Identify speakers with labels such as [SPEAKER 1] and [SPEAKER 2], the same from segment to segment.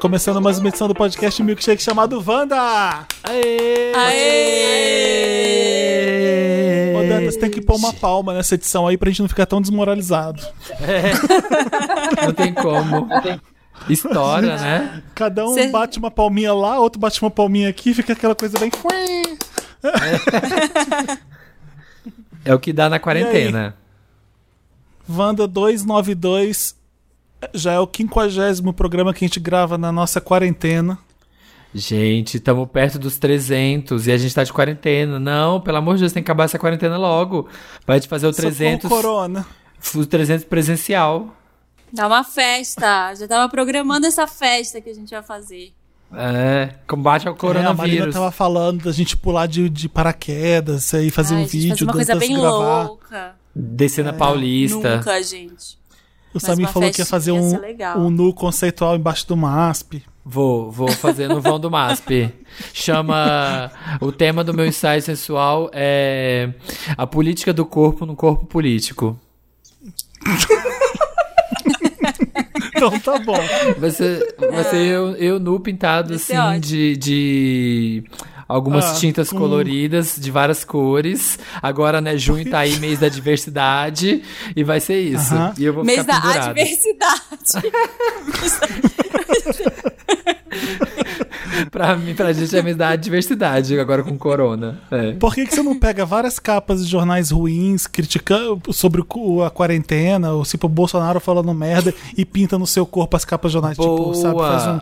[SPEAKER 1] Começando mais uma edição do podcast Milkshake chamado Wanda!
[SPEAKER 2] Aê!
[SPEAKER 3] Aê!
[SPEAKER 1] Ô, Dantas, tem que pôr uma palma nessa edição aí pra gente não ficar tão desmoralizado.
[SPEAKER 2] Não tem como. História, né?
[SPEAKER 1] Cada um
[SPEAKER 3] Cê-
[SPEAKER 1] bate uma palminha lá, outro bate uma palminha aqui, fica aquela coisa bem.
[SPEAKER 2] É o que dá na quarentena.
[SPEAKER 1] Wanda 292 já é o quinquagésimo programa que a gente grava na nossa quarentena.
[SPEAKER 2] Gente, estamos perto dos 300 e a gente tá de quarentena. Não, pelo amor de Deus, tem que acabar essa quarentena logo. Pra gente fazer o
[SPEAKER 1] Socorro,
[SPEAKER 2] 300,
[SPEAKER 1] Corona.
[SPEAKER 2] o 300 presencial.
[SPEAKER 3] Dá uma festa. Já tava programando essa festa que a gente vai fazer.
[SPEAKER 2] É, combate ao
[SPEAKER 1] É, a Marina
[SPEAKER 2] coronavírus.
[SPEAKER 1] tava falando da gente pular de, de paraquedas aí fazer
[SPEAKER 3] Ai,
[SPEAKER 1] um
[SPEAKER 3] a gente
[SPEAKER 1] vídeo,
[SPEAKER 3] fazer uma coisa bem
[SPEAKER 1] gravar.
[SPEAKER 3] louca.
[SPEAKER 2] Descer na Paulista.
[SPEAKER 3] Nunca, gente.
[SPEAKER 1] O Samir falou que ia fazer
[SPEAKER 3] ia
[SPEAKER 1] um, um nu conceitual embaixo do MASP.
[SPEAKER 2] Vou, vou fazer no vão do MASP. Chama. O tema do meu ensaio sensual é a política do corpo no corpo político.
[SPEAKER 1] Então tá bom.
[SPEAKER 2] Vai ser, vai ser eu, eu nu pintado
[SPEAKER 3] ser
[SPEAKER 2] assim
[SPEAKER 3] ótimo.
[SPEAKER 2] de, de algumas
[SPEAKER 1] Ah,
[SPEAKER 2] tintas coloridas de várias cores. Agora, né, junho tá aí mês da diversidade e vai ser isso.
[SPEAKER 1] Aham.
[SPEAKER 2] E eu vou
[SPEAKER 3] Mês
[SPEAKER 2] ficar
[SPEAKER 3] da adversidade.
[SPEAKER 2] Pra mim, pra gente é mês da diversidade agora com corona. É.
[SPEAKER 1] Por que, que você não pega várias capas de jornais ruins criticando sobre a quarentena, ou tipo o Bolsonaro falando merda e pinta no seu corpo as capas de jornais? Tipo,
[SPEAKER 2] Boa.
[SPEAKER 1] sabe, faz um,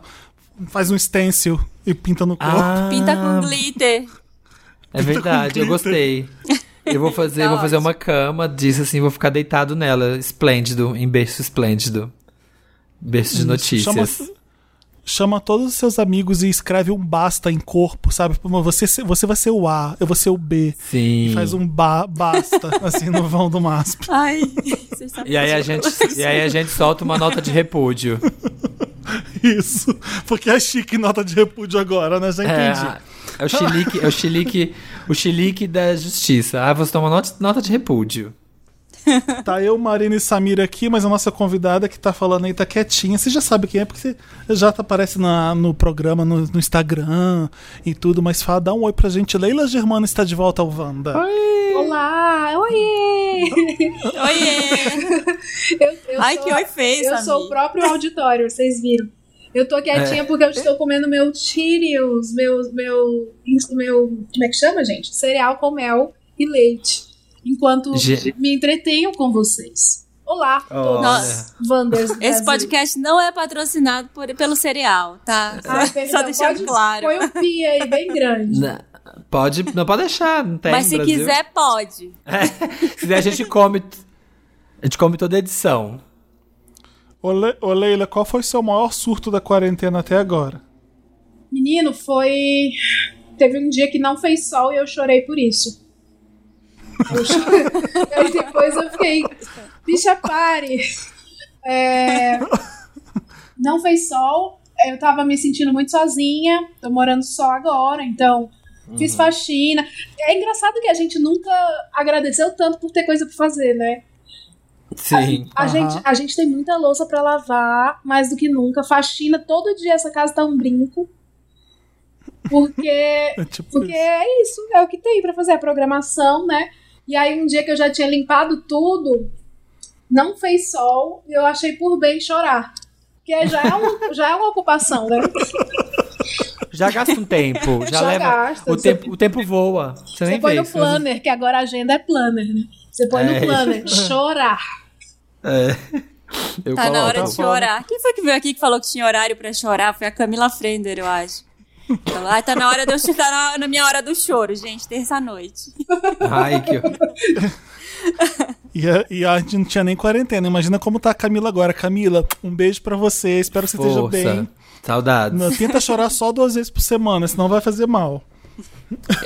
[SPEAKER 1] faz um stencil e pinta no corpo.
[SPEAKER 2] Ah,
[SPEAKER 3] Pinta com glitter.
[SPEAKER 2] É verdade, eu gostei. Eu vou fazer,
[SPEAKER 3] Tá
[SPEAKER 2] vou fazer uma cama disso assim, vou ficar deitado nela, esplêndido, em berço esplêndido. Berço de notícias.
[SPEAKER 1] Chama, chama todos os seus amigos e escreve um basta em corpo, sabe? Você, você vai ser o A, eu vou ser o B.
[SPEAKER 2] Sim.
[SPEAKER 1] E faz um ba, basta, assim, no vão do MASP.
[SPEAKER 3] Ai, vocês estão
[SPEAKER 2] E aí a gente, e aí a gente solta uma nota de repúdio.
[SPEAKER 1] Isso. Porque é chique nota de repúdio agora, né? Já
[SPEAKER 2] É,
[SPEAKER 1] entendi.
[SPEAKER 2] a- é o chilique, é o chilique, o chilique da justiça. Ah, você toma nota, nota de repúdio.
[SPEAKER 1] Tá eu, Marina e Samira aqui, mas a nossa convidada que tá falando aí tá quietinha. Você já sabe quem é, porque você já tá, aparece na, no programa, no, no Instagram e tudo, mas fala, dá um oi pra gente. Leila Germano está de volta ao Wanda.
[SPEAKER 4] Olá, oiê!
[SPEAKER 3] Oiê!
[SPEAKER 4] Eu, eu
[SPEAKER 3] Ai,
[SPEAKER 4] sou,
[SPEAKER 3] que oi fez,
[SPEAKER 4] Eu sou o próprio auditório, vocês viram. Eu tô quietinha porque eu estou comendo meu Cheerios, meu, meu, meu. Como é que chama, gente? Cereal com mel e leite. Enquanto
[SPEAKER 2] Ge-
[SPEAKER 4] me entretenho com vocês. Olá, todos. Wanders. do
[SPEAKER 3] Esse podcast não é patrocinado por- pelo cereal, tá?
[SPEAKER 4] Ah,
[SPEAKER 3] Só
[SPEAKER 4] perdão,
[SPEAKER 3] deixando
[SPEAKER 4] pode-
[SPEAKER 3] claro.
[SPEAKER 4] Põe um pi aí bem grande.
[SPEAKER 2] Na- Pode, não pode deixar, não tem.
[SPEAKER 3] Mas se
[SPEAKER 2] Brasil.
[SPEAKER 3] quiser, pode.
[SPEAKER 2] Se quiser, a gente come. A gente come toda a edição.
[SPEAKER 1] Ô, Le- ô, Leila, qual foi o seu maior surto da quarentena até agora?
[SPEAKER 4] Menino, foi. Teve um dia que não fez sol e eu chorei por isso. Eu chorei. Aí depois eu fiquei. Bicha, pare! É, Não fez sol, eu tava me sentindo muito sozinha, tô morando só agora, então fiz faxina. É engraçado que a gente nunca agradeceu tanto por ter coisa pra fazer, né?
[SPEAKER 2] Sim.
[SPEAKER 4] A,
[SPEAKER 1] Aham.
[SPEAKER 4] gente, a gente tem muita louça pra lavar, mais do que nunca. Faxina, todo dia essa casa tá um brinco. Porque,
[SPEAKER 1] É tipo
[SPEAKER 4] porque
[SPEAKER 1] isso.
[SPEAKER 4] é isso, é o que tem pra fazer a programação, né? E aí um dia que eu já tinha limpado tudo, não fez sol, e eu achei por bem chorar. Porque já é, um, já é uma ocupação, né?
[SPEAKER 2] Já gasta um tempo. Já,
[SPEAKER 4] Já
[SPEAKER 2] leva.
[SPEAKER 4] gasta,
[SPEAKER 2] o,
[SPEAKER 4] você-
[SPEAKER 2] tempo, o tempo voa. Você,
[SPEAKER 4] Você
[SPEAKER 2] nem
[SPEAKER 4] põe
[SPEAKER 2] vê.
[SPEAKER 4] no
[SPEAKER 2] você-
[SPEAKER 4] planner, que agora a agenda é planner, né? Você põe
[SPEAKER 2] É.
[SPEAKER 4] no planner, chorar.
[SPEAKER 2] É. Eu
[SPEAKER 3] Tá na
[SPEAKER 2] coloco.
[SPEAKER 3] hora de chorar. Quem foi que veio aqui que falou que tinha horário pra chorar? Foi a Camila Frender, eu acho. Falou, ah, tá na hora de eu chorar, na, na minha hora do choro, gente, terça-noite.
[SPEAKER 2] Ai, que.
[SPEAKER 1] E a, e a gente não tinha nem quarentena. Imagina como tá a Camila agora. Camila, um beijo pra você. Espero que você esteja bem.
[SPEAKER 2] Saudades.
[SPEAKER 1] Não, tenta chorar só duas vezes por semana, senão vai fazer mal.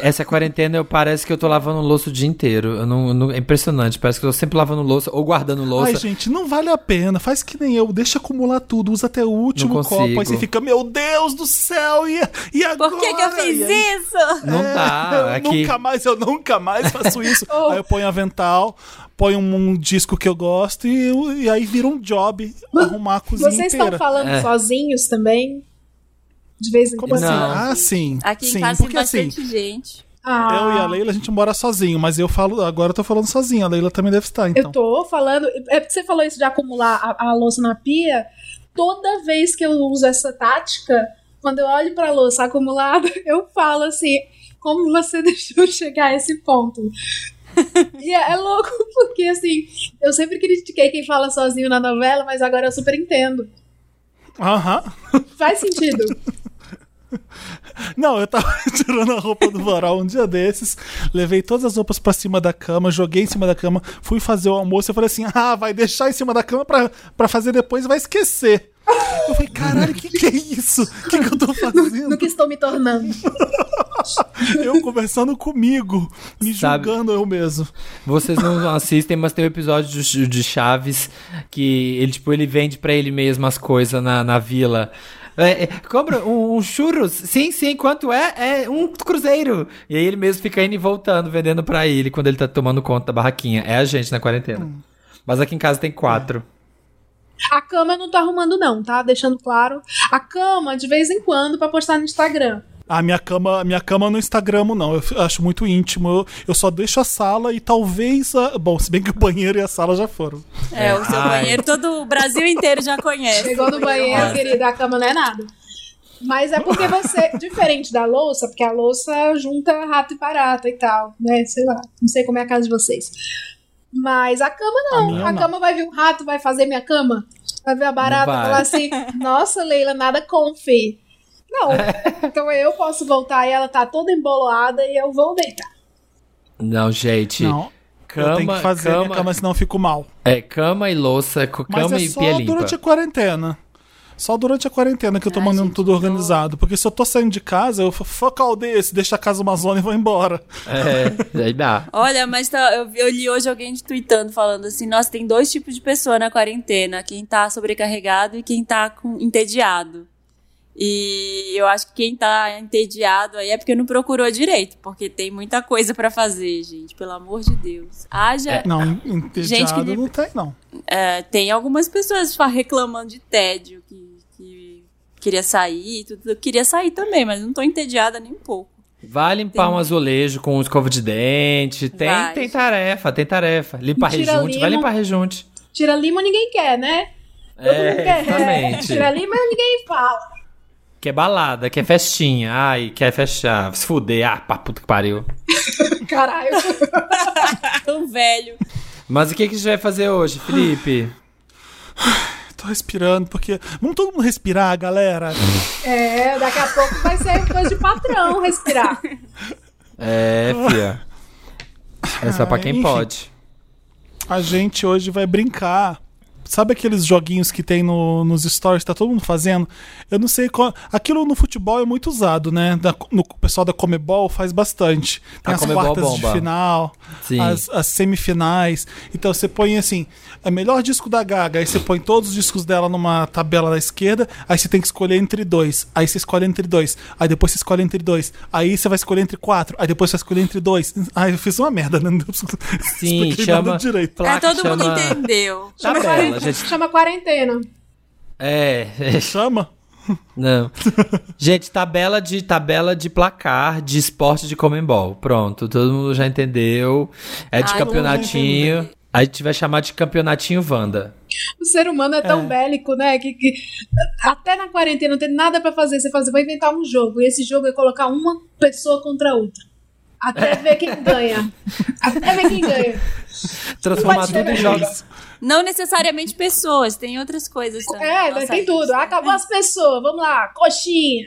[SPEAKER 2] Essa quarentena eu parece que eu tô lavando louça o dia inteiro. Eu não, não- é impressionante. Parece que eu tô sempre lavando louça ou guardando louça.
[SPEAKER 1] Ai, gente, não vale a pena. Faz que nem eu. Deixa acumular tudo. Usa até o último
[SPEAKER 2] Não
[SPEAKER 1] copo. Aí você fica, meu Deus do céu. E, e agora?
[SPEAKER 3] Por que, que eu fiz
[SPEAKER 1] aí-
[SPEAKER 3] isso?
[SPEAKER 2] Não dá.
[SPEAKER 1] Eu
[SPEAKER 2] Aqui.
[SPEAKER 1] nunca mais, eu nunca mais faço isso.
[SPEAKER 4] Oh.
[SPEAKER 1] Aí eu ponho avental, ponho um, um disco que eu gosto e, e aí vira um job arrumar a cozinha
[SPEAKER 4] Vocês
[SPEAKER 1] inteira.
[SPEAKER 4] estão falando
[SPEAKER 2] É.
[SPEAKER 4] sozinhos também? De vez em
[SPEAKER 1] Como
[SPEAKER 4] quando.
[SPEAKER 1] assim? Ah, sim.
[SPEAKER 3] Aqui
[SPEAKER 1] sim,
[SPEAKER 3] em casa tem
[SPEAKER 1] porque assim,
[SPEAKER 3] bastante gente.
[SPEAKER 4] Ah,
[SPEAKER 1] eu e a Leila a gente mora sozinho, mas eu falo, agora eu tô falando sozinho, a Leila também deve estar, então.
[SPEAKER 4] Eu tô falando. É porque você falou isso de acumular a, a louça na pia. Toda vez que eu uso essa tática, quando eu olho pra louça acumulada, eu falo assim: como você deixou chegar a esse ponto? e é, é louco, porque assim, eu sempre critiquei quem fala sozinho na novela, mas agora eu super entendo.
[SPEAKER 1] Aham.
[SPEAKER 4] Faz sentido.
[SPEAKER 1] Não, eu tava tirando a roupa do varal um dia desses, levei todas as roupas pra cima da cama, joguei em cima da cama, fui fazer o almoço, eu falei assim, ah, vai deixar em cima da cama pra, pra fazer depois e vai esquecer. Eu falei, caralho, o que, que é isso? O que, que eu tô
[SPEAKER 4] No
[SPEAKER 1] fazendo?
[SPEAKER 4] que estou me tornando.
[SPEAKER 1] Eu conversando comigo, me
[SPEAKER 2] Sabe-
[SPEAKER 1] julgando eu mesmo.
[SPEAKER 2] Vocês não assistem, mas tem um episódio de, de Chaves que ele, tipo, ele vende pra ele mesmo as coisas na, na vila. É, é, compra um, um churros? Sim, sim, quanto é? É um cruzeiro. E aí ele mesmo fica indo e voltando, vendendo pra ele quando ele tá tomando conta da barraquinha. É a gente na quarentena. Mas aqui em casa tem quatro.
[SPEAKER 4] A cama eu não tô arrumando, não, tá? Deixando claro. A cama, de vez em quando, pra postar no Instagram.
[SPEAKER 1] A minha cama, a minha cama no Instagram não, eu acho muito íntimo. Eu, eu só deixo a sala e talvez a, bom, se bem que o banheiro e a sala já foram.
[SPEAKER 3] É, o seu
[SPEAKER 2] Ai.
[SPEAKER 3] banheiro todo o Brasil inteiro já conhece.
[SPEAKER 4] Chegou no banheiro,
[SPEAKER 2] Nossa.
[SPEAKER 4] querida, a cama não é nada. Mas é porque você, diferente da louça, porque a louça junta rato e barata e tal, né? Sei lá, não sei como é a casa de vocês. Mas a cama
[SPEAKER 1] A
[SPEAKER 4] não. A,
[SPEAKER 1] não.
[SPEAKER 4] cama vai vir um rato, vai fazer minha cama, vai ver a barata e falar assim: nossa, Leila, nada confe. Não. Então eu posso voltar e ela tá toda embolada e eu vou deitar.
[SPEAKER 2] Não, gente.
[SPEAKER 1] Não. eu tenho
[SPEAKER 2] Cama,
[SPEAKER 1] que fazer
[SPEAKER 2] cama,
[SPEAKER 1] minha cama, senão eu fico mal.
[SPEAKER 2] É, cama e louça, co-
[SPEAKER 1] Mas
[SPEAKER 2] cama
[SPEAKER 1] é
[SPEAKER 2] e
[SPEAKER 1] só
[SPEAKER 2] pia limpa.
[SPEAKER 1] durante a quarentena. Só durante a quarentena que eu tô
[SPEAKER 3] Ai,
[SPEAKER 1] mandando
[SPEAKER 3] gente,
[SPEAKER 1] tudo organizado. Porque se eu tô saindo de casa, eu foco all desse, deixo a casa uma zona e vou embora.
[SPEAKER 2] É, aí dá.
[SPEAKER 3] Olha, mas tá- eu, vi- eu li hoje alguém tweetando falando assim: nossa, tem dois tipos de pessoa na quarentena: quem tá sobrecarregado e quem tá com, entediado. E eu acho que quem tá entediado aí é porque não procurou direito, porque tem muita coisa pra fazer, gente, pelo amor de Deus. Haja.
[SPEAKER 1] Não,
[SPEAKER 3] Gente
[SPEAKER 1] entediado
[SPEAKER 3] que-
[SPEAKER 1] não tem, não.
[SPEAKER 3] é, tem algumas pessoas fa- reclamando de tédio, que, que queria sair, tudo. Eu queria sair também, mas não tô entediada nem um pouco.
[SPEAKER 2] Vai limpar
[SPEAKER 3] Tem-
[SPEAKER 2] um azulejo com escova de dente. Tem,
[SPEAKER 3] Vai.
[SPEAKER 2] tem tarefa, tem tarefa. Limpar rejunte, vai limpar rejunte.
[SPEAKER 4] Tira lima ninguém quer, né? Todo
[SPEAKER 2] É,
[SPEAKER 4] mundo quer.
[SPEAKER 2] exatamente.
[SPEAKER 4] Tira lima ninguém fala.
[SPEAKER 2] Quer balada, quer festinha. Ai, quer fechar. Se fuder. Ah, pá, puta que pariu.
[SPEAKER 4] Caralho.
[SPEAKER 3] Tão velho.
[SPEAKER 2] Mas o que, que a gente vai fazer hoje, Felipe?
[SPEAKER 1] Tô respirando, porque. Vamos todo mundo respirar, galera.
[SPEAKER 4] É, daqui a pouco vai ser coisa de patrão respirar.
[SPEAKER 2] É, fia. É só pra quem
[SPEAKER 1] Enfim.
[SPEAKER 2] pode.
[SPEAKER 1] A gente hoje vai brincar. Sabe aqueles joguinhos que tem no- nos stories, tá todo mundo fazendo? Eu não sei qual. Aquilo no futebol é muito usado, né? Da- no, o pessoal da Comebol faz bastante. Tem
[SPEAKER 2] A
[SPEAKER 1] as
[SPEAKER 2] Comebol
[SPEAKER 1] quartas
[SPEAKER 2] bomba.
[SPEAKER 1] de final, as, as semifinais. Então você põe assim: é melhor disco da Gaga. Aí você põe todos os discos dela numa tabela da esquerda. Aí você tem que escolher entre dois. Aí você escolhe entre dois. Aí depois você escolhe entre dois. Aí você vai escolher entre quatro. Aí depois você vai escolher entre dois. Ai, eu fiz uma merda, né? Não deu
[SPEAKER 2] Sim,
[SPEAKER 1] expliquei
[SPEAKER 2] chama.
[SPEAKER 1] nada direito.
[SPEAKER 2] placa
[SPEAKER 3] é, todo mundo
[SPEAKER 2] chama-
[SPEAKER 3] entendeu.
[SPEAKER 2] Tabela, gente.
[SPEAKER 4] Chama quarentena.
[SPEAKER 2] É,
[SPEAKER 1] Chama?
[SPEAKER 2] não. Gente, tabela de tabela de placar de esporte de Comembol. Pronto, todo mundo já entendeu. É de
[SPEAKER 3] Ai,
[SPEAKER 2] campeonatinho. A gente vai chamar de campeonatinho Wanda.
[SPEAKER 4] O ser humano é tão bélico, né? Que, que até na quarentena não tem nada pra fazer. Você fala, você vai inventar um jogo. E esse jogo é colocar uma pessoa contra a outra. Até ver quem ganha. Até ver quem ganha.
[SPEAKER 2] Transformar tudo em jogos.
[SPEAKER 3] Não necessariamente pessoas, tem outras coisas também.
[SPEAKER 4] É,
[SPEAKER 3] Nossa,
[SPEAKER 4] tem tudo. Acabou as pessoas. Vamos lá. Coxinha.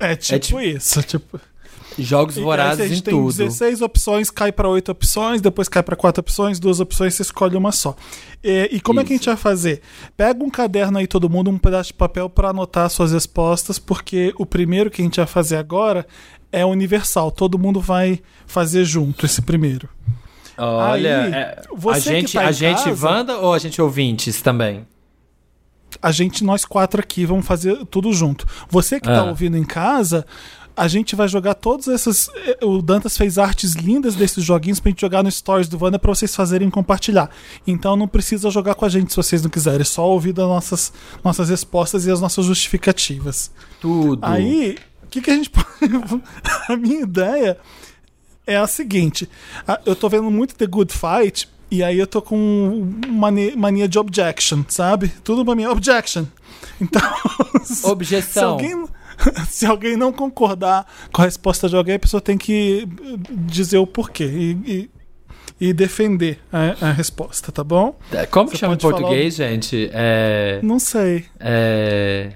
[SPEAKER 1] É tipo,
[SPEAKER 2] tipo-
[SPEAKER 1] isso. Tipo,
[SPEAKER 2] Jogos
[SPEAKER 1] E aí,
[SPEAKER 2] vorazes
[SPEAKER 1] a gente
[SPEAKER 2] em
[SPEAKER 1] tem
[SPEAKER 2] tudo.
[SPEAKER 1] 16 opções, cai para 8 opções, depois cai para 4 opções, duas opções, você escolhe uma só. E, e como é que a gente vai fazer? Pega um caderno aí, todo mundo, um pedaço de papel para anotar suas respostas, porque o primeiro que a gente vai fazer agora é universal. Todo mundo vai fazer junto esse primeiro.
[SPEAKER 2] Olha,
[SPEAKER 1] Aí,
[SPEAKER 2] é, a gente,
[SPEAKER 1] tá
[SPEAKER 2] a gente
[SPEAKER 1] casa-
[SPEAKER 2] Wanda ou a gente ouvintes também?
[SPEAKER 1] A gente, nós quatro aqui, vamos fazer tudo junto. Você que tá
[SPEAKER 2] Ah.
[SPEAKER 1] ouvindo em casa, a gente vai jogar todos esses. eh, O Dantas fez artes lindas desses joguinhos pra gente jogar no Stories do Wanda pra vocês fazerem e compartilhar. Então não precisa jogar com a gente se vocês não quiserem, é só ouvir das nossas, nossas respostas e as nossas justificativas.
[SPEAKER 2] Tudo.
[SPEAKER 1] Aí, o que, que a gente pode. a minha ideia é a seguinte: eu tô vendo muito The Good Fight. E aí eu tô com mania, mania de objection, sabe? Tudo pra mim é objection. Então, se
[SPEAKER 2] Objeção.
[SPEAKER 1] alguém, se alguém não concordar com a resposta de alguém, a pessoa tem que eh, dizer o porquê e, e, e defender a, a resposta, tá bom?
[SPEAKER 2] Como que
[SPEAKER 1] Você
[SPEAKER 2] chama em
[SPEAKER 1] pode falar
[SPEAKER 2] português, gente? É.
[SPEAKER 1] Não sei.
[SPEAKER 2] É.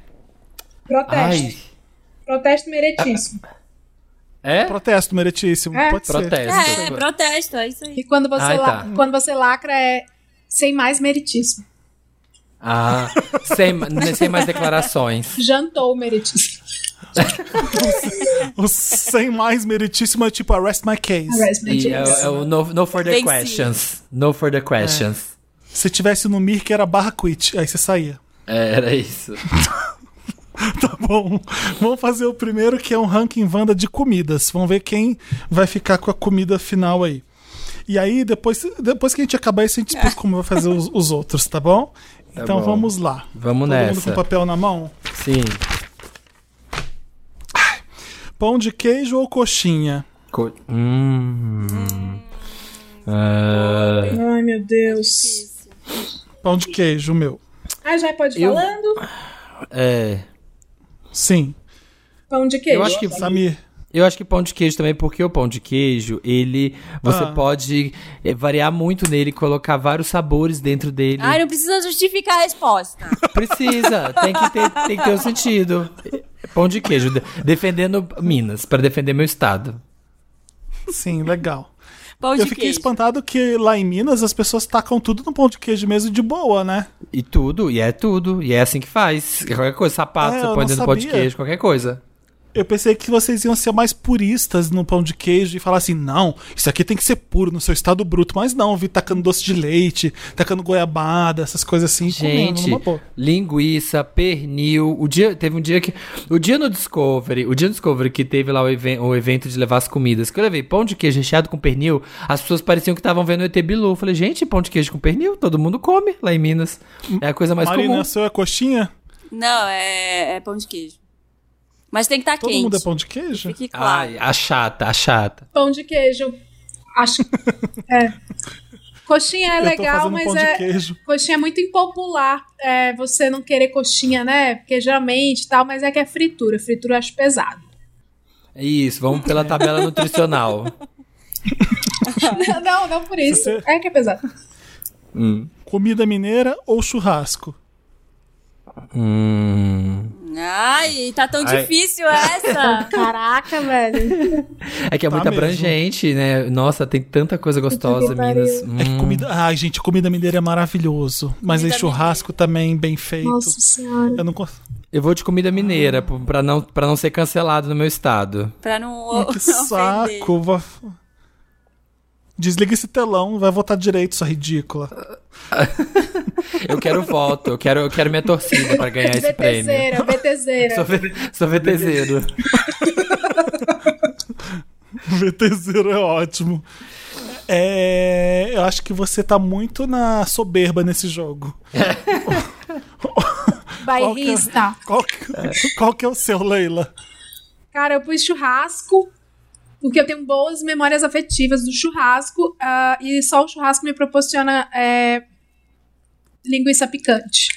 [SPEAKER 4] Protesto.
[SPEAKER 2] Ai.
[SPEAKER 4] Protesto meritíssimo.
[SPEAKER 2] É?
[SPEAKER 1] Protesto meritíssimo,
[SPEAKER 4] É.
[SPEAKER 1] pode ser.
[SPEAKER 2] Protesto.
[SPEAKER 3] É, é protesto, é isso aí.
[SPEAKER 4] E quando você,
[SPEAKER 2] tá.
[SPEAKER 4] quando você lacra é sem mais meritíssimo.
[SPEAKER 2] Ah, sem, sem mais declarações.
[SPEAKER 4] Jantou meritíssimo.
[SPEAKER 1] O sem mais meritíssimo é tipo arrest my case.
[SPEAKER 4] Arrest
[SPEAKER 2] E
[SPEAKER 4] meritíssimo.
[SPEAKER 2] é, é o no, no further
[SPEAKER 3] Venci.
[SPEAKER 2] questions. No further questions.
[SPEAKER 1] Se tivesse no Mir que era barra quit, aí você saía.
[SPEAKER 2] É, era isso.
[SPEAKER 1] Tá bom. Vamos fazer o primeiro que é um ranking Wanda de comidas. Vamos ver quem vai ficar com a comida final aí. E aí, depois, depois que a gente acabar isso, a gente explica como vai fazer os, os outros, tá bom?
[SPEAKER 2] Tá
[SPEAKER 1] então
[SPEAKER 2] bom.
[SPEAKER 1] vamos lá.
[SPEAKER 2] Vamos
[SPEAKER 1] Todo mundo
[SPEAKER 2] nessa.
[SPEAKER 1] com papel na mão?
[SPEAKER 2] Sim.
[SPEAKER 1] Pão de queijo ou coxinha?
[SPEAKER 2] Co- hum. Ah,
[SPEAKER 4] Ai, meu Deus.
[SPEAKER 1] Pão de queijo, meu.
[SPEAKER 4] Ah, já pode ir
[SPEAKER 2] Eu-
[SPEAKER 4] falando?
[SPEAKER 2] é.
[SPEAKER 1] Sim.
[SPEAKER 4] Pão de queijo.
[SPEAKER 2] Eu acho que
[SPEAKER 1] Samir.
[SPEAKER 2] Eu acho que pão de queijo também, porque o pão de queijo, ele. Você
[SPEAKER 1] Ah.
[SPEAKER 2] pode eh, variar muito nele, colocar vários sabores dentro dele.
[SPEAKER 3] Ai, não precisa justificar a resposta.
[SPEAKER 2] Precisa, tem que ter, tem que ter um sentido. Pão de queijo, de- defendendo Minas, para defender meu estado.
[SPEAKER 1] Sim, legal.
[SPEAKER 3] Pão
[SPEAKER 1] Eu
[SPEAKER 3] de
[SPEAKER 1] fiquei
[SPEAKER 3] queijo.
[SPEAKER 1] espantado que lá em Minas as pessoas tacam tudo no pão de queijo mesmo de boa, né?
[SPEAKER 2] E tudo, e é tudo, e é assim que faz. Qualquer coisa, sapato,
[SPEAKER 1] É,
[SPEAKER 2] você põe dentro do pão de queijo, qualquer coisa.
[SPEAKER 1] Eu pensei que vocês iam ser mais puristas no pão de queijo e falar assim: não, isso aqui tem que ser puro no seu estado bruto. Mas não, vi tacando doce de leite, tacando goiabada, essas coisas assim, comendo
[SPEAKER 2] Gente,
[SPEAKER 1] numa boa.
[SPEAKER 2] linguiça, pernil. O dia teve um dia que o dia no Discovery, o dia no Discovery que teve lá o, even- o evento de levar as comidas, que eu levei pão de queijo recheado com pernil, as pessoas pareciam que estavam vendo o ET Bilu. Eu falei, gente, pão de queijo com pernil, todo mundo come lá em Minas. É a coisa mais
[SPEAKER 1] Marina,
[SPEAKER 2] comum.
[SPEAKER 1] a sua é coxinha?
[SPEAKER 3] Não, é, é pão de queijo. Mas tem que estar
[SPEAKER 1] Todo
[SPEAKER 3] quente.
[SPEAKER 1] mundo é pão de queijo?
[SPEAKER 3] Fique claro.
[SPEAKER 2] Ai, a chata, a chata.
[SPEAKER 4] Pão de queijo. Acho. é. Coxinha é legal, mas é. Coxinha é muito impopular. É, você não querer coxinha, né? Porque geralmente tal, mas é que é fritura. Fritura eu acho pesado.
[SPEAKER 2] Isso, vamos pela tabela nutricional.
[SPEAKER 4] não, não por isso.
[SPEAKER 1] Você-
[SPEAKER 4] É que é pesado.
[SPEAKER 2] Hum.
[SPEAKER 1] Comida mineira ou churrasco?
[SPEAKER 2] Hum.
[SPEAKER 3] Ai, tá tão
[SPEAKER 2] Ai.
[SPEAKER 3] difícil essa.
[SPEAKER 4] Caraca, velho.
[SPEAKER 2] É que é
[SPEAKER 1] Tá
[SPEAKER 2] muito
[SPEAKER 1] mesmo.
[SPEAKER 2] abrangente, né? Nossa, tem tanta coisa gostosa. Minas.
[SPEAKER 1] É que
[SPEAKER 2] Hum.
[SPEAKER 1] comida. Ai, gente, comida mineira é maravilhoso. Mas aí
[SPEAKER 3] Comida
[SPEAKER 1] churrasco também bem feito.
[SPEAKER 4] Nossa senhora.
[SPEAKER 1] Eu não consigo.
[SPEAKER 2] Eu vou de comida mineira, pra não, pra não ser cancelado no meu estado.
[SPEAKER 3] pra não,
[SPEAKER 1] Que
[SPEAKER 3] não ofender.
[SPEAKER 1] saco. va- Desliga esse telão, vai votar direito, sua ridícula.
[SPEAKER 2] Eu quero voto, eu quero, eu quero minha torcida pra ganhar esse prêmio.
[SPEAKER 4] BTZera.
[SPEAKER 2] Sou, sou VTZero.
[SPEAKER 1] VT0 é ótimo. É, eu acho que você tá muito na soberba nesse jogo.
[SPEAKER 4] Bairrista.
[SPEAKER 1] Qual que, qual que é o seu, Leila?
[SPEAKER 4] Cara, eu pus churrasco, porque eu tenho boas memórias afetivas do churrasco, ah, e só o churrasco me proporciona é, linguiça picante.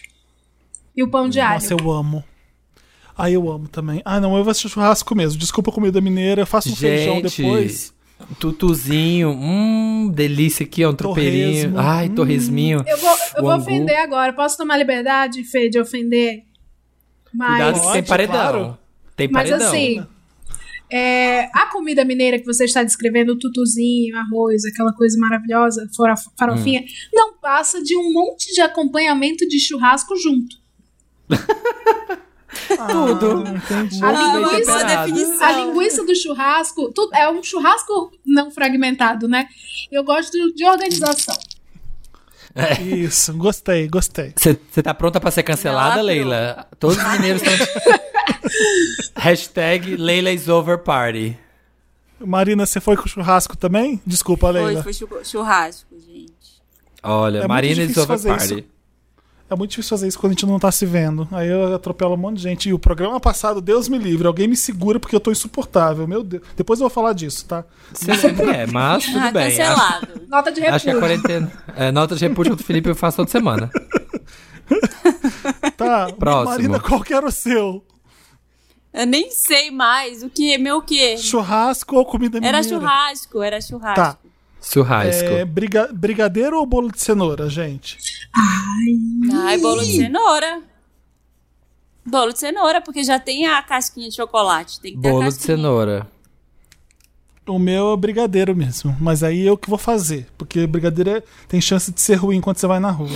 [SPEAKER 4] E o pão de alho.
[SPEAKER 1] Nossa, eu amo. Ah, eu amo também. Ah, não, eu vou assistir churrasco mesmo. Desculpa a comida mineira, eu faço um feijão
[SPEAKER 2] Gente,
[SPEAKER 1] depois.
[SPEAKER 2] tutuzinho, hum, delícia aqui, ó, um tropeirinho.
[SPEAKER 1] Torresmo,
[SPEAKER 2] Ai,
[SPEAKER 1] hum.
[SPEAKER 2] torresminho.
[SPEAKER 4] Eu vou, eu vou ofender agora. Posso tomar liberdade, Fê, de ofender? Mas,
[SPEAKER 2] Cuidado que tem paredão.
[SPEAKER 1] claro.
[SPEAKER 2] Tem
[SPEAKER 4] mas
[SPEAKER 2] paredão.
[SPEAKER 4] assim, é, a comida mineira que você está descrevendo, o tutuzinho, arroz, aquela coisa maravilhosa, farofinha,
[SPEAKER 2] Hum.
[SPEAKER 4] não passa de um monte de acompanhamento de churrasco junto.
[SPEAKER 2] Tudo.
[SPEAKER 1] Ah, entendi.
[SPEAKER 4] A linguiça,
[SPEAKER 3] definição.
[SPEAKER 4] a linguiça do churrasco, tu- é um churrasco não fragmentado, né? Eu gosto de organização.
[SPEAKER 1] Isso, gostei, gostei.
[SPEAKER 2] Você tá pronta pra ser cancelada,
[SPEAKER 3] Ela
[SPEAKER 2] Leila? Todos os mineiros estão. Hashtag Leila is over party.
[SPEAKER 1] Marina, você foi com churrasco também? Desculpa,
[SPEAKER 3] Foi,
[SPEAKER 1] Leila.
[SPEAKER 3] foi chu- churrasco, gente.
[SPEAKER 2] Olha,
[SPEAKER 1] É
[SPEAKER 2] Marina is over party.
[SPEAKER 1] isso. É muito difícil fazer isso quando a gente não tá se vendo. Aí eu atropelo um monte de gente. E o programa passado, Deus me livre, alguém me segura porque eu tô insuportável. Meu Deus. Depois eu vou falar disso, tá?
[SPEAKER 2] Você sempre é, mas tudo
[SPEAKER 3] ah,
[SPEAKER 2] bem.
[SPEAKER 3] cancelado.
[SPEAKER 4] Nota de
[SPEAKER 2] Acho que a
[SPEAKER 4] repúdio.
[SPEAKER 2] quarentena. É, nota de repúdio contra o Felipe eu faço toda semana.
[SPEAKER 1] Tá.
[SPEAKER 2] Próximo.
[SPEAKER 1] Marina, qual que era o seu?
[SPEAKER 3] Eu nem sei mais o que, meu o quê?
[SPEAKER 1] Churrasco ou comida mineira?
[SPEAKER 3] Era churrasco, era churrasco.
[SPEAKER 1] Tá.
[SPEAKER 2] Churrasco.
[SPEAKER 1] É, briga- brigadeiro ou bolo de cenoura, gente?
[SPEAKER 3] Ai, bolo de cenoura. Bolo de cenoura, porque já tem a casquinha de chocolate. Tem que ter a
[SPEAKER 2] Bolo de
[SPEAKER 3] casquinha.
[SPEAKER 2] cenoura.
[SPEAKER 1] O meu é brigadeiro mesmo. Mas aí eu que vou fazer. Porque brigadeiro é- tem chance de ser ruim quando você vai na rua.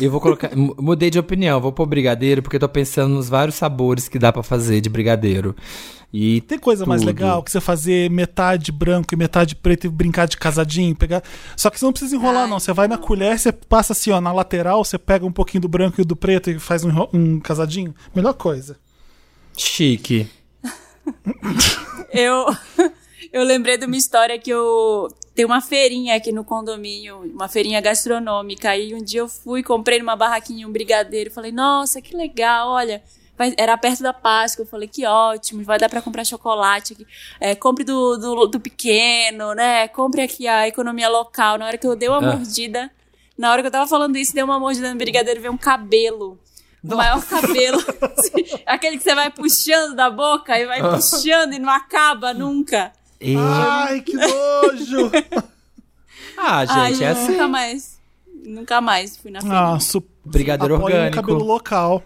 [SPEAKER 2] Eu vou colocar. mu- Mudei de opinião, vou pôr brigadeiro porque eu tô pensando nos vários sabores que dá pra fazer de brigadeiro. E
[SPEAKER 1] Tem coisa mais
[SPEAKER 2] Tudo.
[SPEAKER 1] legal que você fazer metade branco e metade preto e brincar de casadinho, pegar. Só que você não precisa enrolar,
[SPEAKER 3] Ai,
[SPEAKER 1] não. Você vai na colher, você passa assim, ó, na lateral, você pega um pouquinho do branco e do preto e faz um, um casadinho. Melhor coisa.
[SPEAKER 2] chique.
[SPEAKER 3] Eu, eu lembrei de uma história que eu. Tem uma feirinha aqui no condomínio, uma feirinha gastronômica. Aí um dia eu fui, comprei numa barraquinha um brigadeiro. Falei, nossa, que legal, olha. Vai- Era perto da Páscoa, eu falei que ótimo, vai dar pra comprar chocolate aqui. É, compre do, do, do pequeno, né? Compre aqui a economia local. Na hora que eu dei uma
[SPEAKER 2] Ah.
[SPEAKER 3] mordida, na hora que eu tava falando isso, dei uma mordida no brigadeiro, veio um cabelo. O maior cabelo. Aquele que você vai puxando da boca e vai puxando e não acaba nunca.
[SPEAKER 2] E-
[SPEAKER 1] Ai, que nojo!
[SPEAKER 2] Ah,
[SPEAKER 3] Ai,
[SPEAKER 2] gente, é assim.
[SPEAKER 3] nunca mais. Nunca mais fui na feira.
[SPEAKER 1] ah, su...
[SPEAKER 2] Brigadeiro
[SPEAKER 1] apoia o
[SPEAKER 2] orgânico.
[SPEAKER 1] cabelo local.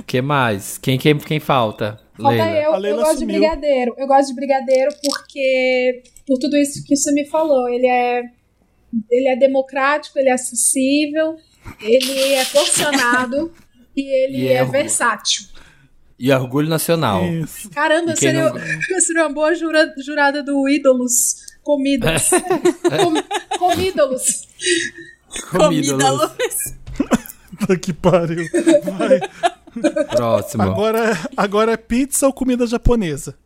[SPEAKER 2] O que mais? Quem, quem, quem falta?
[SPEAKER 4] Falta
[SPEAKER 2] Leila.
[SPEAKER 4] eu,
[SPEAKER 1] A
[SPEAKER 4] eu
[SPEAKER 1] Leila
[SPEAKER 4] gosto de brigadeiro. Eu gosto de brigadeiro porque, por tudo isso que você me falou, ele é, ele é democrático, ele é acessível, ele é porcionado e ele
[SPEAKER 2] E
[SPEAKER 4] é,
[SPEAKER 2] é-
[SPEAKER 4] versátil.
[SPEAKER 2] E orgulho nacional.
[SPEAKER 1] Isso.
[SPEAKER 4] Caramba,
[SPEAKER 2] E quem
[SPEAKER 4] seria,
[SPEAKER 2] não-
[SPEAKER 4] seria uma boa jura- jurada do ídolos. Comidas. Com, comídolos.
[SPEAKER 3] Comida,
[SPEAKER 2] Comida.
[SPEAKER 1] Puta que pariu. Vai.
[SPEAKER 2] Próximo.
[SPEAKER 1] Agora, agora é pizza ou comida japonesa?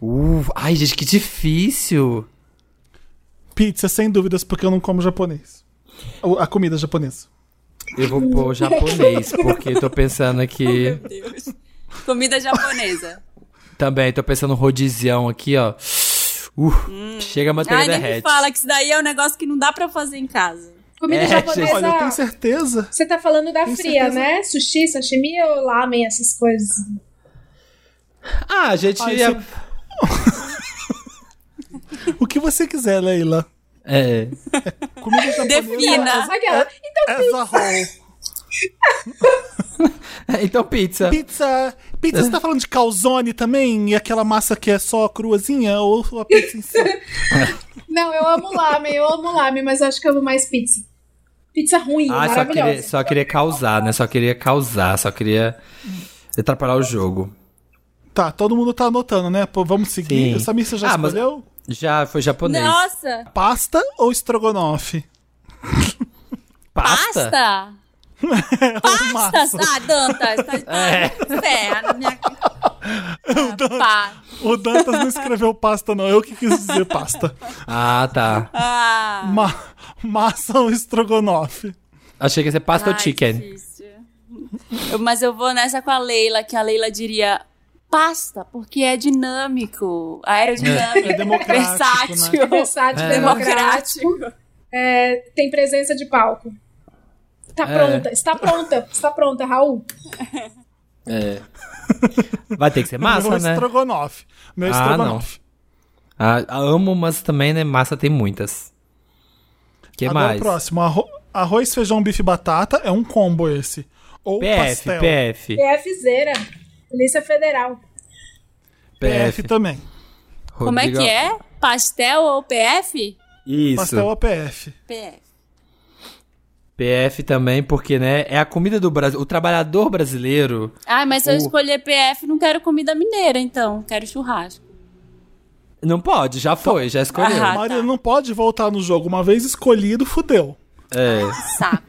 [SPEAKER 2] Uh, ai, gente, que difícil.
[SPEAKER 1] Pizza, sem dúvidas, porque eu não como japonês. A comida japonesa.
[SPEAKER 2] Eu vou pôr japonês, porque tô pensando aqui.
[SPEAKER 3] Meu Deus. Comida japonesa.
[SPEAKER 2] Também, tô pensando no rodizião aqui, ó. Uh, chega a manteiga
[SPEAKER 3] Ai, nem me
[SPEAKER 2] derrete.
[SPEAKER 3] fala que isso daí é um negócio que não dá pra fazer em casa.
[SPEAKER 4] Comida
[SPEAKER 2] É,
[SPEAKER 4] japonesa.
[SPEAKER 1] Olha, eu tenho certeza.
[SPEAKER 4] Você tá falando da
[SPEAKER 1] Tenho
[SPEAKER 4] fria,
[SPEAKER 1] certeza.
[SPEAKER 4] né? Sushi, sashimi ou lamen, essas coisas?
[SPEAKER 2] Ah, a gente.
[SPEAKER 1] Ai,
[SPEAKER 2] ia-
[SPEAKER 1] você- O que você quiser, Leila.
[SPEAKER 2] É.
[SPEAKER 1] Comida japonesa.
[SPEAKER 3] Defina.
[SPEAKER 4] Aquela. Então,
[SPEAKER 1] As a whole.
[SPEAKER 2] Então, pizza.
[SPEAKER 1] Pizza. Pizza, você tá falando de calzone também? E aquela massa que é só cruazinha? Ou a pizza em si?
[SPEAKER 4] não, eu amo lamen, eu amo lamen, mas acho que eu amo mais pizza. Pizza ruim,
[SPEAKER 2] Ah, só
[SPEAKER 4] maravilhosa.
[SPEAKER 2] queria, só queria causar, né? Só queria causar, só queria atrapalhar o jogo.
[SPEAKER 1] Tá, todo mundo tá anotando, né? Pô, vamos seguir.
[SPEAKER 2] Sim.
[SPEAKER 1] Samir, você já
[SPEAKER 2] Ah, mas-
[SPEAKER 1] escolheu?
[SPEAKER 2] Já foi japonês.
[SPEAKER 3] Nossa!
[SPEAKER 1] Pasta ou estrogonofe?
[SPEAKER 2] Pasta?
[SPEAKER 3] Pasta!
[SPEAKER 1] Ou
[SPEAKER 3] Pasta! Ah, Dantas! Tá, tá
[SPEAKER 2] É.
[SPEAKER 3] ferra na minha... Ah, pá.
[SPEAKER 1] O Dantas não escreveu pasta, não. Eu que quis dizer pasta.
[SPEAKER 2] Ah, tá.
[SPEAKER 3] Ah.
[SPEAKER 1] Ma massa ou estrogonofe?
[SPEAKER 2] Achei que ia ser pasta ou chicken.
[SPEAKER 3] difícil. Eu- mas eu vou nessa com a Leila, que a Leila diria pasta, porque é dinâmico, aerodinâmico,
[SPEAKER 1] É democrático,
[SPEAKER 3] versátil,
[SPEAKER 4] Versátil, democrático.
[SPEAKER 3] democrático.
[SPEAKER 4] É, tem presença de palco. Tá
[SPEAKER 2] É.
[SPEAKER 4] pronta, está pronta, está pronta, Raul.
[SPEAKER 2] É. Vai ter que ser massa,
[SPEAKER 1] Meu
[SPEAKER 2] né?
[SPEAKER 1] estrogonofe. Meu
[SPEAKER 2] Ah,
[SPEAKER 1] estrogonofe.
[SPEAKER 2] Ah, amo, mas também, né? Massa tem muitas. que
[SPEAKER 1] Agora
[SPEAKER 2] mais?
[SPEAKER 1] o próximo. Arro- arroz, feijão, bife e batata. É um combo esse. Ou
[SPEAKER 2] PF,
[SPEAKER 1] pastel.
[SPEAKER 2] PF.
[SPEAKER 4] PFzeira, Polícia Federal.
[SPEAKER 1] PF também.
[SPEAKER 3] Como é
[SPEAKER 2] Rodrigo-
[SPEAKER 3] que é? Pastel ou PF?
[SPEAKER 2] Isso.
[SPEAKER 1] Pastel ou PF.
[SPEAKER 3] PF.
[SPEAKER 2] PF também, porque, né? É a comida do Brasil. O trabalhador brasileiro.
[SPEAKER 3] Ah, mas se eu
[SPEAKER 2] O-
[SPEAKER 3] escolher PF, não quero comida mineira, então. Quero churrasco.
[SPEAKER 2] Não pode, já foi, já escolheu.
[SPEAKER 3] Ah,
[SPEAKER 1] Maria
[SPEAKER 3] tá.
[SPEAKER 1] não pode voltar no jogo. Uma vez escolhido, fudeu.
[SPEAKER 2] É.
[SPEAKER 3] Saco.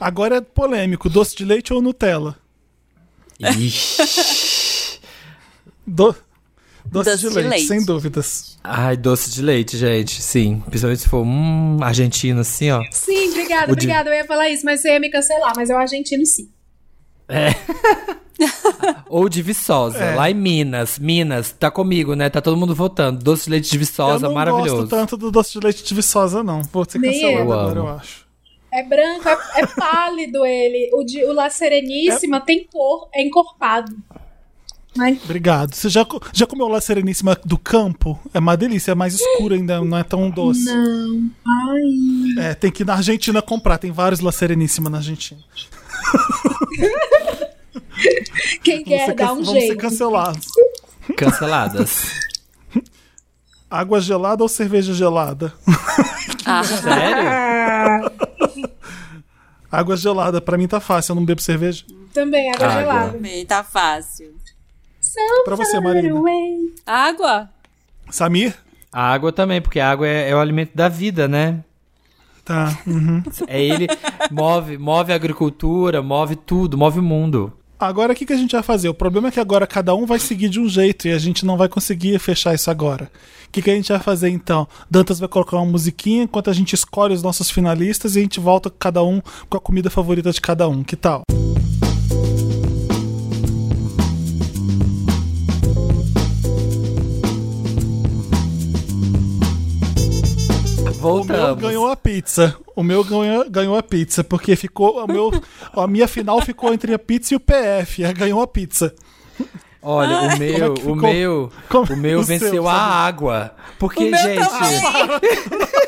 [SPEAKER 1] Agora é polêmico: doce de leite ou Nutella?
[SPEAKER 2] Ixi.
[SPEAKER 1] Do- Doce,
[SPEAKER 3] Doce
[SPEAKER 1] de,
[SPEAKER 3] de
[SPEAKER 1] leite,
[SPEAKER 3] leite.
[SPEAKER 1] sem dúvidas.
[SPEAKER 2] Ai, doce de leite, gente, sim. Principalmente se for hum, argentino, assim, ó.
[SPEAKER 4] Sim, obrigada,
[SPEAKER 2] O de-
[SPEAKER 4] obrigada. Eu ia falar isso, mas você ia me cancelar. Mas eu argentino sim.
[SPEAKER 2] Ou de Viçosa,
[SPEAKER 1] É.
[SPEAKER 2] lá em Minas. Minas, tá comigo, né? Tá todo mundo votando. Doce de leite de
[SPEAKER 1] eu
[SPEAKER 2] Viçosa,
[SPEAKER 1] não
[SPEAKER 2] maravilhoso.
[SPEAKER 1] gosto tanto do doce de leite de Viçosa, não. Vou ser cancelado
[SPEAKER 2] eu.
[SPEAKER 1] agora,
[SPEAKER 2] Eu
[SPEAKER 1] eu acho.
[SPEAKER 4] É branco, é, é pálido ele. O, de, o La Sereníssima tem cor, é encorpado. Mas
[SPEAKER 1] Obrigado. Você já, já comeu lá Sereníssima do campo? É uma delícia, é mais escura ainda, não é tão doce.
[SPEAKER 4] não. Ai.
[SPEAKER 1] É, tem que ir na Argentina comprar, tem vários La Sereníssima na Argentina.
[SPEAKER 4] Quem
[SPEAKER 1] Vamos
[SPEAKER 4] quer
[SPEAKER 1] ser,
[SPEAKER 4] dar um
[SPEAKER 1] vamos ser
[SPEAKER 4] jeito.
[SPEAKER 1] cancelados.
[SPEAKER 2] Canceladas.
[SPEAKER 1] Água gelada ou cerveja gelada?
[SPEAKER 3] Ah,
[SPEAKER 2] Sério?
[SPEAKER 1] Água gelada, pra mim tá fácil, eu não bebo cerveja.
[SPEAKER 4] também, água
[SPEAKER 2] Água.
[SPEAKER 4] gelada.
[SPEAKER 3] também, tá fácil.
[SPEAKER 1] Pra você, Marina.
[SPEAKER 4] Away.
[SPEAKER 3] Água?
[SPEAKER 1] Samir?
[SPEAKER 2] A água também, porque a água é, é o alimento da vida, né?
[SPEAKER 1] Tá. uhum.
[SPEAKER 2] É ele move, move a agricultura, move tudo, move o mundo.
[SPEAKER 1] Agora o que, que a gente vai fazer? O problema é que agora cada um vai seguir de um jeito e a gente não vai conseguir fechar isso agora. O que, que a gente vai fazer então? Dantas vai colocar uma musiquinha enquanto a gente escolhe os nossos finalistas e a gente volta cada um com a comida favorita de cada um. Que tal? O meu
[SPEAKER 2] Voltamos.
[SPEAKER 1] ganhou a pizza. O meu ganhou, ganhou a pizza, porque ficou. O meu, a minha final ficou entre a pizza e o PF. Aí ganhou a pizza.
[SPEAKER 2] Olha, o meu,
[SPEAKER 1] é
[SPEAKER 2] o meu,
[SPEAKER 1] Como-
[SPEAKER 2] o meu
[SPEAKER 1] o seu,
[SPEAKER 2] venceu a água. Porque, gente,
[SPEAKER 3] também.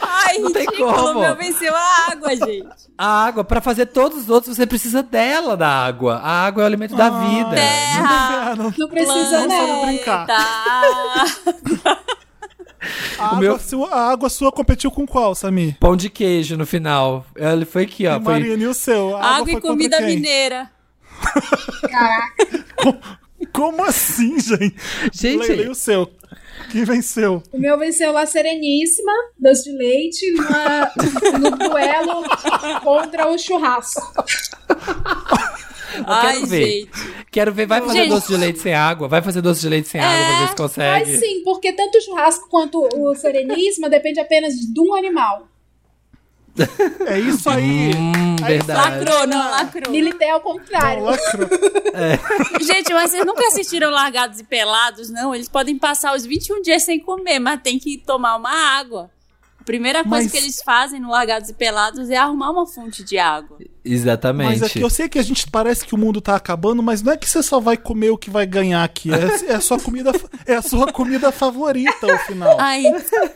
[SPEAKER 3] Ai,
[SPEAKER 2] Não tem
[SPEAKER 3] ridículo,
[SPEAKER 2] como.
[SPEAKER 3] o meu venceu a água, gente.
[SPEAKER 2] a água, pra fazer todos os outros, você precisa dela, da água. A água é o alimento da vida.
[SPEAKER 3] Terra,
[SPEAKER 1] Não,
[SPEAKER 4] Não precisa,
[SPEAKER 1] Não
[SPEAKER 4] não.
[SPEAKER 1] sabe brincar. A, água,
[SPEAKER 2] meu-
[SPEAKER 1] sua, a água sua competiu com qual, Samir?
[SPEAKER 2] Pão de queijo no final. Ele foi aqui, ó.
[SPEAKER 1] E
[SPEAKER 2] Foi...
[SPEAKER 1] Marina, e o seu? A água
[SPEAKER 3] Água
[SPEAKER 1] foi
[SPEAKER 3] e comida
[SPEAKER 1] quem?
[SPEAKER 3] mineira.
[SPEAKER 4] Caraca.
[SPEAKER 1] Como assim, gente?
[SPEAKER 2] Gente-
[SPEAKER 1] Leila, e o seu? Quem venceu?
[SPEAKER 4] O meu venceu lá Sereníssima, doce de leite, numa- no duelo contra o churrasco.
[SPEAKER 3] Ai,
[SPEAKER 2] quero ver.
[SPEAKER 3] gente.
[SPEAKER 2] Quero ver, vai fazer
[SPEAKER 3] Gente.
[SPEAKER 2] doce de leite sem água? Vai fazer doce de leite sem água pra ver se consegue.
[SPEAKER 4] Mas sim, porque tanto o churrasco quanto o Sereníssima depende apenas de um animal.
[SPEAKER 1] É isso aí.
[SPEAKER 2] Hum,
[SPEAKER 1] Aí
[SPEAKER 2] verdade.
[SPEAKER 3] Lacrou, não, lacrou.
[SPEAKER 4] Milité ao contrário.
[SPEAKER 1] Lacrou.
[SPEAKER 3] Gente, mas vocês nunca assistiram Largados e Pelados, não? Eles podem passar os 21 dias sem comer, mas tem que tomar uma água. A primeira coisa
[SPEAKER 1] Mas-
[SPEAKER 3] que eles fazem no Largados e Pelados é arrumar uma fonte de água.
[SPEAKER 2] Exatamente.
[SPEAKER 1] Mas é que eu sei que a gente parece que o mundo tá acabando, mas não é que você só vai comer o que vai ganhar aqui. É, é a sua comida, é a sua comida favorita ao final.
[SPEAKER 3] Ai,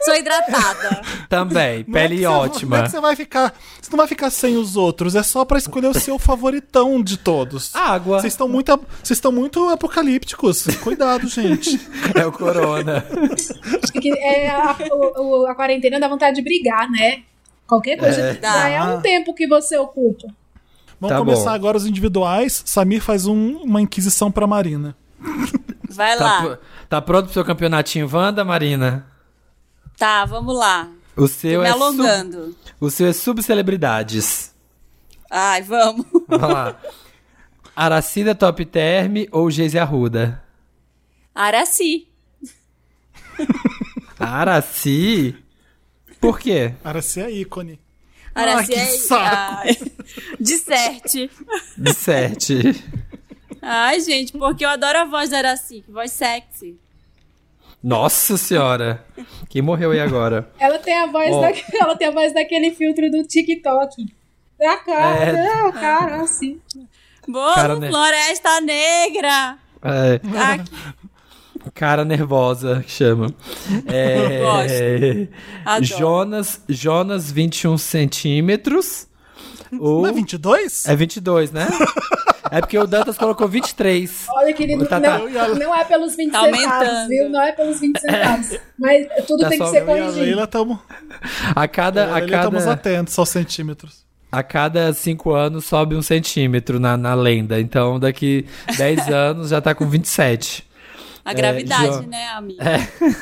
[SPEAKER 3] sou hidratada.
[SPEAKER 2] Também,
[SPEAKER 1] Não é
[SPEAKER 2] pele
[SPEAKER 1] que você- Não é
[SPEAKER 2] ótima.
[SPEAKER 1] que você vai ficar. Você não vai ficar sem os outros, é só pra escolher o seu favoritão de todos.
[SPEAKER 2] Água.
[SPEAKER 1] Vocês estão muito, vocês estão muito apocalípticos. Cuidado, gente.
[SPEAKER 2] É o corona.
[SPEAKER 4] Porque é, a, o- a quarentena dá vontade de brigar, né? Qualquer coisa
[SPEAKER 2] É.
[SPEAKER 4] já é um tempo que você ocupa.
[SPEAKER 1] Vamos
[SPEAKER 2] Tá
[SPEAKER 1] começar
[SPEAKER 2] bom.
[SPEAKER 1] agora os individuais. Samir faz um- uma inquisição pra Marina.
[SPEAKER 3] Vai
[SPEAKER 2] Tá,
[SPEAKER 3] lá.
[SPEAKER 2] pr- tá pronto pro seu campeonatinho, Wanda, Marina?
[SPEAKER 3] Tá, vamos lá.
[SPEAKER 2] O
[SPEAKER 3] Tô
[SPEAKER 2] seu
[SPEAKER 3] me
[SPEAKER 2] é sub,
[SPEAKER 3] alongando.
[SPEAKER 2] o seu é subcelebridades.
[SPEAKER 3] Ai, vamos.
[SPEAKER 2] Vamos lá. Aracida Top Term ou Geise Arruda?
[SPEAKER 3] Araci.
[SPEAKER 2] Araci? Por quê?
[SPEAKER 1] Araci é ícone.
[SPEAKER 3] Araci
[SPEAKER 1] que
[SPEAKER 3] é.
[SPEAKER 1] saco.
[SPEAKER 3] De sete.
[SPEAKER 2] De sete.
[SPEAKER 3] Ai, gente, porque eu adoro a voz da Araci, que voz sexy.
[SPEAKER 2] Nossa senhora. Quem morreu aí agora?
[SPEAKER 4] Ela tem a voz,
[SPEAKER 2] Ó.
[SPEAKER 4] da, ela tem a voz daquele filtro do TikTok. Da cara,
[SPEAKER 2] É.
[SPEAKER 4] não, cara, assim.
[SPEAKER 3] Bolo
[SPEAKER 2] Cara, né?
[SPEAKER 3] Floresta Negra.
[SPEAKER 2] É,
[SPEAKER 3] Aqui.
[SPEAKER 2] Cara nervosa, que chama. É,
[SPEAKER 3] Gosto. Adoro.
[SPEAKER 2] Jonas, Jonas 21 centímetros. Ou...
[SPEAKER 1] Não é 22?
[SPEAKER 2] É 22, né? é porque o Dantas colocou 23.
[SPEAKER 4] Olha, querido,
[SPEAKER 2] Tá,
[SPEAKER 4] não,
[SPEAKER 2] tá.
[SPEAKER 4] não é pelos 20
[SPEAKER 3] Tá
[SPEAKER 4] centavos, viu? Não é pelos 20 centavos. Mas tudo
[SPEAKER 2] Tá
[SPEAKER 4] tem que ser
[SPEAKER 2] e a
[SPEAKER 1] a
[SPEAKER 4] corrigido.
[SPEAKER 1] Leila estamos
[SPEAKER 2] A cada, a
[SPEAKER 1] estamos
[SPEAKER 2] cada,
[SPEAKER 1] atentos aos centímetros.
[SPEAKER 2] a cada cinco anos sobe um centímetro na, na lenda. Então, daqui 10 anos já tá com 27.
[SPEAKER 3] A gravidade,
[SPEAKER 2] Jo-
[SPEAKER 3] né, amiga?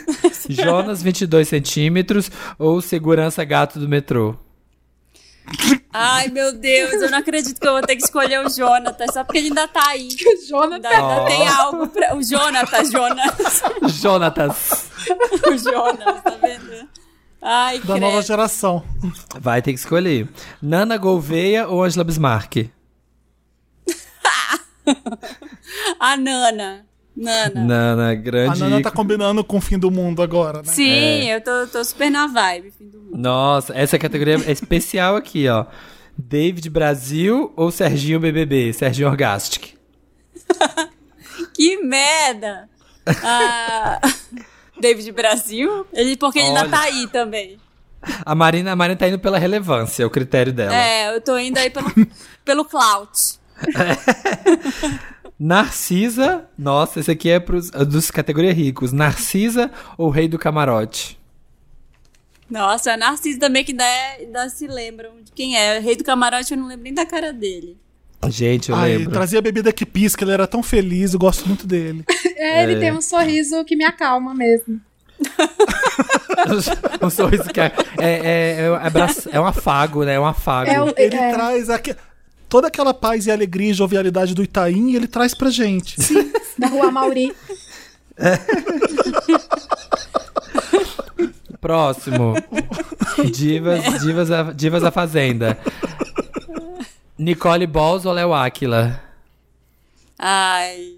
[SPEAKER 2] Jonas, 22 centímetros ou segurança gato do metrô?
[SPEAKER 3] Ai, meu Deus, eu não acredito que eu vou ter que escolher o Jonathan, só porque ele ainda tá aí.
[SPEAKER 4] Jonathan.
[SPEAKER 3] Ainda, ainda tem algo pra. O Jonathan, Jonas.
[SPEAKER 2] Jonatas.
[SPEAKER 3] o Jonas, tá vendo? Ai,
[SPEAKER 1] Da nova
[SPEAKER 3] credo.
[SPEAKER 1] geração.
[SPEAKER 2] Vai ter que escolher. Nana Gouveia ou Angela Bismarck?
[SPEAKER 3] A Nana. Nana.
[SPEAKER 2] Nana,
[SPEAKER 1] A
[SPEAKER 2] grande.
[SPEAKER 1] Nana tá combinando com o fim do mundo agora, né?
[SPEAKER 3] Sim, eu tô, tô super na vibe, fim do mundo.
[SPEAKER 2] Nossa, essa categoria é especial aqui, ó. David Brasil ou Serginho BBB? Serginho Orgastic.
[SPEAKER 3] Que merda! Ah, David Brasil? Ele, porque ele ainda
[SPEAKER 2] Olha.
[SPEAKER 3] tá aí também.
[SPEAKER 2] A Marina, a Marina tá indo pela relevância, é o critério dela.
[SPEAKER 3] É, eu tô indo aí pelo, pelo clout.
[SPEAKER 2] Narcisa, nossa, esse aqui é pros, dos categoria ricos. Narcisa ou Rei do Camarote?
[SPEAKER 3] Nossa, a Narciso também que ainda, é, ainda se lembram de quem é. O Rei do Camarote eu não lembro nem da cara dele.
[SPEAKER 2] Gente, eu
[SPEAKER 1] Ai, ele
[SPEAKER 2] lembro.
[SPEAKER 1] trazia bebida que pisca, ele era tão feliz, eu gosto muito dele.
[SPEAKER 4] É, ele tem um sorriso que me acalma mesmo.
[SPEAKER 2] um sorriso que é, é, é, é, é um afago, né? É um afago.
[SPEAKER 4] É
[SPEAKER 1] Ele
[SPEAKER 4] É.
[SPEAKER 1] traz aque- toda aquela paz e alegria e jovialidade do Itaim ele traz pra gente.
[SPEAKER 4] Da rua Mauri.
[SPEAKER 2] Próximo. Divas, divas, a- divas da Fazenda. Nicole Balls ou Léo Áquila?
[SPEAKER 3] Ai.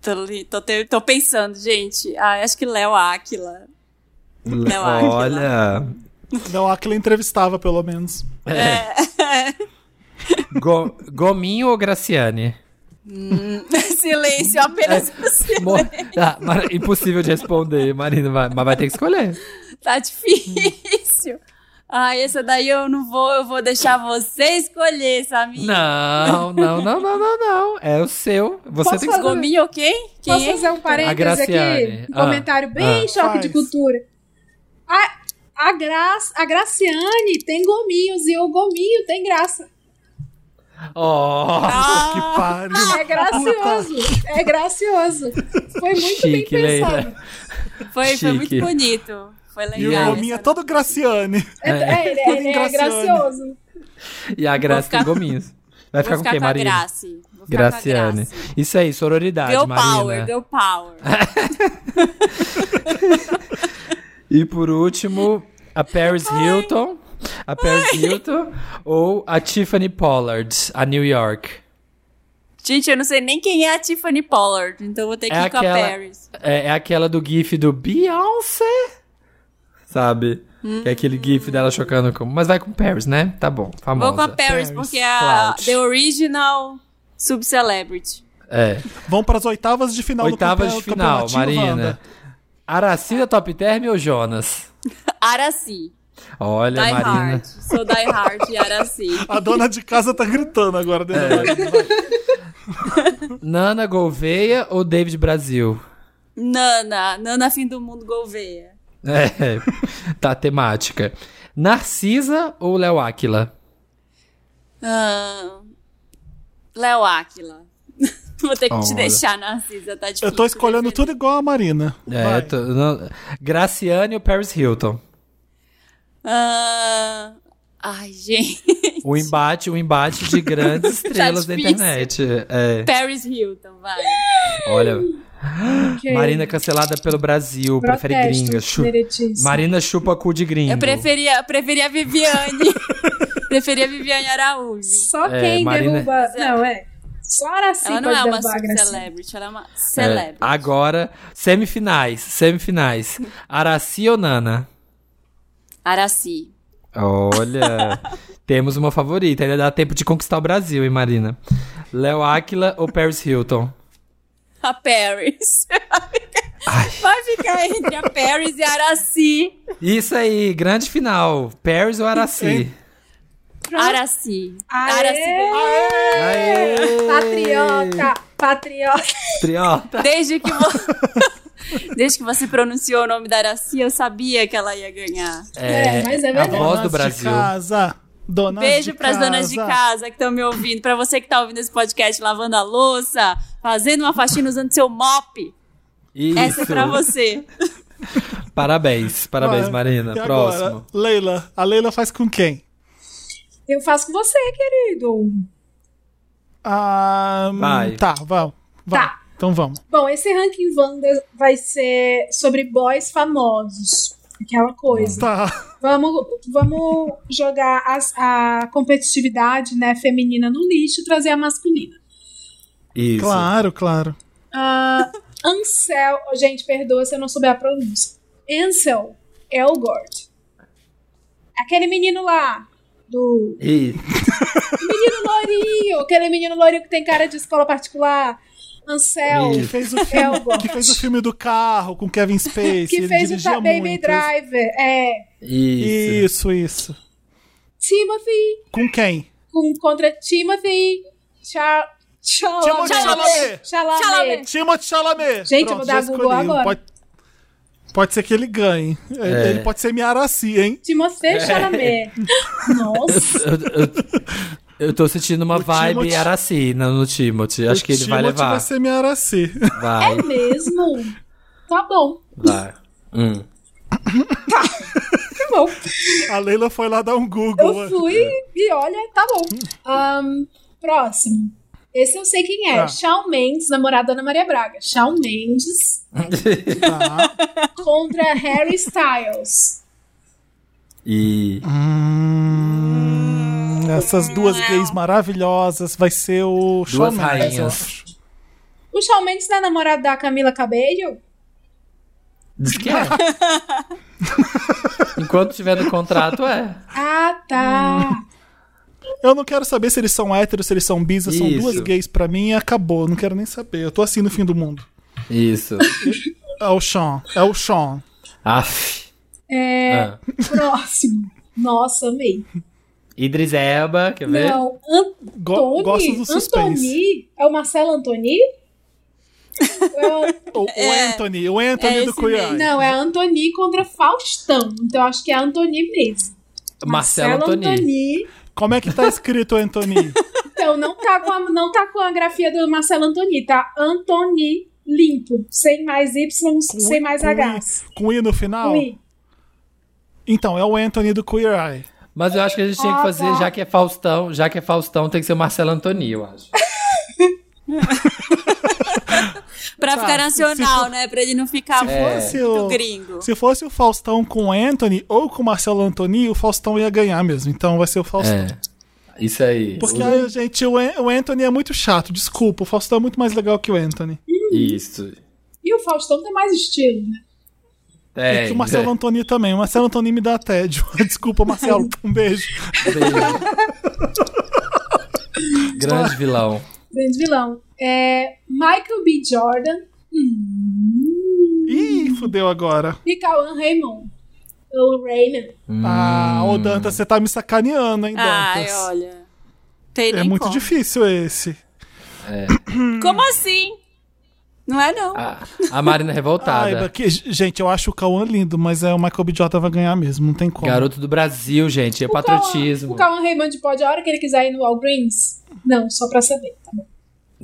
[SPEAKER 3] Tô, tô, te- tô pensando, gente. Ai, acho que Léo Áquila. Léo Áquila.
[SPEAKER 2] Olha.
[SPEAKER 1] Léo Aquila entrevistava, pelo menos.
[SPEAKER 2] Go- Gominho ou Graciane?
[SPEAKER 3] Silêncio, apenas silêncio.
[SPEAKER 2] Mo- Ah, impossível de responder, Marina, vai- mas vai ter que escolher.
[SPEAKER 3] Tá difícil. Ai, essa daí eu não vou, eu vou deixar você escolher, Samir.
[SPEAKER 2] Não, não, não, não, não, não. É o seu. Você
[SPEAKER 4] Posso
[SPEAKER 2] tem que escolher.
[SPEAKER 3] Gominho, ok? Quem
[SPEAKER 4] Posso
[SPEAKER 3] é?
[SPEAKER 4] fazer um
[SPEAKER 2] A
[SPEAKER 4] parêntese
[SPEAKER 2] Graciane.
[SPEAKER 4] aqui? Um
[SPEAKER 2] Ah.
[SPEAKER 4] comentário bem
[SPEAKER 2] Ah.
[SPEAKER 4] choque de
[SPEAKER 1] Faz.
[SPEAKER 4] cultura. A, a, Gra, a Graciane tem gominhos e o gominho tem graça.
[SPEAKER 2] Oh,
[SPEAKER 3] Ah,
[SPEAKER 1] Que pariu.
[SPEAKER 4] É gracioso. É gracioso. Foi muito
[SPEAKER 2] Chique,
[SPEAKER 4] bem pensado.
[SPEAKER 2] Leila.
[SPEAKER 3] Foi, foi muito
[SPEAKER 2] Chique.
[SPEAKER 3] bonito. Foi
[SPEAKER 1] E
[SPEAKER 3] legal.
[SPEAKER 1] o Gominho é todo Graciane.
[SPEAKER 4] É, é, ele,
[SPEAKER 1] Tudo
[SPEAKER 4] ele é
[SPEAKER 1] Graciane.
[SPEAKER 4] gracioso.
[SPEAKER 2] E a Graça
[SPEAKER 3] ficar-
[SPEAKER 2] tem gominhos. Vai ficar com quem,
[SPEAKER 3] ficar com a
[SPEAKER 2] Marina?
[SPEAKER 3] Grace. Vou ficar
[SPEAKER 2] Graciane.
[SPEAKER 3] Grace.
[SPEAKER 2] Isso aí, sororidade,
[SPEAKER 3] Girl
[SPEAKER 2] Marina.
[SPEAKER 3] power, girl power.
[SPEAKER 2] E por último, a Paris Hilton. A Paris Hilton ou a Tiffany Pollard, a New York.
[SPEAKER 3] Gente, eu não sei nem quem é a Tiffany Pollard, então eu vou ter que
[SPEAKER 2] É
[SPEAKER 3] ir com a
[SPEAKER 2] aquela,
[SPEAKER 3] Paris.
[SPEAKER 2] é, é aquela do gif do Beyoncé, sabe? Que é aquele gif dela chocando com... Mas vai com Paris, né? Tá bom, famosa.
[SPEAKER 3] Vou com a Paris,
[SPEAKER 1] Paris,
[SPEAKER 3] porque é a. The Original Sub-Celebrity.
[SPEAKER 2] É.
[SPEAKER 1] Vão para as oitavas de final
[SPEAKER 2] Oitavas
[SPEAKER 1] do
[SPEAKER 2] de
[SPEAKER 1] campe-
[SPEAKER 2] final,
[SPEAKER 1] campeonatinho
[SPEAKER 2] Marina.
[SPEAKER 1] Wanda.
[SPEAKER 2] Aracida Top Term ou Jonas?
[SPEAKER 3] Araci.
[SPEAKER 2] Olha,
[SPEAKER 3] Die
[SPEAKER 2] Marina.
[SPEAKER 3] Hard. Sou Die Hard e Araci.
[SPEAKER 1] A dona de casa tá gritando agora
[SPEAKER 2] É. Nana Gouveia ou David Brasil?
[SPEAKER 3] Nana. Nana Fim do Mundo Gouveia.
[SPEAKER 2] É, tá temática. Narcisa ou Léo Áquila?
[SPEAKER 3] Ah, Léo Áquila. Vou ter que te
[SPEAKER 2] Olha.
[SPEAKER 3] deixar, Narcisa. Tá difícil.
[SPEAKER 1] Eu tô escolhendo tudo igual a Marina.
[SPEAKER 2] É, tô- não- Graciane ou Paris Hilton?
[SPEAKER 3] Ah, ai, gente.
[SPEAKER 2] O embate, o embate de grandes estrelas da
[SPEAKER 3] difícil.
[SPEAKER 2] internet. É,
[SPEAKER 3] Paris Hilton, vai.
[SPEAKER 2] olha,
[SPEAKER 4] Ok.
[SPEAKER 2] Marina cancelada pelo Brasil, prefere
[SPEAKER 4] Protesto,
[SPEAKER 2] gringa. Chu-. Marina chupa cu de gringo.
[SPEAKER 3] Eu preferia, preferia a Viviane. preferia a Viviane Araújo.
[SPEAKER 4] Só
[SPEAKER 2] É,
[SPEAKER 4] quem
[SPEAKER 2] Marina-
[SPEAKER 4] derruba. Não, é. Só Araci
[SPEAKER 3] Ela não
[SPEAKER 4] pode
[SPEAKER 3] é uma sub-celebrity, ela é uma
[SPEAKER 2] É,
[SPEAKER 3] celebrity.
[SPEAKER 2] agora, semifinais, semifinais. Araci ou Nana?
[SPEAKER 3] Araci.
[SPEAKER 2] Olha, temos uma favorita. Ainda dá tempo de conquistar o Brasil, hein, Marina? Léo Áquila ou Paris Hilton?
[SPEAKER 3] A Paris.
[SPEAKER 2] Ai.
[SPEAKER 3] Vai ficar entre a Paris e a Araci.
[SPEAKER 2] Isso aí, grande final. Paris ou Araci?
[SPEAKER 3] Araci.
[SPEAKER 4] Aê!
[SPEAKER 3] Araci ganhou.
[SPEAKER 2] Aê!
[SPEAKER 4] Patriota! Patriota!
[SPEAKER 2] Patriota.
[SPEAKER 3] Desde que, vo... Desde que você pronunciou o nome da Araci, eu sabia que ela ia ganhar.
[SPEAKER 4] É, mas é
[SPEAKER 2] a
[SPEAKER 4] verdade.
[SPEAKER 2] voz do Brasil.
[SPEAKER 1] De casa. Donas
[SPEAKER 3] Beijo pras
[SPEAKER 1] casa.
[SPEAKER 3] donas de casa que estão me ouvindo. Pra você que tá ouvindo esse podcast lavando a louça, fazendo uma faxina usando seu mop.
[SPEAKER 2] Isso.
[SPEAKER 3] Essa é pra você.
[SPEAKER 2] Parabéns, parabéns. Marina.
[SPEAKER 1] E
[SPEAKER 2] Próximo.
[SPEAKER 1] Agora, Leila. A Leila faz com quem?
[SPEAKER 4] Eu faço com você, querido.
[SPEAKER 1] Ah,
[SPEAKER 2] Vai.
[SPEAKER 1] Tá, vamos.
[SPEAKER 4] Tá.
[SPEAKER 1] Então vamos.
[SPEAKER 4] Bom, esse ranking Wanda vai ser sobre boys famosos. Aquela coisa.
[SPEAKER 1] Tá.
[SPEAKER 4] Vamos, vamos jogar as- a competitividade né, feminina no lixo e trazer a masculina.
[SPEAKER 2] Isso.
[SPEAKER 1] Claro, claro.
[SPEAKER 4] Ah, Ansel. Gente, perdoa se eu não souber a pronúncia. Ansel Elgort. Aquele menino lá. Do.
[SPEAKER 2] Isso.
[SPEAKER 4] Menino Lourinho! Aquele menino Lourinho que tem cara de escola particular. Ansel
[SPEAKER 1] Que fez, o filme,
[SPEAKER 4] Elgort.
[SPEAKER 1] que fez o filme do carro com Kevin Spacey.
[SPEAKER 4] Que
[SPEAKER 1] ele
[SPEAKER 4] fez o Baby
[SPEAKER 1] muito.
[SPEAKER 4] Driver. É.
[SPEAKER 2] Isso.
[SPEAKER 1] Isso, isso.
[SPEAKER 4] Timothy
[SPEAKER 1] Com quem?
[SPEAKER 4] com, contra Timothy Char
[SPEAKER 1] Timothée
[SPEAKER 4] Chalamet.
[SPEAKER 1] Chalamet.
[SPEAKER 4] Chalamet.
[SPEAKER 1] Timothée Chalamet.
[SPEAKER 4] Gente, eu vou dar Google agora.
[SPEAKER 1] Pode, pode ser que ele ganhe.
[SPEAKER 2] É.
[SPEAKER 1] Ele pode ser Miaraci, hein?
[SPEAKER 4] Timothée Chalamet. Nossa.
[SPEAKER 2] Eu, tô sentindo uma
[SPEAKER 1] O
[SPEAKER 2] vibe
[SPEAKER 1] Timothy-
[SPEAKER 2] Araci no, no Timothy. Acho
[SPEAKER 1] O
[SPEAKER 2] que ele vai
[SPEAKER 1] Timothée
[SPEAKER 2] levar.
[SPEAKER 1] vai ser Miaraci.
[SPEAKER 2] Vai,
[SPEAKER 4] É mesmo? Tá bom.
[SPEAKER 2] vai. Hum.
[SPEAKER 4] Tá bom.
[SPEAKER 1] A Leila foi lá dar um Google.
[SPEAKER 4] Eu fui e olha, tá bom. Ahn, próximo. Esse eu sei quem é.
[SPEAKER 1] Tá.
[SPEAKER 4] Shawn Mendes, namorado da Ana Maria Braga. Shawn Mendes
[SPEAKER 1] Tá.
[SPEAKER 4] contra Harry Styles.
[SPEAKER 2] E.
[SPEAKER 1] Hum, essas duas gays maravilhosas vai ser o
[SPEAKER 2] Duas
[SPEAKER 1] Shawn eu
[SPEAKER 2] rainhas.
[SPEAKER 4] O Shawn Mendes não é namorado da Camila Cabello?
[SPEAKER 2] Diz que é. Enquanto tiver no contrato, é.
[SPEAKER 4] Ah, tá.
[SPEAKER 1] Eu não quero saber se eles são héteros, se eles são bis, são duas gays pra mim e acabou. Eu Não quero nem saber. Eu tô assim no fim do mundo.
[SPEAKER 2] Isso.
[SPEAKER 1] É o Sean. É o Sean.
[SPEAKER 2] Aff.
[SPEAKER 4] É,
[SPEAKER 2] Ah.
[SPEAKER 4] próximo. Nossa, amei.
[SPEAKER 2] Idris Elba, quer ver?
[SPEAKER 4] Não,
[SPEAKER 1] Go
[SPEAKER 4] Antony.
[SPEAKER 1] gosto do suspense.
[SPEAKER 4] Antony? É o Marcelo Antony? É o-
[SPEAKER 1] O, o Anthony. O Anthony
[SPEAKER 3] É
[SPEAKER 1] do. Eye.
[SPEAKER 4] não, é Antony contra Faustão. Então acho que é Antony mesmo.
[SPEAKER 2] Marcelo Antoni.
[SPEAKER 1] Como é que tá escrito Anthony?
[SPEAKER 4] Então não tá, com a, não tá com a grafia do Marcelo Antoni, tá Antony limpo. Sem mais Y, sem mais
[SPEAKER 1] com
[SPEAKER 4] H.
[SPEAKER 1] I- Com I no final?
[SPEAKER 4] Ui.
[SPEAKER 1] Então, é o Anthony do Queer Eye.
[SPEAKER 2] Mas eu acho que a gente tinha que
[SPEAKER 4] Ah,
[SPEAKER 2] fazer,
[SPEAKER 4] tá.
[SPEAKER 2] já que é Faustão, já que é Faustão, tem que ser o Marcelo Antoni, eu acho.
[SPEAKER 3] Pra
[SPEAKER 1] Tá,
[SPEAKER 3] ficar nacional,
[SPEAKER 1] for-
[SPEAKER 3] né? Pra ele não ficar
[SPEAKER 1] Se fosse
[SPEAKER 3] muito
[SPEAKER 1] o-
[SPEAKER 3] gringo.
[SPEAKER 1] Se fosse o Faustão com o Anthony ou com o Marcelo Antoni, o Faustão ia ganhar mesmo. Então vai ser o Faustão.
[SPEAKER 2] É. Isso aí.
[SPEAKER 1] Porque, ai, gente, o, o Anthony é muito chato. Desculpa, o Faustão é muito mais legal que o Anthony.
[SPEAKER 2] Isso.
[SPEAKER 4] E o Faustão tem mais estilo, né?
[SPEAKER 2] É,
[SPEAKER 1] e que o Marcelo Antoni também. O Marcelo Antoni me dá tédio. Desculpa, Marcelo. Um beijo.
[SPEAKER 2] Grande vilão.
[SPEAKER 4] Grande vilão. É Michael B. Jordan
[SPEAKER 1] Ih, fudeu agora.
[SPEAKER 4] e Cauan Raymond. O Raymond.
[SPEAKER 1] Ah, ô Dantas, você tá me sacaneando, hein,
[SPEAKER 3] Ai,
[SPEAKER 1] Dantas?
[SPEAKER 3] olha. Tem
[SPEAKER 1] é muito
[SPEAKER 3] como.
[SPEAKER 1] difícil esse.
[SPEAKER 3] Como assim? Não é, não.
[SPEAKER 2] A, a Marina
[SPEAKER 1] Ai,
[SPEAKER 2] revoltada.
[SPEAKER 1] que- gente, eu acho o Cauã lindo, mas é o Michael B. Jordan vai ganhar mesmo, não tem como.
[SPEAKER 2] Garoto do Brasil, gente. É
[SPEAKER 4] O Cauã-
[SPEAKER 2] patriotismo.
[SPEAKER 4] O Cauan Raymond pode, a hora que ele quiser ir no Walgreens? Não, só pra saber. Tá bom.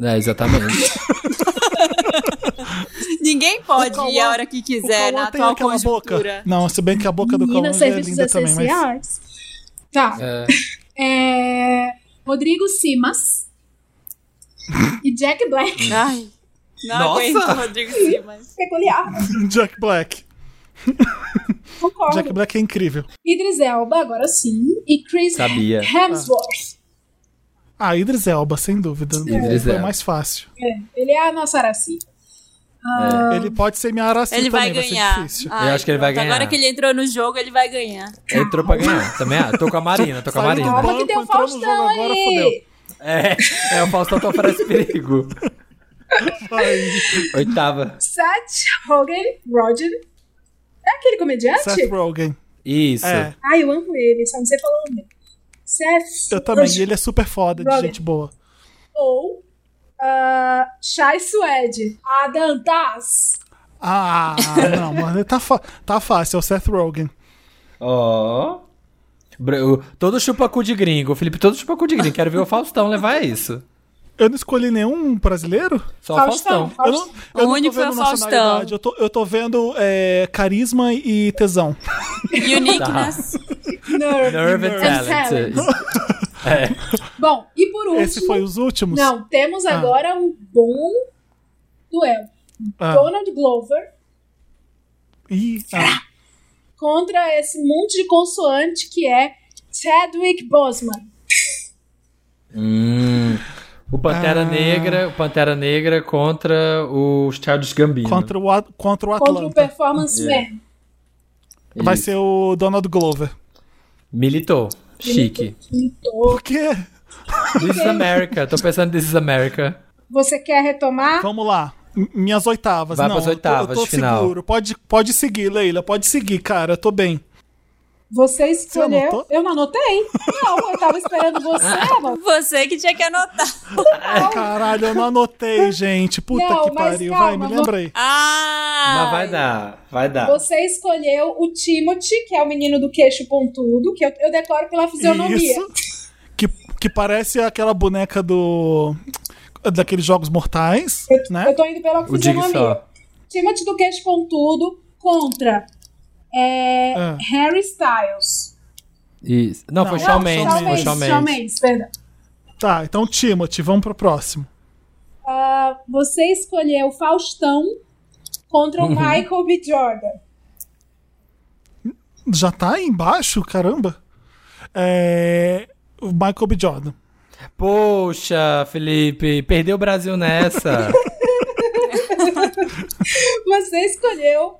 [SPEAKER 2] É, exatamente.
[SPEAKER 3] Ninguém pode ir a
[SPEAKER 1] Cauã-
[SPEAKER 3] hora que quiser,
[SPEAKER 1] Cauã
[SPEAKER 3] na
[SPEAKER 1] tem
[SPEAKER 3] atual
[SPEAKER 1] aquela boca.
[SPEAKER 3] conjuntura.
[SPEAKER 1] Não, se bem que a boca do Cauã é linda também, mas...
[SPEAKER 4] Tá.
[SPEAKER 2] É.
[SPEAKER 4] É, Rodrigo Simas e Jack Black.
[SPEAKER 3] Ai, não
[SPEAKER 2] Nossa!
[SPEAKER 3] aguento, Rodrigo Simas.
[SPEAKER 4] Peculiar.
[SPEAKER 1] Jack Black.
[SPEAKER 4] Concordo.
[SPEAKER 1] Jack Black é incrível.
[SPEAKER 4] Idris Elba, agora sim. E Chris
[SPEAKER 2] Sabia.
[SPEAKER 4] Hemsworth.
[SPEAKER 1] Ah, Idris Elba, sem dúvida.
[SPEAKER 2] Idris
[SPEAKER 1] Foi mais fácil.
[SPEAKER 4] É, ele é a nossa Araci.
[SPEAKER 1] Ele pode ser minha Araci
[SPEAKER 3] Ele vai
[SPEAKER 1] também, vai,
[SPEAKER 3] ganhar.
[SPEAKER 1] ser difícil.
[SPEAKER 3] Ai,
[SPEAKER 2] Eu acho que ele vai ganhar.
[SPEAKER 3] Agora que ele entrou no jogo, ele vai ganhar.
[SPEAKER 2] Entrou pra ganhar. Também, ah, tô com a Marina, tô com a Marina.
[SPEAKER 4] Calma que tem o Faustão
[SPEAKER 1] agora,
[SPEAKER 4] aí.
[SPEAKER 1] fudeu.
[SPEAKER 2] É, é, o Faustão tá oferece perigo. Oitava.
[SPEAKER 4] Seth Rogen, Roger. É aquele comediante?
[SPEAKER 1] Seth Rogen.
[SPEAKER 2] Isso.
[SPEAKER 1] É,
[SPEAKER 4] Ai, eu amo ele, só não sei falar o nome. Seth
[SPEAKER 1] eu também.
[SPEAKER 4] Rogen.
[SPEAKER 1] ele é super foda, de gente boa.
[SPEAKER 4] Ou uh, Shai Suede. Adam Taz.
[SPEAKER 1] Ah, não, mano. Tá, tá fácil, é o Seth Rogen.
[SPEAKER 2] Ó. Bra- o- Todo chupacu de gringo. Felipe, todo chupacu de gringo. Quero ver o Faustão levar isso.
[SPEAKER 1] Eu não escolhi nenhum brasileiro?
[SPEAKER 2] Só o Faustão.
[SPEAKER 1] Eu não, eu não
[SPEAKER 3] único
[SPEAKER 1] tô vendo
[SPEAKER 3] foi o Faustão.
[SPEAKER 1] Eu tô, eu tô vendo é, carisma e tesão.
[SPEAKER 3] Uniqueness.
[SPEAKER 4] Nerve.
[SPEAKER 2] Nerve and
[SPEAKER 4] And
[SPEAKER 2] talent.
[SPEAKER 4] Bom, e por último.
[SPEAKER 1] Esse foi os últimos?
[SPEAKER 4] Não, temos
[SPEAKER 1] Ah.
[SPEAKER 4] agora um bom duelo.
[SPEAKER 1] Ah.
[SPEAKER 4] Donald Glover
[SPEAKER 1] Ih, ah.
[SPEAKER 4] contra esse monte de consoante que é Chadwick Boseman.
[SPEAKER 2] Hum. O Pantera
[SPEAKER 1] Ah.
[SPEAKER 2] Negra, o Pantera Negra contra o Charles Gambino.
[SPEAKER 1] contra, o, contra o
[SPEAKER 4] Contra o
[SPEAKER 1] Atlanta.
[SPEAKER 4] Performance
[SPEAKER 2] É.
[SPEAKER 4] Man.
[SPEAKER 1] Vai
[SPEAKER 2] Isso.
[SPEAKER 1] ser o Donald Glover.
[SPEAKER 2] Militou. Chique.
[SPEAKER 4] Então,
[SPEAKER 1] Por quê?
[SPEAKER 2] This is America. Tô pensando This is America.
[SPEAKER 4] Você quer retomar?
[SPEAKER 1] Vamos lá. Minhas oitavas.
[SPEAKER 2] Vai
[SPEAKER 1] Não,
[SPEAKER 2] pras
[SPEAKER 1] eu tô-
[SPEAKER 2] oitavas
[SPEAKER 1] eu tô
[SPEAKER 2] de final.
[SPEAKER 1] seguro. Pode, pode seguir, Leila. Pode seguir, cara. Eu tô bem.
[SPEAKER 4] Você escolheu.
[SPEAKER 1] anotou?
[SPEAKER 4] eu não anotei. Não, eu tava esperando você, mano.
[SPEAKER 3] Você que tinha que anotar.
[SPEAKER 1] Caralho, eu não anotei, gente. Puta
[SPEAKER 4] Não,
[SPEAKER 1] que pariu.
[SPEAKER 4] calma,
[SPEAKER 1] Vai, me
[SPEAKER 4] vou-
[SPEAKER 1] lembra aí.
[SPEAKER 3] Ah!
[SPEAKER 2] Mas vai dar, vai dar.
[SPEAKER 4] Você escolheu o Timothy, que é o menino do queixo pontudo, que eu, eu decoro pela fisionomia.
[SPEAKER 1] Isso. Que, que parece aquela boneca do. Daqueles jogos mortais, né?
[SPEAKER 4] Eu tô indo pela
[SPEAKER 2] O
[SPEAKER 4] fisionomia.
[SPEAKER 2] só.
[SPEAKER 4] Timothy do queixo pontudo contra é,
[SPEAKER 1] Ah.
[SPEAKER 4] Harry Styles.
[SPEAKER 2] Isso. Não, foi
[SPEAKER 1] Não,
[SPEAKER 2] Shawn Mendes.
[SPEAKER 1] Shawn
[SPEAKER 2] Foi
[SPEAKER 1] Mendes,
[SPEAKER 2] Shawn
[SPEAKER 4] Shawn
[SPEAKER 2] Mendes.
[SPEAKER 4] Mendes, perdão.
[SPEAKER 1] Tá, então Timothy, vamos pro próximo.
[SPEAKER 4] Ah, você escolheu Faustão contra
[SPEAKER 2] Uhum.
[SPEAKER 4] o Michael B. Jordan.
[SPEAKER 1] Já tá aí embaixo? Caramba. É. O Michael B. Jordan.
[SPEAKER 2] Poxa, Felipe, perdeu o Brasil nessa.
[SPEAKER 4] Você escolheu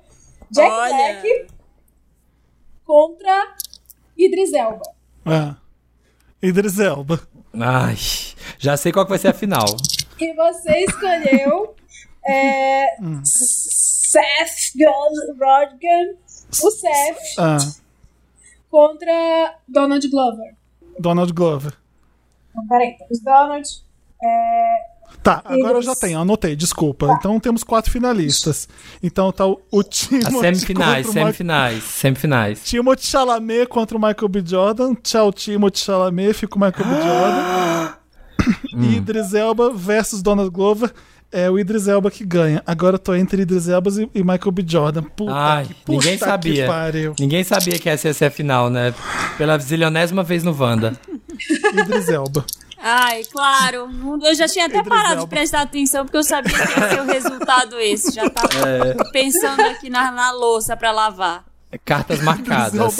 [SPEAKER 4] Jack
[SPEAKER 3] Olha.
[SPEAKER 4] Black contra Idris Elba.
[SPEAKER 1] É. Idris Elba.
[SPEAKER 2] Ai, já sei qual que vai ser a final.
[SPEAKER 4] E você escolheu é,
[SPEAKER 1] Hum.
[SPEAKER 4] Seth Rogen, o Seth,
[SPEAKER 1] Ah,
[SPEAKER 4] contra Donald Glover.
[SPEAKER 1] Donald Glover.
[SPEAKER 4] Não, peraí, temos Donald. É,
[SPEAKER 1] Tá, agora eu já tenho, anotei, desculpa. Então temos quatro finalistas. Então tá o, o Timothy.
[SPEAKER 2] As semifinais,
[SPEAKER 1] contra o Ma-
[SPEAKER 2] semifinais, semifinais.
[SPEAKER 1] Timothy Chalamet contra o Michael B. Jordan. Tchau, Timothy Chalamet, fica o Michael B. Jordan. E Idris Elba versus Donald Glover. É o Idris Elba que ganha. Agora eu tô entre Idris Elba e, e Michael B. Jordan. Puta
[SPEAKER 2] Ai,
[SPEAKER 1] que, puta
[SPEAKER 2] ninguém
[SPEAKER 1] que
[SPEAKER 2] sabia. Ninguém sabia que essa ia ser a final, né? Pela zilionésima vez no Wanda.
[SPEAKER 1] Idris Elba.
[SPEAKER 3] Ai, claro. Eu já tinha até parado de prestar atenção, porque eu sabia que ia ser o resultado esse. Já tava
[SPEAKER 1] É.
[SPEAKER 3] pensando aqui na, na louça pra lavar.
[SPEAKER 2] Cartas
[SPEAKER 1] Idris
[SPEAKER 2] marcadas.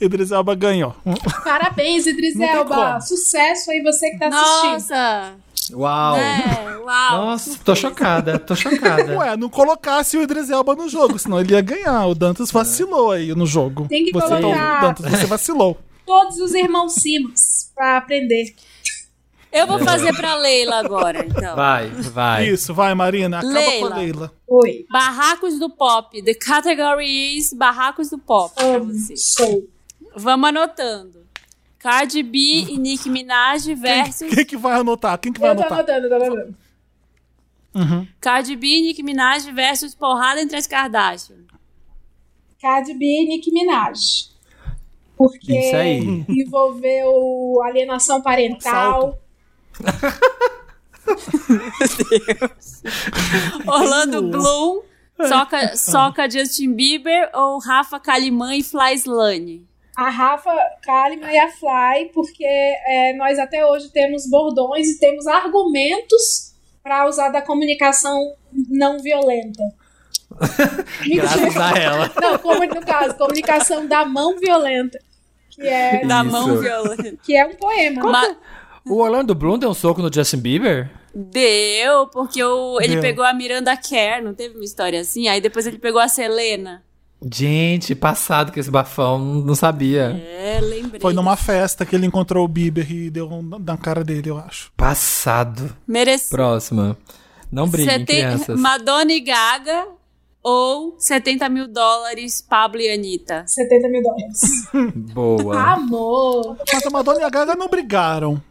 [SPEAKER 1] Idris Elba ganhou.
[SPEAKER 4] parabéns, Idris Elba. Sucesso aí você que tá assistindo.
[SPEAKER 3] Nossa!
[SPEAKER 2] Uau!
[SPEAKER 3] É, uau!
[SPEAKER 2] Nossa, tô chocada, tô chocada.
[SPEAKER 1] Ué, não colocasse o Idris Elba no jogo, senão ele ia ganhar. O Dantas vacilou aí no jogo.
[SPEAKER 4] Tem que
[SPEAKER 1] você tá
[SPEAKER 4] colocar.
[SPEAKER 1] ouvindo, Dantas, você vacilou.
[SPEAKER 4] Todos os irmãos Simmons pra aprender.
[SPEAKER 3] Eu vou fazer pra Leila agora, então.
[SPEAKER 2] Vai, vai.
[SPEAKER 1] Isso, vai, Marina. Acaba
[SPEAKER 3] Leila.
[SPEAKER 1] com a Leila.
[SPEAKER 4] Oi.
[SPEAKER 3] Barracos do Pop. The category is Barracos do Pop pra
[SPEAKER 4] Amo.
[SPEAKER 3] você.
[SPEAKER 4] Sou.
[SPEAKER 3] Vamos anotando. Cardi B e Nicki Minaj versus
[SPEAKER 1] Quem que vai anotar? Quem que vai
[SPEAKER 4] Eu tô
[SPEAKER 1] anotar?
[SPEAKER 4] anotando, eu tô anotando.
[SPEAKER 3] Cardi B e Nicki Minaj versus Porrada entre as Kardashian.
[SPEAKER 4] Cardi B e Nicki Minaj. Porque
[SPEAKER 2] Isso aí.
[SPEAKER 4] envolveu alienação parental.
[SPEAKER 1] Salto.
[SPEAKER 3] Orlando Bloom, soca, soca Justin Bieber ou Rafa Kalimann e Fly Slane?
[SPEAKER 4] A Rafa Kalimann e a Fly, porque é, nós até hoje temos bordões e temos argumentos para usar da comunicação não violenta.
[SPEAKER 2] Graças a ela.
[SPEAKER 4] Não, como no caso, comunicação da mão violenta. Que é,
[SPEAKER 3] Da mão violenta.
[SPEAKER 4] que é um poema.
[SPEAKER 3] Ma-
[SPEAKER 2] O Orlando Bloom deu um soco no Justin Bieber?
[SPEAKER 3] Deu, porque o, ele
[SPEAKER 1] Deu.
[SPEAKER 3] pegou a Miranda Kerr, não teve uma história assim? Aí depois ele pegou a Selena.
[SPEAKER 2] Gente, passado com esse bafão, não sabia.
[SPEAKER 3] É, lembrei.
[SPEAKER 1] Foi numa festa que ele encontrou o Bieber e deu um na cara dele, eu acho.
[SPEAKER 2] Passado.
[SPEAKER 3] Merecido.
[SPEAKER 2] Próxima. Não briguem,
[SPEAKER 3] tem
[SPEAKER 2] crianças.
[SPEAKER 3] Madonna e Gaga ou 70 mil dólares Pablo e Anitta?
[SPEAKER 4] 70 mil dólares.
[SPEAKER 2] Boa.
[SPEAKER 4] Amor!
[SPEAKER 1] Mas a Madonna e a Gaga não brigaram.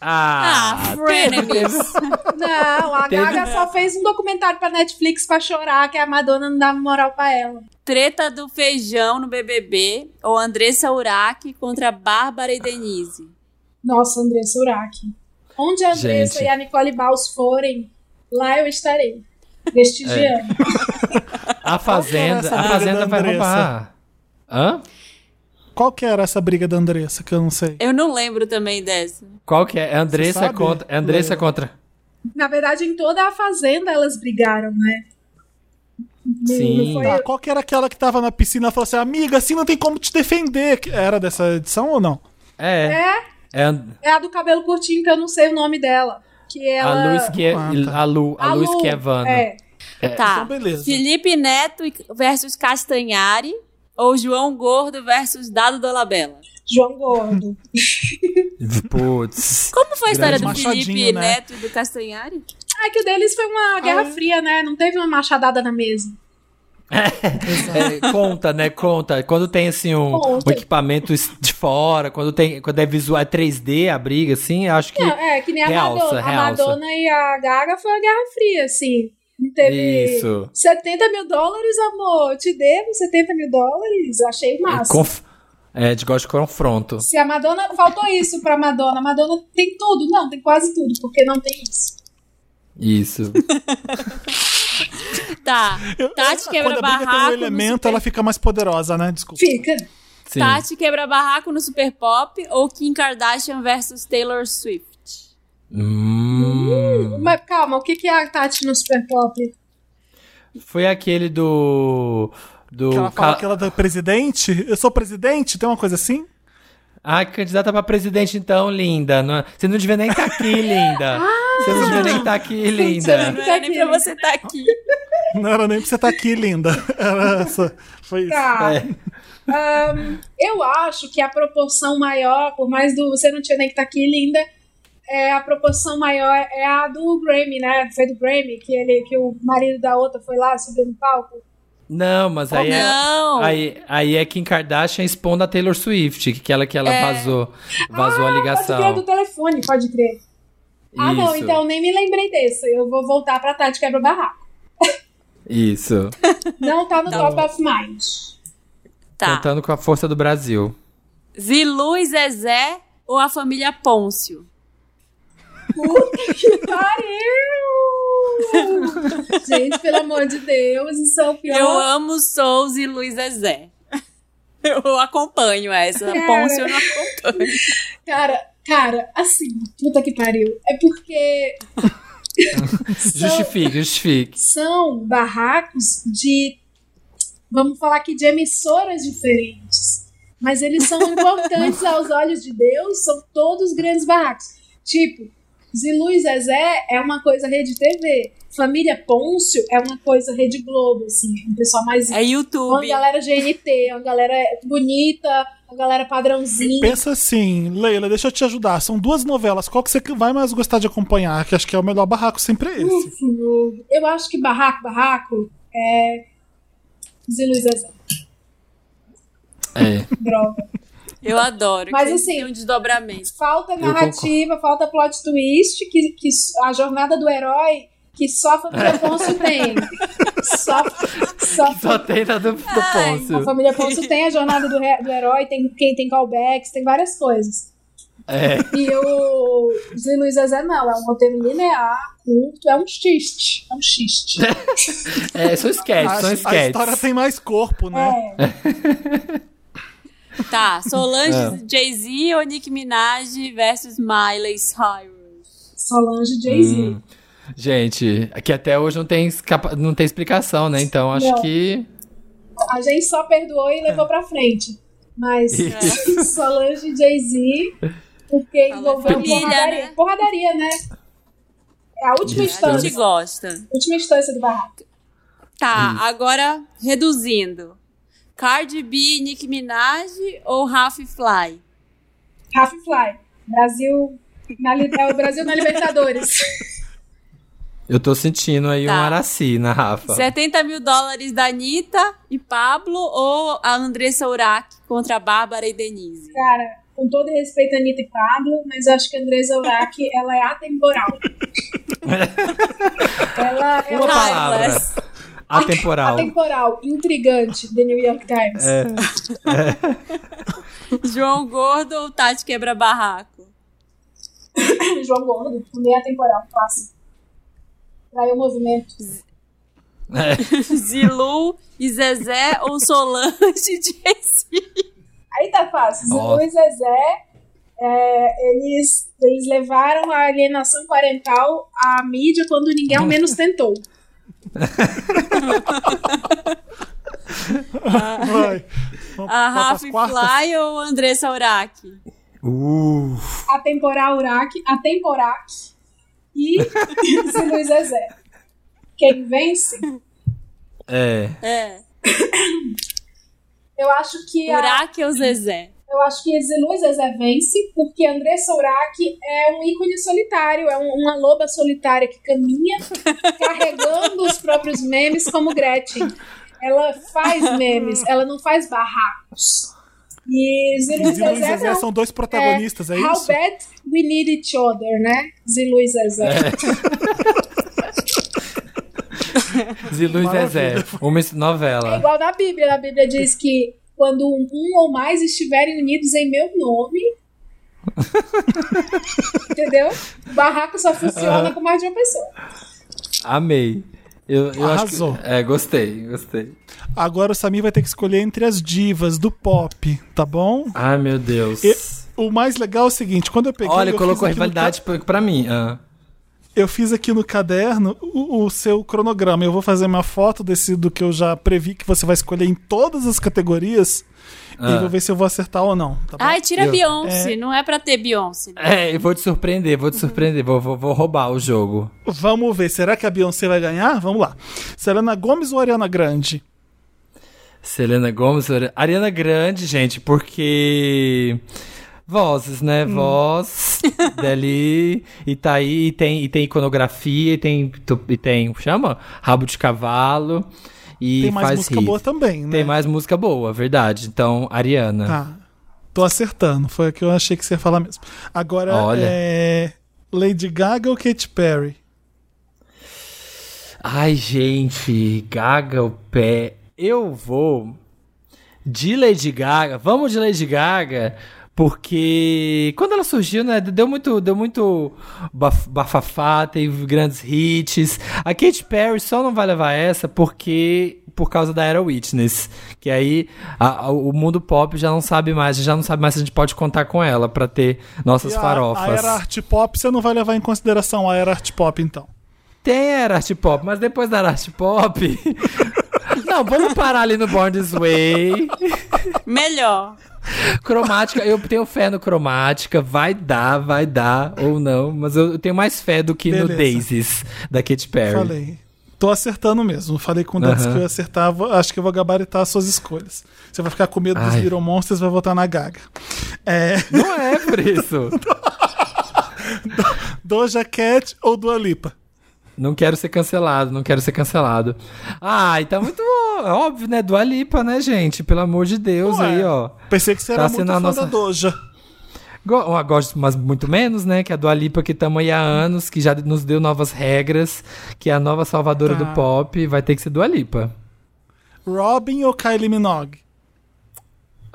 [SPEAKER 3] Ah,
[SPEAKER 2] Ah,
[SPEAKER 3] frenemies.
[SPEAKER 4] Não, a
[SPEAKER 2] Teve-
[SPEAKER 4] Gaga só fez um documentário pra Netflix pra chorar que a Madonna não dava moral pra ela.
[SPEAKER 3] Treta do feijão no BBB ou Andressa Urach contra Bárbara e Denise?
[SPEAKER 4] Nossa, Andressa Urach. Onde a Andressa
[SPEAKER 2] Gente.
[SPEAKER 4] e a Nicole Baus forem, lá eu estarei. Prestigiando.
[SPEAKER 2] a
[SPEAKER 1] Qual que era
[SPEAKER 2] Fazenda,
[SPEAKER 1] essa
[SPEAKER 2] a Fazenda
[SPEAKER 1] da
[SPEAKER 2] vai roubar. Hã?
[SPEAKER 1] Qual que era essa briga da Andressa, que eu não sei?
[SPEAKER 3] Eu não lembro também dessa.
[SPEAKER 2] Qual que é? É Andressa contra. É Andressa
[SPEAKER 1] Leila.
[SPEAKER 2] contra.
[SPEAKER 4] Na verdade, em toda a fazenda elas brigaram, né?
[SPEAKER 2] Sim.
[SPEAKER 4] Não foi,
[SPEAKER 1] Tá, qual que era aquela que tava na piscina e falou assim, amiga, assim não tem como te defender? Que- Era dessa edição ou não?
[SPEAKER 2] É.
[SPEAKER 4] É,
[SPEAKER 2] É And-
[SPEAKER 4] é a do cabelo curtinho, que eu não sei o nome dela. Que ela...
[SPEAKER 2] a Lu que é.
[SPEAKER 1] Ah, tá.
[SPEAKER 2] A Lu, a Lu
[SPEAKER 4] Lu,
[SPEAKER 2] Esquiavano.
[SPEAKER 4] É.
[SPEAKER 3] Tá.
[SPEAKER 1] Então, beleza.
[SPEAKER 3] Felipe Neto versus Castanhari ou João Gordo versus Dado Dolabella?
[SPEAKER 4] João Gordo.
[SPEAKER 2] Putz.
[SPEAKER 3] Como foi a história do Felipe
[SPEAKER 1] né?
[SPEAKER 3] Neto e do Castanhari?
[SPEAKER 4] Ah, que o deles foi uma Guerra
[SPEAKER 1] é?
[SPEAKER 4] Fria, né? Não teve uma machadada na mesa.
[SPEAKER 2] É, conta, né? Conta. Quando tem assim um, um equipamento de fora, quando tem, quando é visual, é 3D a briga, assim, acho que.
[SPEAKER 4] Não, é, que nem a
[SPEAKER 2] Realça,
[SPEAKER 4] Madonna. A. Madonna e a Gaga foi a Guerra Fria, assim. Teve
[SPEAKER 2] Isso.
[SPEAKER 4] 70 mil dólares, amor. Te devo 70 mil dólares. Eu achei massa.
[SPEAKER 2] Conf... É, de gosto de confronto.
[SPEAKER 4] Se a Madonna. Faltou isso pra Madonna. A Madonna tem tudo. Não, tem quase tudo, porque não tem isso.
[SPEAKER 2] Isso.
[SPEAKER 3] Tá. Tati
[SPEAKER 1] Quando
[SPEAKER 3] quebra
[SPEAKER 1] a briga tem um
[SPEAKER 3] barraco. no
[SPEAKER 1] elemento,
[SPEAKER 3] Super-
[SPEAKER 1] ela fica mais poderosa, né? Desculpa.
[SPEAKER 4] Fica.
[SPEAKER 2] Sim.
[SPEAKER 3] Tati quebra barraco no Super Pop ou Kim Kardashian versus Taylor Swift?
[SPEAKER 2] Hum.
[SPEAKER 4] Mas calma, o que que é a Tati no Super Pop?
[SPEAKER 2] Foi aquele do. Do.
[SPEAKER 1] Que ela fala
[SPEAKER 2] ca-
[SPEAKER 1] que ela é presidente. Eu sou presidente? Tem uma coisa assim?
[SPEAKER 2] Ah, candidata pra presidente, então, linda. Não- Você não devia nem estar aqui, linda. Você não devia nem estar aqui, linda.
[SPEAKER 3] Não era nem pra você estar aqui.
[SPEAKER 1] Não era nem pra você estar aqui, linda. Era essa. Foi isso.
[SPEAKER 4] Tá.
[SPEAKER 2] É.
[SPEAKER 4] Ahn, eu acho que a proporção maior, por mais do você não tinha nem que estar aqui linda, é a proporção maior é a do Grammy, né? Foi do Grammy que ele que o marido da outra foi lá subir no palco.
[SPEAKER 2] Não, mas aí é.
[SPEAKER 3] Não.
[SPEAKER 2] Aí, aí é Kim Kardashian expondo a Taylor Swift, que ela que ela vazou. Vazou a
[SPEAKER 4] Pode crer
[SPEAKER 2] ligação.
[SPEAKER 4] do telefone, pode crer. Ah, não,
[SPEAKER 2] Isso,
[SPEAKER 4] então nem me lembrei desse. Eu vou voltar pra Tati Quebra Barraco.
[SPEAKER 2] Isso.
[SPEAKER 4] Não tá no
[SPEAKER 3] Tá
[SPEAKER 4] top of mind.
[SPEAKER 3] Tá.
[SPEAKER 2] Contando com a força do Brasil.
[SPEAKER 3] Zilu e Zezé ou a família Pôncio?
[SPEAKER 4] Pariu! Gente, pelo amor de Deus, isso é o pior.
[SPEAKER 3] Eu amo Souls e Luiz Zezé. Eu acompanho essa.
[SPEAKER 4] Cara.
[SPEAKER 3] Pôncio eu não acompanho.
[SPEAKER 4] Cara, cara, assim, puta que pariu. É porque são,
[SPEAKER 2] Justifique, justifique.
[SPEAKER 4] são barracos de. Vamos falar aqui de emissoras diferentes. Mas eles são importantes aos olhos de Deus, são todos grandes barracos. Tipo, Zilu e Zezé é uma coisa Rede TV. Família Pôncio é uma coisa Rede Globo, assim, um pessoal mais.
[SPEAKER 3] É
[SPEAKER 4] uma
[SPEAKER 3] YouTube.
[SPEAKER 4] galera GNT, uma galera bonita, uma galera padrãozinha.
[SPEAKER 1] Pensa assim, Leila, deixa eu te ajudar. São duas novelas. Qual que você vai mais gostar de acompanhar? Que acho que é o melhor barraco sempre é esse.
[SPEAKER 4] Ufo, Eu acho que barraco, barraco é. Zilu e Zezé.
[SPEAKER 2] É.
[SPEAKER 4] Droga.
[SPEAKER 3] Eu adoro.
[SPEAKER 4] Mas
[SPEAKER 3] que
[SPEAKER 4] assim-
[SPEAKER 3] tem um desdobramento.
[SPEAKER 4] Falta narrativa, falta plot twist, que, que a jornada do herói que só a família Ponço tem. Só, só,
[SPEAKER 2] Só tem na do, do
[SPEAKER 4] a
[SPEAKER 2] Pôncio.
[SPEAKER 4] família Ponço tem a jornada do, do herói, tem quem tem callbacks, tem várias coisas.
[SPEAKER 2] É.
[SPEAKER 4] E o Zé Luiz Zezé não, é um roteiro linear, curto, é um xiste. É um xiste.
[SPEAKER 2] É, são sketches,
[SPEAKER 1] A,
[SPEAKER 2] são
[SPEAKER 1] a
[SPEAKER 2] sketches.
[SPEAKER 1] história tem mais corpo, né?
[SPEAKER 4] É.
[SPEAKER 3] Tá, Solange
[SPEAKER 2] É.
[SPEAKER 3] Jay-Z ou Nicki Minaj versus Miley Cyrus?
[SPEAKER 4] Solange Jay-Z.
[SPEAKER 2] Hum. Gente, aqui até hoje não tem, escapa- não tem explicação, né? Então acho
[SPEAKER 4] Não.
[SPEAKER 2] que.
[SPEAKER 4] A gente só perdoou e levou pra frente. Mas Solange e Jay-Z, porque
[SPEAKER 3] é
[SPEAKER 4] envolveu
[SPEAKER 3] família,
[SPEAKER 4] porradaria.
[SPEAKER 3] né?
[SPEAKER 4] Porradaria, né? É a última
[SPEAKER 3] A
[SPEAKER 4] instância.
[SPEAKER 3] gente gosta.
[SPEAKER 4] Última instância do barraco.
[SPEAKER 3] Tá, agora reduzindo. Cardi B, Nicki Minaj ou Raf Fly?
[SPEAKER 4] Half Fly. Brasil. Na, é o Brasil na Libertadores.
[SPEAKER 2] Eu tô sentindo aí um
[SPEAKER 3] Tá.
[SPEAKER 2] Araci na Rafa.
[SPEAKER 3] 70 mil dólares da Anitta e Pablo ou a Andressa Urach contra a Bárbara e Denise?
[SPEAKER 4] Cara, com todo respeito a Anitta e Pablo, mas eu acho que a Andresa Urach, ela é atemporal. ela é
[SPEAKER 2] uma palavra. Atemporal.
[SPEAKER 4] atemporal, intrigante, The New York Times.
[SPEAKER 2] É.
[SPEAKER 3] João Gordo ou Tati Quebra Barraco?
[SPEAKER 4] João Gordo, também é atemporal, fácil. Traiu o movimento.
[SPEAKER 3] Zilu e Zezé ou Solange Jay-Z?
[SPEAKER 4] Aí tá fácil. Zilu e Zezé, é, eles, eles levaram a alienação parental à mídia quando ninguém ao menos tentou.
[SPEAKER 1] Vai. Vamos
[SPEAKER 3] A Rafa? Fly ou Andressa Urach?
[SPEAKER 2] Uh,
[SPEAKER 4] A temporal Urac, a temporac e Zilu e Zezé. Quem vence?
[SPEAKER 2] é.
[SPEAKER 3] É.
[SPEAKER 4] Eu acho que a,
[SPEAKER 3] Urach ou Zezé?
[SPEAKER 4] Eu acho que Zilu e Zezé vence porque Andressa Urach é um ícone solitário, é um- uma loba solitária que caminha carregando os próprios memes como Gretchen. Ela faz memes, ela não faz barracos. E Zilu e
[SPEAKER 1] Zilu e
[SPEAKER 4] Zezé,
[SPEAKER 1] Zezé
[SPEAKER 4] não.
[SPEAKER 1] são dois protagonistas, é,
[SPEAKER 4] How
[SPEAKER 1] isso?
[SPEAKER 4] bad we need each other, né? Zilu e Zezé.
[SPEAKER 2] Zilu e Zezé. Uma
[SPEAKER 4] É
[SPEAKER 2] novela.
[SPEAKER 4] igual na Bíblia. Na Bíblia diz que quando um ou mais estiverem unidos em meu nome. Entendeu? O barraco só funciona com mais de uma pessoa.
[SPEAKER 2] Amei. Eu, eu
[SPEAKER 1] Arrasou.
[SPEAKER 2] que, é, gostei, gostei.
[SPEAKER 1] Agora o Samir vai ter que escolher entre as divas do pop, tá bom?
[SPEAKER 2] Ai, meu Deus.
[SPEAKER 1] E- o mais legal é o seguinte, quando eu peguei...
[SPEAKER 2] Olha,
[SPEAKER 1] eu
[SPEAKER 2] colocou
[SPEAKER 1] aqui no
[SPEAKER 2] rivalidade pra, pra mim. ah.
[SPEAKER 1] Eu fiz aqui no caderno o, o seu cronograma. Eu vou fazer uma foto desse do que eu já previ que você vai escolher em todas as categorias e
[SPEAKER 2] Ah.
[SPEAKER 1] vou ver se eu vou acertar ou não. Tá?
[SPEAKER 3] Ai, tira
[SPEAKER 2] Eu-
[SPEAKER 3] Beyoncé.
[SPEAKER 1] É.
[SPEAKER 3] Não é pra ter Beyoncé. né?
[SPEAKER 2] É, eu vou te surpreender, vou te surpreender. Vou, vou, vou roubar o jogo.
[SPEAKER 1] Vamos ver. Será que a Beyoncé vai ganhar? Vamos lá. Selena Gomes ou Ariana Grande?
[SPEAKER 2] Selena Gomes, Ari- Ariana Grande, gente, porque. Vozes, né?
[SPEAKER 1] Hum.
[SPEAKER 2] Voz dali. E tá aí, e tem, e tem iconografia, e tem. E tem. Chama? Rabo de cavalo. E
[SPEAKER 1] Tem mais música
[SPEAKER 2] hit.
[SPEAKER 1] boa também, né?
[SPEAKER 2] Tem mais música boa, verdade. Então, Ariana.
[SPEAKER 1] Tá. Tô acertando. Foi o que eu achei que você ia falar mesmo. Agora
[SPEAKER 2] Olha.
[SPEAKER 1] é. Lady Gaga ou Katy Perry?
[SPEAKER 2] Ai, gente, Gaga o pé. Eu vou de Lady Gaga. Vamos de Lady Gaga, porque quando ela surgiu, né, deu muito, deu muito baf- bafafá, teve grandes hits. A Katy Perry só não vai levar essa porque por causa da Era Witness, que aí a- a- o mundo pop já não sabe mais, já não sabe mais se a gente pode contar com ela pra ter nossas
[SPEAKER 1] E a-
[SPEAKER 2] farofas.
[SPEAKER 1] A era art pop, você não vai levar em consideração a era art pop, então.
[SPEAKER 2] Tem era art pop, mas depois da art pop. Não, vamos parar ali no Born This Way.
[SPEAKER 3] Melhor.
[SPEAKER 2] Cromática, eu tenho fé no cromática. Vai dar, vai dar ou não. Mas eu tenho mais fé do que no
[SPEAKER 1] Beleza.
[SPEAKER 2] Daisies da Katy Perry.
[SPEAKER 1] Falei. Tô acertando mesmo. Falei com dedos
[SPEAKER 2] Aham.
[SPEAKER 1] que eu ia acertar. vou- Acho que eu vou gabaritar as suas escolhas. Você vai ficar com medo dos
[SPEAKER 2] Ai.
[SPEAKER 1] Little Monsters vai votar na Gaga. É,
[SPEAKER 2] Não é por isso.
[SPEAKER 1] Doja Cat ou Dua Lipa?
[SPEAKER 2] Não quero ser cancelado, não quero ser cancelado. Ai, tá muito é óbvio, né? Dua Lipa, né, gente? Pelo amor de Deus
[SPEAKER 1] Ué,
[SPEAKER 2] aí, ó.
[SPEAKER 1] Pensei que você
[SPEAKER 2] Tá
[SPEAKER 1] era muito fã
[SPEAKER 2] nossa-
[SPEAKER 1] da Doja.
[SPEAKER 2] Gosto, mas muito menos, né? Que a Dua Lipa que estamos aí há anos, que já nos deu novas regras, que é a nova salvadora
[SPEAKER 1] Tá.
[SPEAKER 2] do pop, vai ter que ser Dua Lipa.
[SPEAKER 1] Robin ou Kylie Minogue?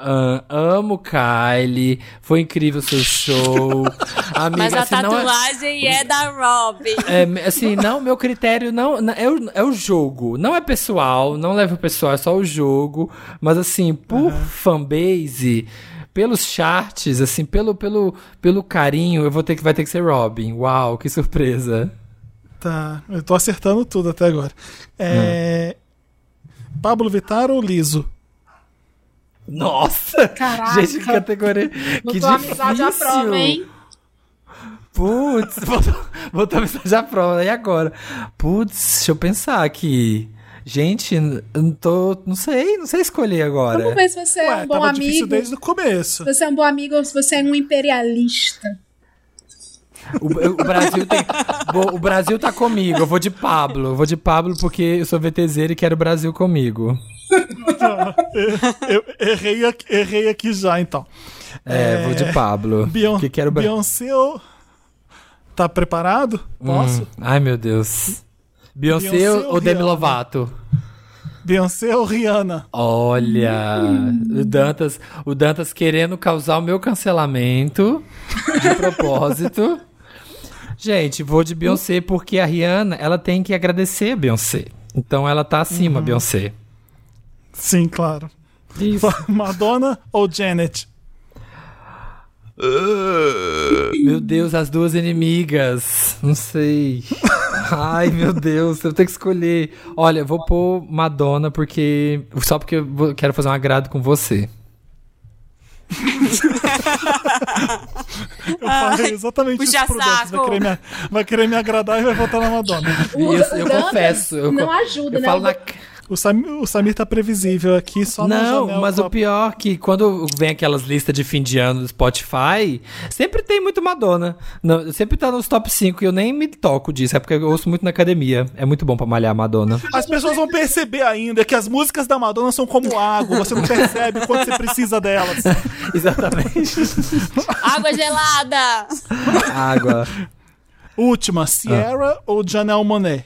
[SPEAKER 2] Ah, amo Kylie, foi incrível seu show. Amiga,
[SPEAKER 3] Mas a
[SPEAKER 2] assim, não é-
[SPEAKER 3] tatuagem é... da Robin.
[SPEAKER 2] É, assim, não, meu critério não, não- é, o, é o jogo. Não é pessoal, não leva o pessoal, é só o jogo. Mas assim, por fanbase, pelos charts, assim, pelo, pelo, pelo carinho, eu vou ter que vai ter que ser Robin. Uau, que surpresa.
[SPEAKER 1] Tá, eu tô acertando tudo até agora. É, Pablo Vittar ou Liso?
[SPEAKER 2] Nossa!
[SPEAKER 4] Caraca.
[SPEAKER 2] Gente, que categoria. que
[SPEAKER 4] Botou a amizade à
[SPEAKER 2] difícil.
[SPEAKER 4] prova, hein?
[SPEAKER 2] Putz, botou, botou a mensagem à prova. E agora? Putz, deixa eu pensar aqui. Gente, eu não tô. Não sei, não sei escolher agora.
[SPEAKER 4] Vamos ver se você é
[SPEAKER 1] Ué,
[SPEAKER 4] um bom
[SPEAKER 1] tava difícil
[SPEAKER 4] amigo.
[SPEAKER 1] desde o começo.
[SPEAKER 4] Se você é um bom amigo ou se você é um imperialista.
[SPEAKER 2] O, o Brasil tem. Bo- o Brasil tá comigo. Eu vou de Pablo. Eu vou de Pablo porque eu sou VTZero e quero o Brasil comigo.
[SPEAKER 1] Eu errei aqui, errei aqui já, então.
[SPEAKER 2] É, vou de Pablo.
[SPEAKER 1] Beyon
[SPEAKER 2] que quero.
[SPEAKER 1] Beyoncé ou... Tá preparado? Posso?
[SPEAKER 2] Ai, meu Deus. Beyoncé,
[SPEAKER 1] Beyoncé
[SPEAKER 2] ou,
[SPEAKER 1] ou
[SPEAKER 2] Demi
[SPEAKER 1] Rihanna?
[SPEAKER 2] Lovato?
[SPEAKER 1] Beyoncé ou Rihanna?
[SPEAKER 2] Olha, o Dantas, o Dantas querendo causar o meu cancelamento de propósito. Gente, vou de Beyoncé porque a Rihanna, ela tem que agradecer a Beyoncé. Então ela tá acima, Beyoncé.
[SPEAKER 1] Sim, claro.
[SPEAKER 2] Isso.
[SPEAKER 1] Madonna ou Janet?
[SPEAKER 2] Meu Deus, as duas inimigas. Não sei. Ai, meu Deus, eu tenho que escolher. Olha, eu vou pôr Madonna porque. Só porque eu quero fazer um agrado com você.
[SPEAKER 1] Eu falei exatamente
[SPEAKER 3] puxa
[SPEAKER 1] isso pro Dantas. Vai querer, me, vai querer me agradar e vai votar na Madonna.
[SPEAKER 2] Eu, eu confesso. Eu,
[SPEAKER 4] não
[SPEAKER 2] co-
[SPEAKER 4] ajuda,
[SPEAKER 2] eu
[SPEAKER 4] né?
[SPEAKER 2] falo
[SPEAKER 4] O
[SPEAKER 2] na.
[SPEAKER 1] O Samir, o Samir tá previsível aqui, só na
[SPEAKER 2] Não,
[SPEAKER 1] janela
[SPEAKER 2] mas o
[SPEAKER 1] a-
[SPEAKER 2] pior é que quando vem aquelas listas de fim de ano do Spotify, sempre tem muito Madonna. Não, sempre tá nos top 5 e eu nem me toco disso. É porque eu ouço muito na academia. É muito bom pra malhar Madonna.
[SPEAKER 1] As pessoas vão perceber ainda que as músicas da Madonna são como água, você não percebe quando você precisa delas.
[SPEAKER 2] Exatamente.
[SPEAKER 3] Água gelada!
[SPEAKER 2] Água.
[SPEAKER 1] Última, Sierra ou Janelle Monet?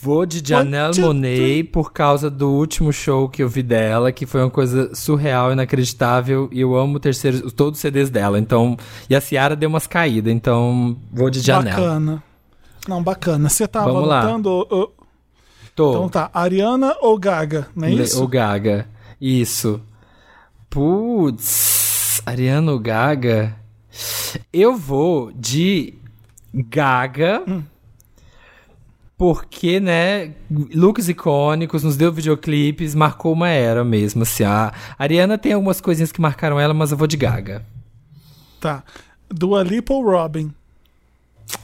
[SPEAKER 2] Vou de Janelle Monet por causa do último show que eu vi dela, que foi uma coisa surreal, inacreditável, e eu amo terceiro, todos os CDs dela. Então, e a Ciara deu umas caídas, então vou de Janelle.
[SPEAKER 1] Bacana. Não, bacana. Você tava
[SPEAKER 2] Vamos lá.
[SPEAKER 1] ô,
[SPEAKER 2] Tô.
[SPEAKER 1] Então tá, Ariana ou Gaga, não é isso?
[SPEAKER 2] O Gaga. Isso. Putz, Ariano Gaga. Eu vou de Gaga. Porque, né, looks icônicos, nos deu videoclipes, marcou uma era mesmo, assim. A Ariana tem algumas coisinhas que marcaram ela, mas eu vou de Gaga.
[SPEAKER 1] Tá. Dua Lipa ou Robin?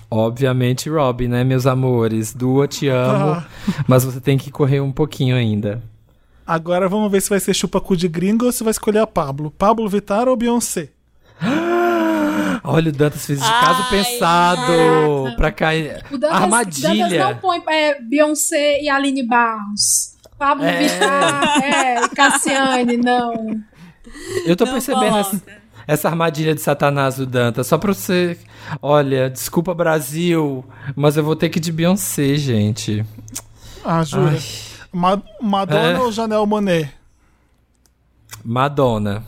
[SPEAKER 2] Obviamente, Robin, né, meus amores? Dua, te amo,
[SPEAKER 1] Ah.
[SPEAKER 2] mas você tem que correr um pouquinho ainda.
[SPEAKER 1] Agora vamos ver se vai ser chupa-cu de gringo ou se vai escolher a Pablo. Pablo Vittar ou Beyoncé?
[SPEAKER 2] Olha, o Dantas fez de
[SPEAKER 3] Ai,
[SPEAKER 2] caso pensado pra cair.
[SPEAKER 4] O Dantas,
[SPEAKER 2] Armadilha.
[SPEAKER 4] Dantas não põe é, Beyoncé e Aline Barros. Pablo
[SPEAKER 2] É.
[SPEAKER 4] Vittar, é, e Cassiane, não.
[SPEAKER 2] Eu tô
[SPEAKER 3] Não
[SPEAKER 2] percebendo essa, essa armadilha de Satanás do Dantas. Só pra você. Olha, desculpa, Brasil, mas eu vou ter que ir de Beyoncé, gente.
[SPEAKER 1] Ah, jura?
[SPEAKER 2] Ai.
[SPEAKER 1] Ma- Madonna
[SPEAKER 2] É.
[SPEAKER 1] ou Janelle Monet?
[SPEAKER 2] Madonna.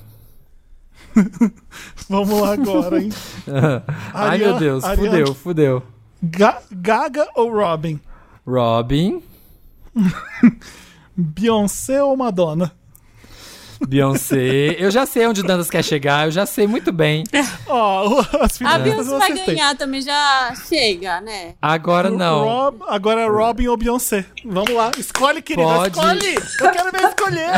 [SPEAKER 1] Vamos lá agora, hein?
[SPEAKER 2] Ai,
[SPEAKER 1] Ariana-
[SPEAKER 2] meu Deus,
[SPEAKER 1] Ariana-
[SPEAKER 2] fudeu, fudeu.
[SPEAKER 1] Ga- Gaga ou Robin?
[SPEAKER 2] Robin,
[SPEAKER 1] Beyoncé ou Madonna?
[SPEAKER 2] Beyoncé. Eu já sei onde o Dantas quer chegar, eu já sei muito bem.
[SPEAKER 1] Ó, as
[SPEAKER 3] A Beyoncé vai ganhar também, já chega, né?
[SPEAKER 2] Agora não.
[SPEAKER 1] Rob- agora é Robin ou Beyoncé. Vamos lá, escolhe, querida.
[SPEAKER 2] Pode.
[SPEAKER 1] Escolhe! Eu quero ver escolher.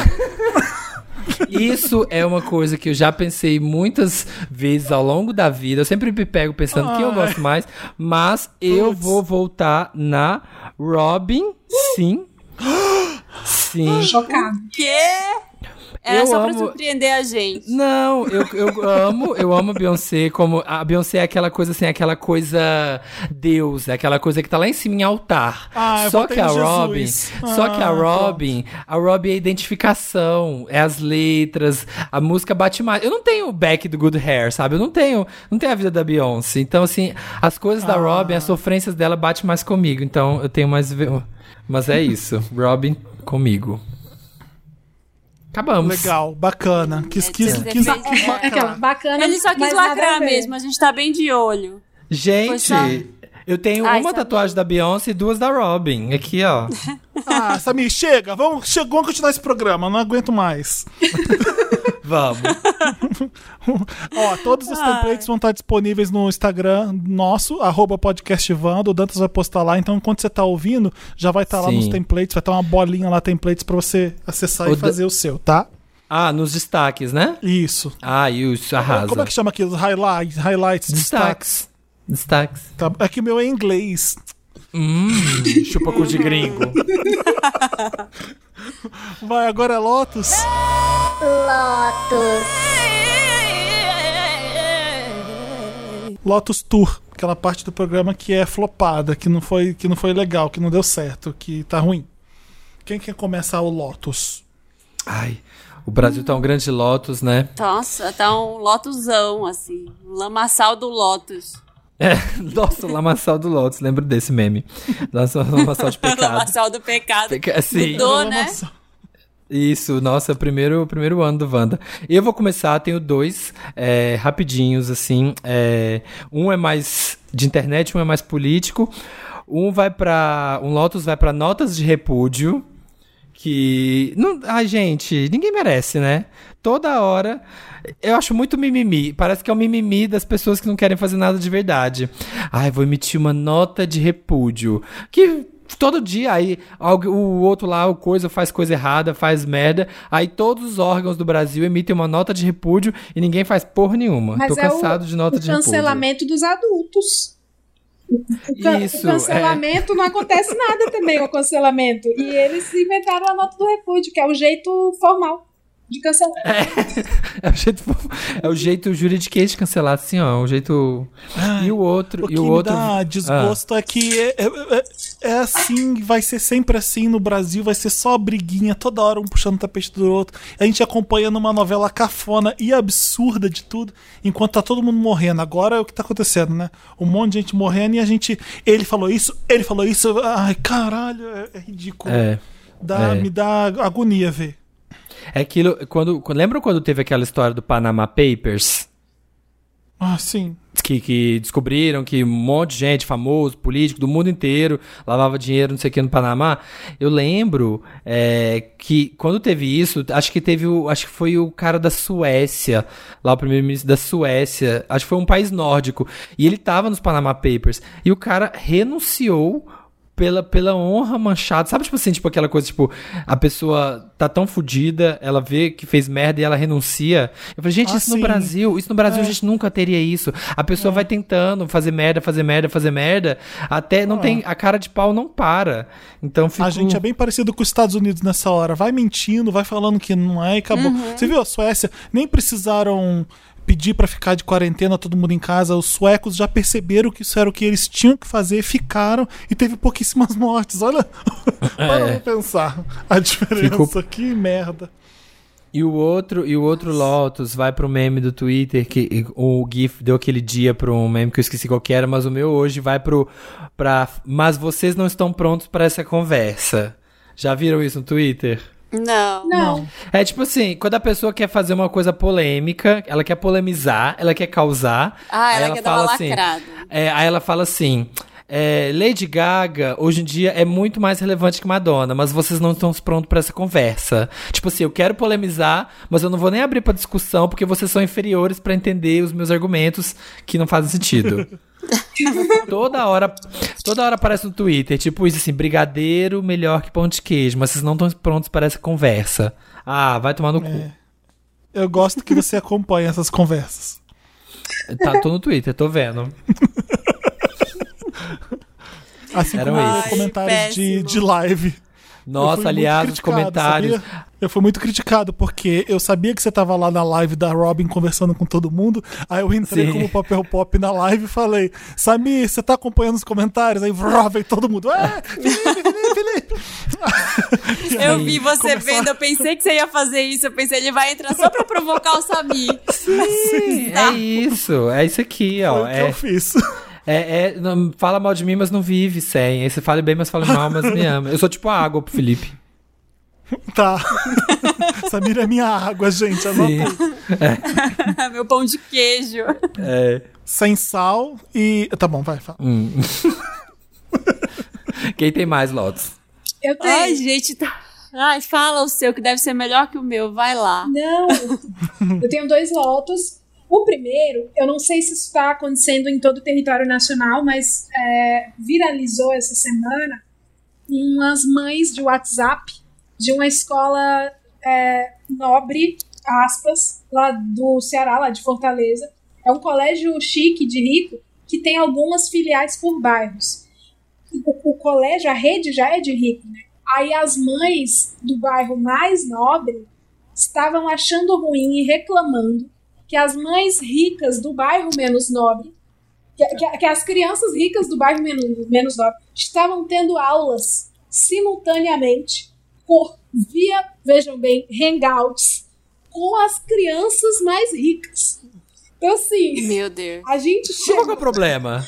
[SPEAKER 2] Isso é uma coisa que eu já pensei muitas vezes ao longo da vida. Eu sempre me pego pensando quem eu
[SPEAKER 1] Ai.
[SPEAKER 2] gosto mais. Mas eu
[SPEAKER 1] Putz.
[SPEAKER 2] vou voltar na Robin, sim. Sim.
[SPEAKER 4] Chocado.
[SPEAKER 3] Quê? É
[SPEAKER 2] Eu
[SPEAKER 3] só pra
[SPEAKER 2] amo-
[SPEAKER 3] surpreender a gente.
[SPEAKER 2] Não, eu, eu amo, eu amo a Beyoncé como a Beyoncé é aquela coisa assim, aquela coisa Deus, é aquela coisa que tá lá em cima em altar.
[SPEAKER 1] Ah, eu
[SPEAKER 2] só que a Robin,
[SPEAKER 1] Jesus.
[SPEAKER 2] só que a
[SPEAKER 1] Ah,
[SPEAKER 2] Robin, a Robin é a identificação, é as letras, a música bate mais. Eu não tenho o back do Good Hair, sabe? Eu não tenho, não tenho a vida da Beyoncé. Então assim, as coisas da
[SPEAKER 1] Ah.
[SPEAKER 2] Robin, as sofrências dela batem mais comigo. Então eu tenho mais mas é isso, Robin comigo. Acabamos.
[SPEAKER 1] Legal, bacana. Quis, quis,
[SPEAKER 3] Esse
[SPEAKER 1] quis, quis
[SPEAKER 3] é.
[SPEAKER 4] Aquela, bacana.
[SPEAKER 3] Ele só quis lacrar mesmo, a gente tá bem de olho.
[SPEAKER 2] Gente, eu tenho
[SPEAKER 3] Ai,
[SPEAKER 2] uma
[SPEAKER 3] sabia.
[SPEAKER 2] tatuagem da Beyoncé e duas da Robin. Aqui, ó.
[SPEAKER 1] Ah, Samir, chega. Vamos, chega, vamos continuar esse programa. Não aguento mais.
[SPEAKER 2] Vamos.
[SPEAKER 1] Ó, todos os templates vão estar disponíveis no Instagram nosso, arroba podcastvando. O Dantas vai postar lá. Então, enquanto você tá ouvindo, já vai estar lá
[SPEAKER 2] Sim.
[SPEAKER 1] nos templates. Vai estar uma bolinha lá, templates, pra você acessar
[SPEAKER 2] O
[SPEAKER 1] e
[SPEAKER 2] da-
[SPEAKER 1] fazer o seu, tá?
[SPEAKER 2] Ah, nos destaques, né?
[SPEAKER 1] Isso.
[SPEAKER 2] Ah, isso, arrasa.
[SPEAKER 1] Como é que chama aquilo? Highlights, highlights, destaques.
[SPEAKER 2] Destaques. Destaques.
[SPEAKER 1] Tá, é que o meu é em inglês.
[SPEAKER 2] Hum, chupa cu de gringo.
[SPEAKER 1] Vai, agora é Lotus. Lotus Tour, aquela parte do programa que é flopada, que não foi, que não foi legal, que não deu certo, que tá ruim. Quem quer começar o Lotus?
[SPEAKER 2] Ai, o Brasil tá um grande Lotus, né?
[SPEAKER 3] Nossa, tá um lotusão, assim. Um lamaçal do Lotus.
[SPEAKER 2] É, nossa, o lamaçal do Lotus, lembro desse meme. Nossa, o lamaçal de pecado.
[SPEAKER 3] lamaçal do pecado.
[SPEAKER 2] Peca- Sim.
[SPEAKER 3] Mudou, né?
[SPEAKER 2] Isso, nossa, primeiro, primeiro ano do Wanda. Eu vou começar, tenho dois, é, rapidinhos, assim. é, um é mais de internet, um é mais político. Um vai pra. Um Lotus vai pra notas de repúdio. Que. Não, ai, gente, ninguém merece, né? Toda hora. Eu acho muito mimimi. Parece que é o mimimi das pessoas que não querem fazer nada de verdade. Ai, vou emitir uma nota de repúdio. Que todo dia aí o outro lá, o coisa faz coisa errada, faz merda. Aí todos os órgãos do Brasil emitem uma nota de repúdio e ninguém faz porra nenhuma.
[SPEAKER 4] Mas
[SPEAKER 2] Tô
[SPEAKER 4] é
[SPEAKER 2] cansado
[SPEAKER 4] o,
[SPEAKER 2] de nota
[SPEAKER 4] o
[SPEAKER 2] de repúdio.
[SPEAKER 4] cancelamento dos adultos.
[SPEAKER 2] Isso,
[SPEAKER 4] o cancelamento não acontece nada também, o cancelamento. E eles inventaram a nota do repúdio, que é o jeito formal de cancelar.
[SPEAKER 2] É o jeito, é o jeito juridiquês de cancelar, assim, ó. O jeito. e o outro.
[SPEAKER 1] O que
[SPEAKER 2] e o
[SPEAKER 1] me
[SPEAKER 2] outro.
[SPEAKER 1] dá desgosto é que é, é- é- é assim, vai ser sempre assim no Brasil, vai ser só briguinha, toda hora um puxando o tapete do outro. A gente acompanhando uma novela cafona e absurda de tudo, enquanto tá todo mundo morrendo. Agora é o que tá acontecendo, né? Um monte de gente morrendo e a gente. Ele falou isso, ele falou isso. Ai, caralho, é, é ridículo.
[SPEAKER 2] É.
[SPEAKER 1] Dá,
[SPEAKER 2] é.
[SPEAKER 1] Me dá agonia ver.
[SPEAKER 2] É aquilo. Quando, quando- lembram quando teve aquela história do Panama Papers?
[SPEAKER 1] Ah, sim.
[SPEAKER 2] Que, que descobriram que um monte de gente famoso, político do mundo inteiro lavava dinheiro, não sei o que, no Panamá. Eu lembro é, que quando teve isso, acho que teve o. Acho que foi o cara da Suécia, lá o primeiro-ministro da Suécia, acho que foi um país nórdico. E ele tava nos Panama Papers. E o cara renunciou pela, pela honra manchada. Sabe, tipo assim, tipo aquela coisa, tipo, a pessoa tá tão fodida, ela vê que fez merda e ela renuncia. Eu falei, gente,
[SPEAKER 1] Ah,
[SPEAKER 2] isso no
[SPEAKER 1] sim.
[SPEAKER 2] Brasil, isso no Brasil
[SPEAKER 1] É.
[SPEAKER 2] a gente nunca teria isso. A pessoa vai tentando fazer merda, fazer merda, fazer merda, até não tem, a cara de pau não para. Então fico...
[SPEAKER 1] A gente é bem parecido com os Estados Unidos nessa hora. Vai mentindo, vai falando que não é e acabou. Você viu a Suécia? Nem precisaram pedir pra ficar de quarentena, todo mundo em casa. Os suecos já perceberam que isso era o que eles tinham que fazer, ficaram e teve pouquíssimas mortes. Olha, para pra pensar a diferença.
[SPEAKER 2] Ficou-
[SPEAKER 1] Que merda.
[SPEAKER 2] E o outro, e o outro Lotus vai pro meme do Twitter, que o GIF deu aquele dia pro um meme que eu esqueci qual que era, mas o meu hoje vai pro. Pra, mas vocês não estão prontos para essa conversa. Já viram isso no Twitter?
[SPEAKER 3] Não.
[SPEAKER 4] Não.
[SPEAKER 2] É tipo assim, quando a pessoa quer fazer uma coisa polêmica, ela quer polemizar, ela quer causar.
[SPEAKER 3] Ah,
[SPEAKER 2] aí
[SPEAKER 3] ela quer dar uma
[SPEAKER 2] fala assim,
[SPEAKER 3] lacrada.
[SPEAKER 2] é, aí ela fala assim. é, Lady Gaga, hoje em dia, é muito mais relevante que Madonna, mas vocês não estão prontos pra essa conversa. Tipo assim, eu quero polemizar, mas eu não vou nem abrir pra discussão, porque vocês são inferiores pra entender os meus argumentos que não fazem sentido. toda hora, toda hora aparece no Twitter, tipo isso assim, brigadeiro melhor que pão de queijo, mas vocês não estão prontos para essa conversa. Ah, vai tomar no cu.
[SPEAKER 1] Eu gosto que você acompanhe essas conversas.
[SPEAKER 2] Tá, tô no Twitter, tô vendo.
[SPEAKER 1] Assim
[SPEAKER 2] Eram
[SPEAKER 1] como
[SPEAKER 2] esses.
[SPEAKER 1] comentários de, de live.
[SPEAKER 2] Nossa, aliás, os comentários.
[SPEAKER 1] sabia? Eu fui muito criticado, porque eu sabia que você tava lá na live da Robin conversando com todo mundo. Aí eu entrei
[SPEAKER 2] Sim.
[SPEAKER 1] como papel pop na live e falei: Samir, você tá acompanhando os comentários? Aí vró, veio todo mundo. É, Felipe, Felipe, Felipe.
[SPEAKER 3] Eu vi você
[SPEAKER 1] começou a-
[SPEAKER 3] vendo, eu pensei que você ia fazer isso. Eu pensei, ele vai entrar só pra provocar o Samir.
[SPEAKER 2] Sim, é isso, é isso aqui,
[SPEAKER 1] Foi
[SPEAKER 2] ó.
[SPEAKER 1] o que
[SPEAKER 2] É,
[SPEAKER 1] eu fiz.
[SPEAKER 2] É, é- não, fala mal de mim, mas não vive sem. Aí você fala bem, mas fala mal, mas me ama. Eu sou tipo a água pro Felipe.
[SPEAKER 1] Tá. Samir é minha água, gente. Aí.
[SPEAKER 3] Meu pão de queijo.
[SPEAKER 2] É.
[SPEAKER 1] Sem sal e. Tá bom, vai, fala.
[SPEAKER 2] Hum. Quem tem mais, Lotus?
[SPEAKER 4] Eu tenho.
[SPEAKER 3] Ai, gente, tá. Ai, fala o seu, que deve ser melhor que o meu. Vai lá.
[SPEAKER 4] Não. eu tenho dois lotos. O primeiro, eu não sei se isso está acontecendo em todo o território nacional, mas é, viralizou essa semana umas mães de WhatsApp de uma escola é, nobre, aspas, lá do Ceará, lá de Fortaleza. É um colégio chique de rico que tem algumas filiais por bairros. O, o colégio, a rede já é de rico, né? Aí as mães do bairro mais nobre estavam achando ruim e reclamando que as mães ricas do bairro menos nobre, que, que- que as crianças ricas do bairro menos, menos nobre, estavam tendo aulas simultaneamente por, via, vejam bem, hangouts com as crianças mais ricas. Então, assim,
[SPEAKER 3] Meu Deus.
[SPEAKER 4] a gente
[SPEAKER 2] Qual que é
[SPEAKER 4] chega
[SPEAKER 2] o problema?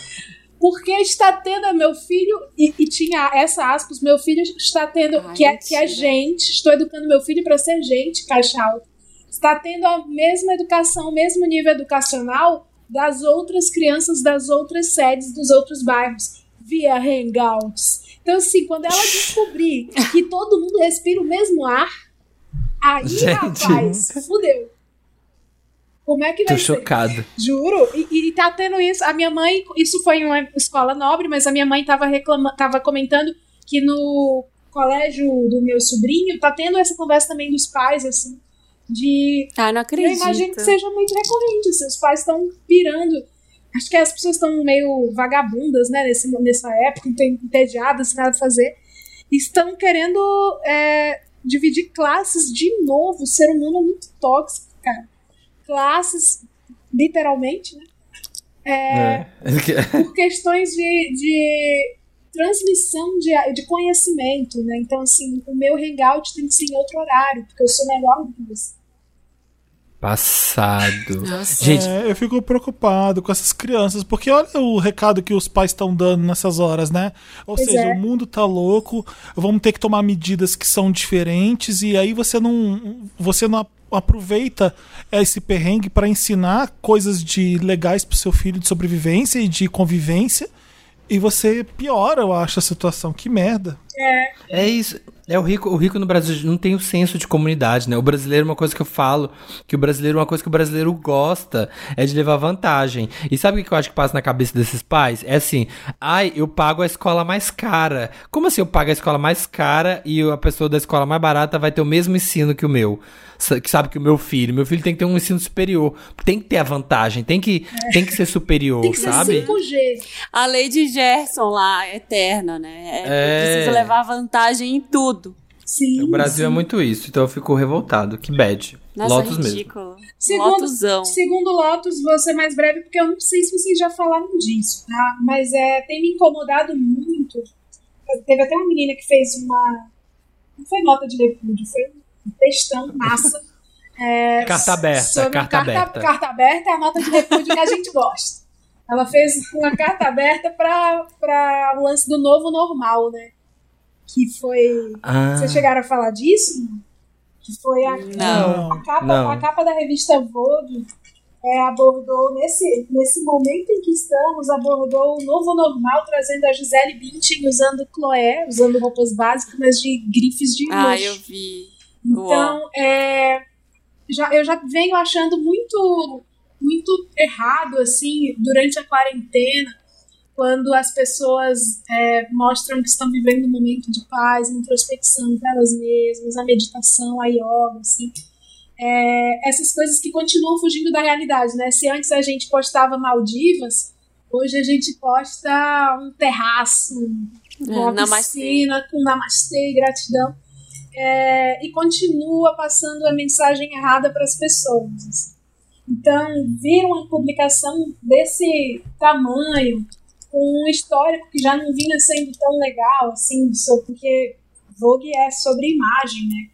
[SPEAKER 4] porque está tendo a meu filho e, e tinha essa aspas meu filho está tendo
[SPEAKER 3] Ai,
[SPEAKER 4] que é, que é gente estou educando meu filho para ser gente caixa alta está tendo a mesma educação o mesmo nível educacional das outras crianças das outras sedes dos outros bairros via Hangouts. Então, assim, quando ela descobrir que todo mundo respira o mesmo ar, aí,
[SPEAKER 2] Gente.
[SPEAKER 4] rapaz, fudeu. Como é que
[SPEAKER 2] Tô
[SPEAKER 4] vai ser?
[SPEAKER 2] chocado.
[SPEAKER 4] Juro. E, e tá tendo isso. A minha mãe, isso foi em uma escola nobre, mas a minha mãe tava, reclama, tava comentando que no colégio do meu sobrinho tá tendo essa conversa também dos pais, assim, de.
[SPEAKER 3] Ah, não
[SPEAKER 4] Eu
[SPEAKER 3] acredito.
[SPEAKER 4] imagino que seja muito recorrente. Os pais estão pirando. Acho que as pessoas estão meio vagabundas, né, nesse, nessa época, entediadas, sem nada a fazer. Estão querendo é, dividir classes de novo. O ser humano é muito tóxico, cara. Classes, literalmente, né?
[SPEAKER 2] É.
[SPEAKER 4] por questões de, de transmissão de, de conhecimento, né? Então, assim, o meu hangout tem que ser em outro horário, porque eu sou melhor do que você.
[SPEAKER 2] Passado.
[SPEAKER 3] Nossa.
[SPEAKER 2] Gente,
[SPEAKER 1] É, eu fico preocupado com essas crianças, porque olha o recado que os pais estão dando nessas horas, né? Ou
[SPEAKER 4] Pois
[SPEAKER 1] seja,
[SPEAKER 4] é.
[SPEAKER 1] o mundo tá louco, vamos ter que tomar medidas que são diferentes e aí você não você não aproveita esse perrengue para ensinar coisas de legais pro seu filho de sobrevivência e de convivência e você piora, eu acho, a situação. Que merda.
[SPEAKER 2] É isso. É o rico, o rico no Brasil não tem o senso de comunidade, né? O brasileiro, uma coisa que eu falo, que o brasileiro, uma coisa que o brasileiro gosta é de levar vantagem. E sabe o que eu acho que passa na cabeça desses pais? É assim, ai, eu pago a escola mais cara. Como assim eu pago a escola mais cara e a pessoa da escola mais barata vai ter o mesmo ensino que o meu? Que sabe que o meu filho, meu filho tem que ter um ensino superior. Tem que ter a vantagem, tem que, tem que ser superior,
[SPEAKER 4] Tem que ser
[SPEAKER 2] sabe?
[SPEAKER 4] 5G.
[SPEAKER 3] A lei de Gerson lá, eterna, né? É,
[SPEAKER 2] É.
[SPEAKER 3] Precisa levar vantagem em tudo.
[SPEAKER 4] Sim.
[SPEAKER 2] O Brasil é
[SPEAKER 4] sim.
[SPEAKER 2] muito isso, então eu fico revoltado. Que bad.
[SPEAKER 3] Nossa,
[SPEAKER 2] Lotus mesmo.
[SPEAKER 3] ridículo.
[SPEAKER 4] Segundo,
[SPEAKER 3] Lotusão.
[SPEAKER 4] segundo Lotus, vou ser mais breve, porque eu não sei se vocês já falaram disso, tá? Mas é, tem me incomodado muito. Teve até uma menina que fez uma. Não foi nota de repúdio, foi um textão massa. é,
[SPEAKER 2] Carta aberta,
[SPEAKER 4] sobre-
[SPEAKER 2] carta aberta.
[SPEAKER 4] Carta aberta é a nota de repúdio que a gente gosta. Ela fez uma carta aberta para o lance do novo normal, né? Que foi.
[SPEAKER 2] Ah.
[SPEAKER 4] Vocês chegaram a falar disso? Que foi a,
[SPEAKER 3] Não.
[SPEAKER 4] a, capa,
[SPEAKER 2] Não.
[SPEAKER 4] a capa da revista Vogue é, abordou, nesse, nesse momento em que estamos, abordou o novo normal, trazendo a Gisele Bündchen usando Chloé, usando roupas básicas, mas de grifes de
[SPEAKER 3] Ah,
[SPEAKER 4] luxo.
[SPEAKER 3] eu vi.
[SPEAKER 4] Então, é, já, eu já venho achando muito, muito errado, assim, durante a quarentena, quando as pessoas é, mostram que estão vivendo um momento de paz, introspecção para elas mesmas, a meditação, a yoga, assim. É, essas coisas que continuam fugindo da realidade, né? Se antes a gente postava Maldivas, hoje a gente posta um terraço,
[SPEAKER 3] É,
[SPEAKER 4] uma
[SPEAKER 3] namastê.
[SPEAKER 4] piscina, com namastê e gratidão é, e continua passando a mensagem errada para as pessoas. assim. Então, vir uma publicação desse tamanho, um histórico que já não vinha sendo tão legal, assim, porque Vogue é sobre imagem, né?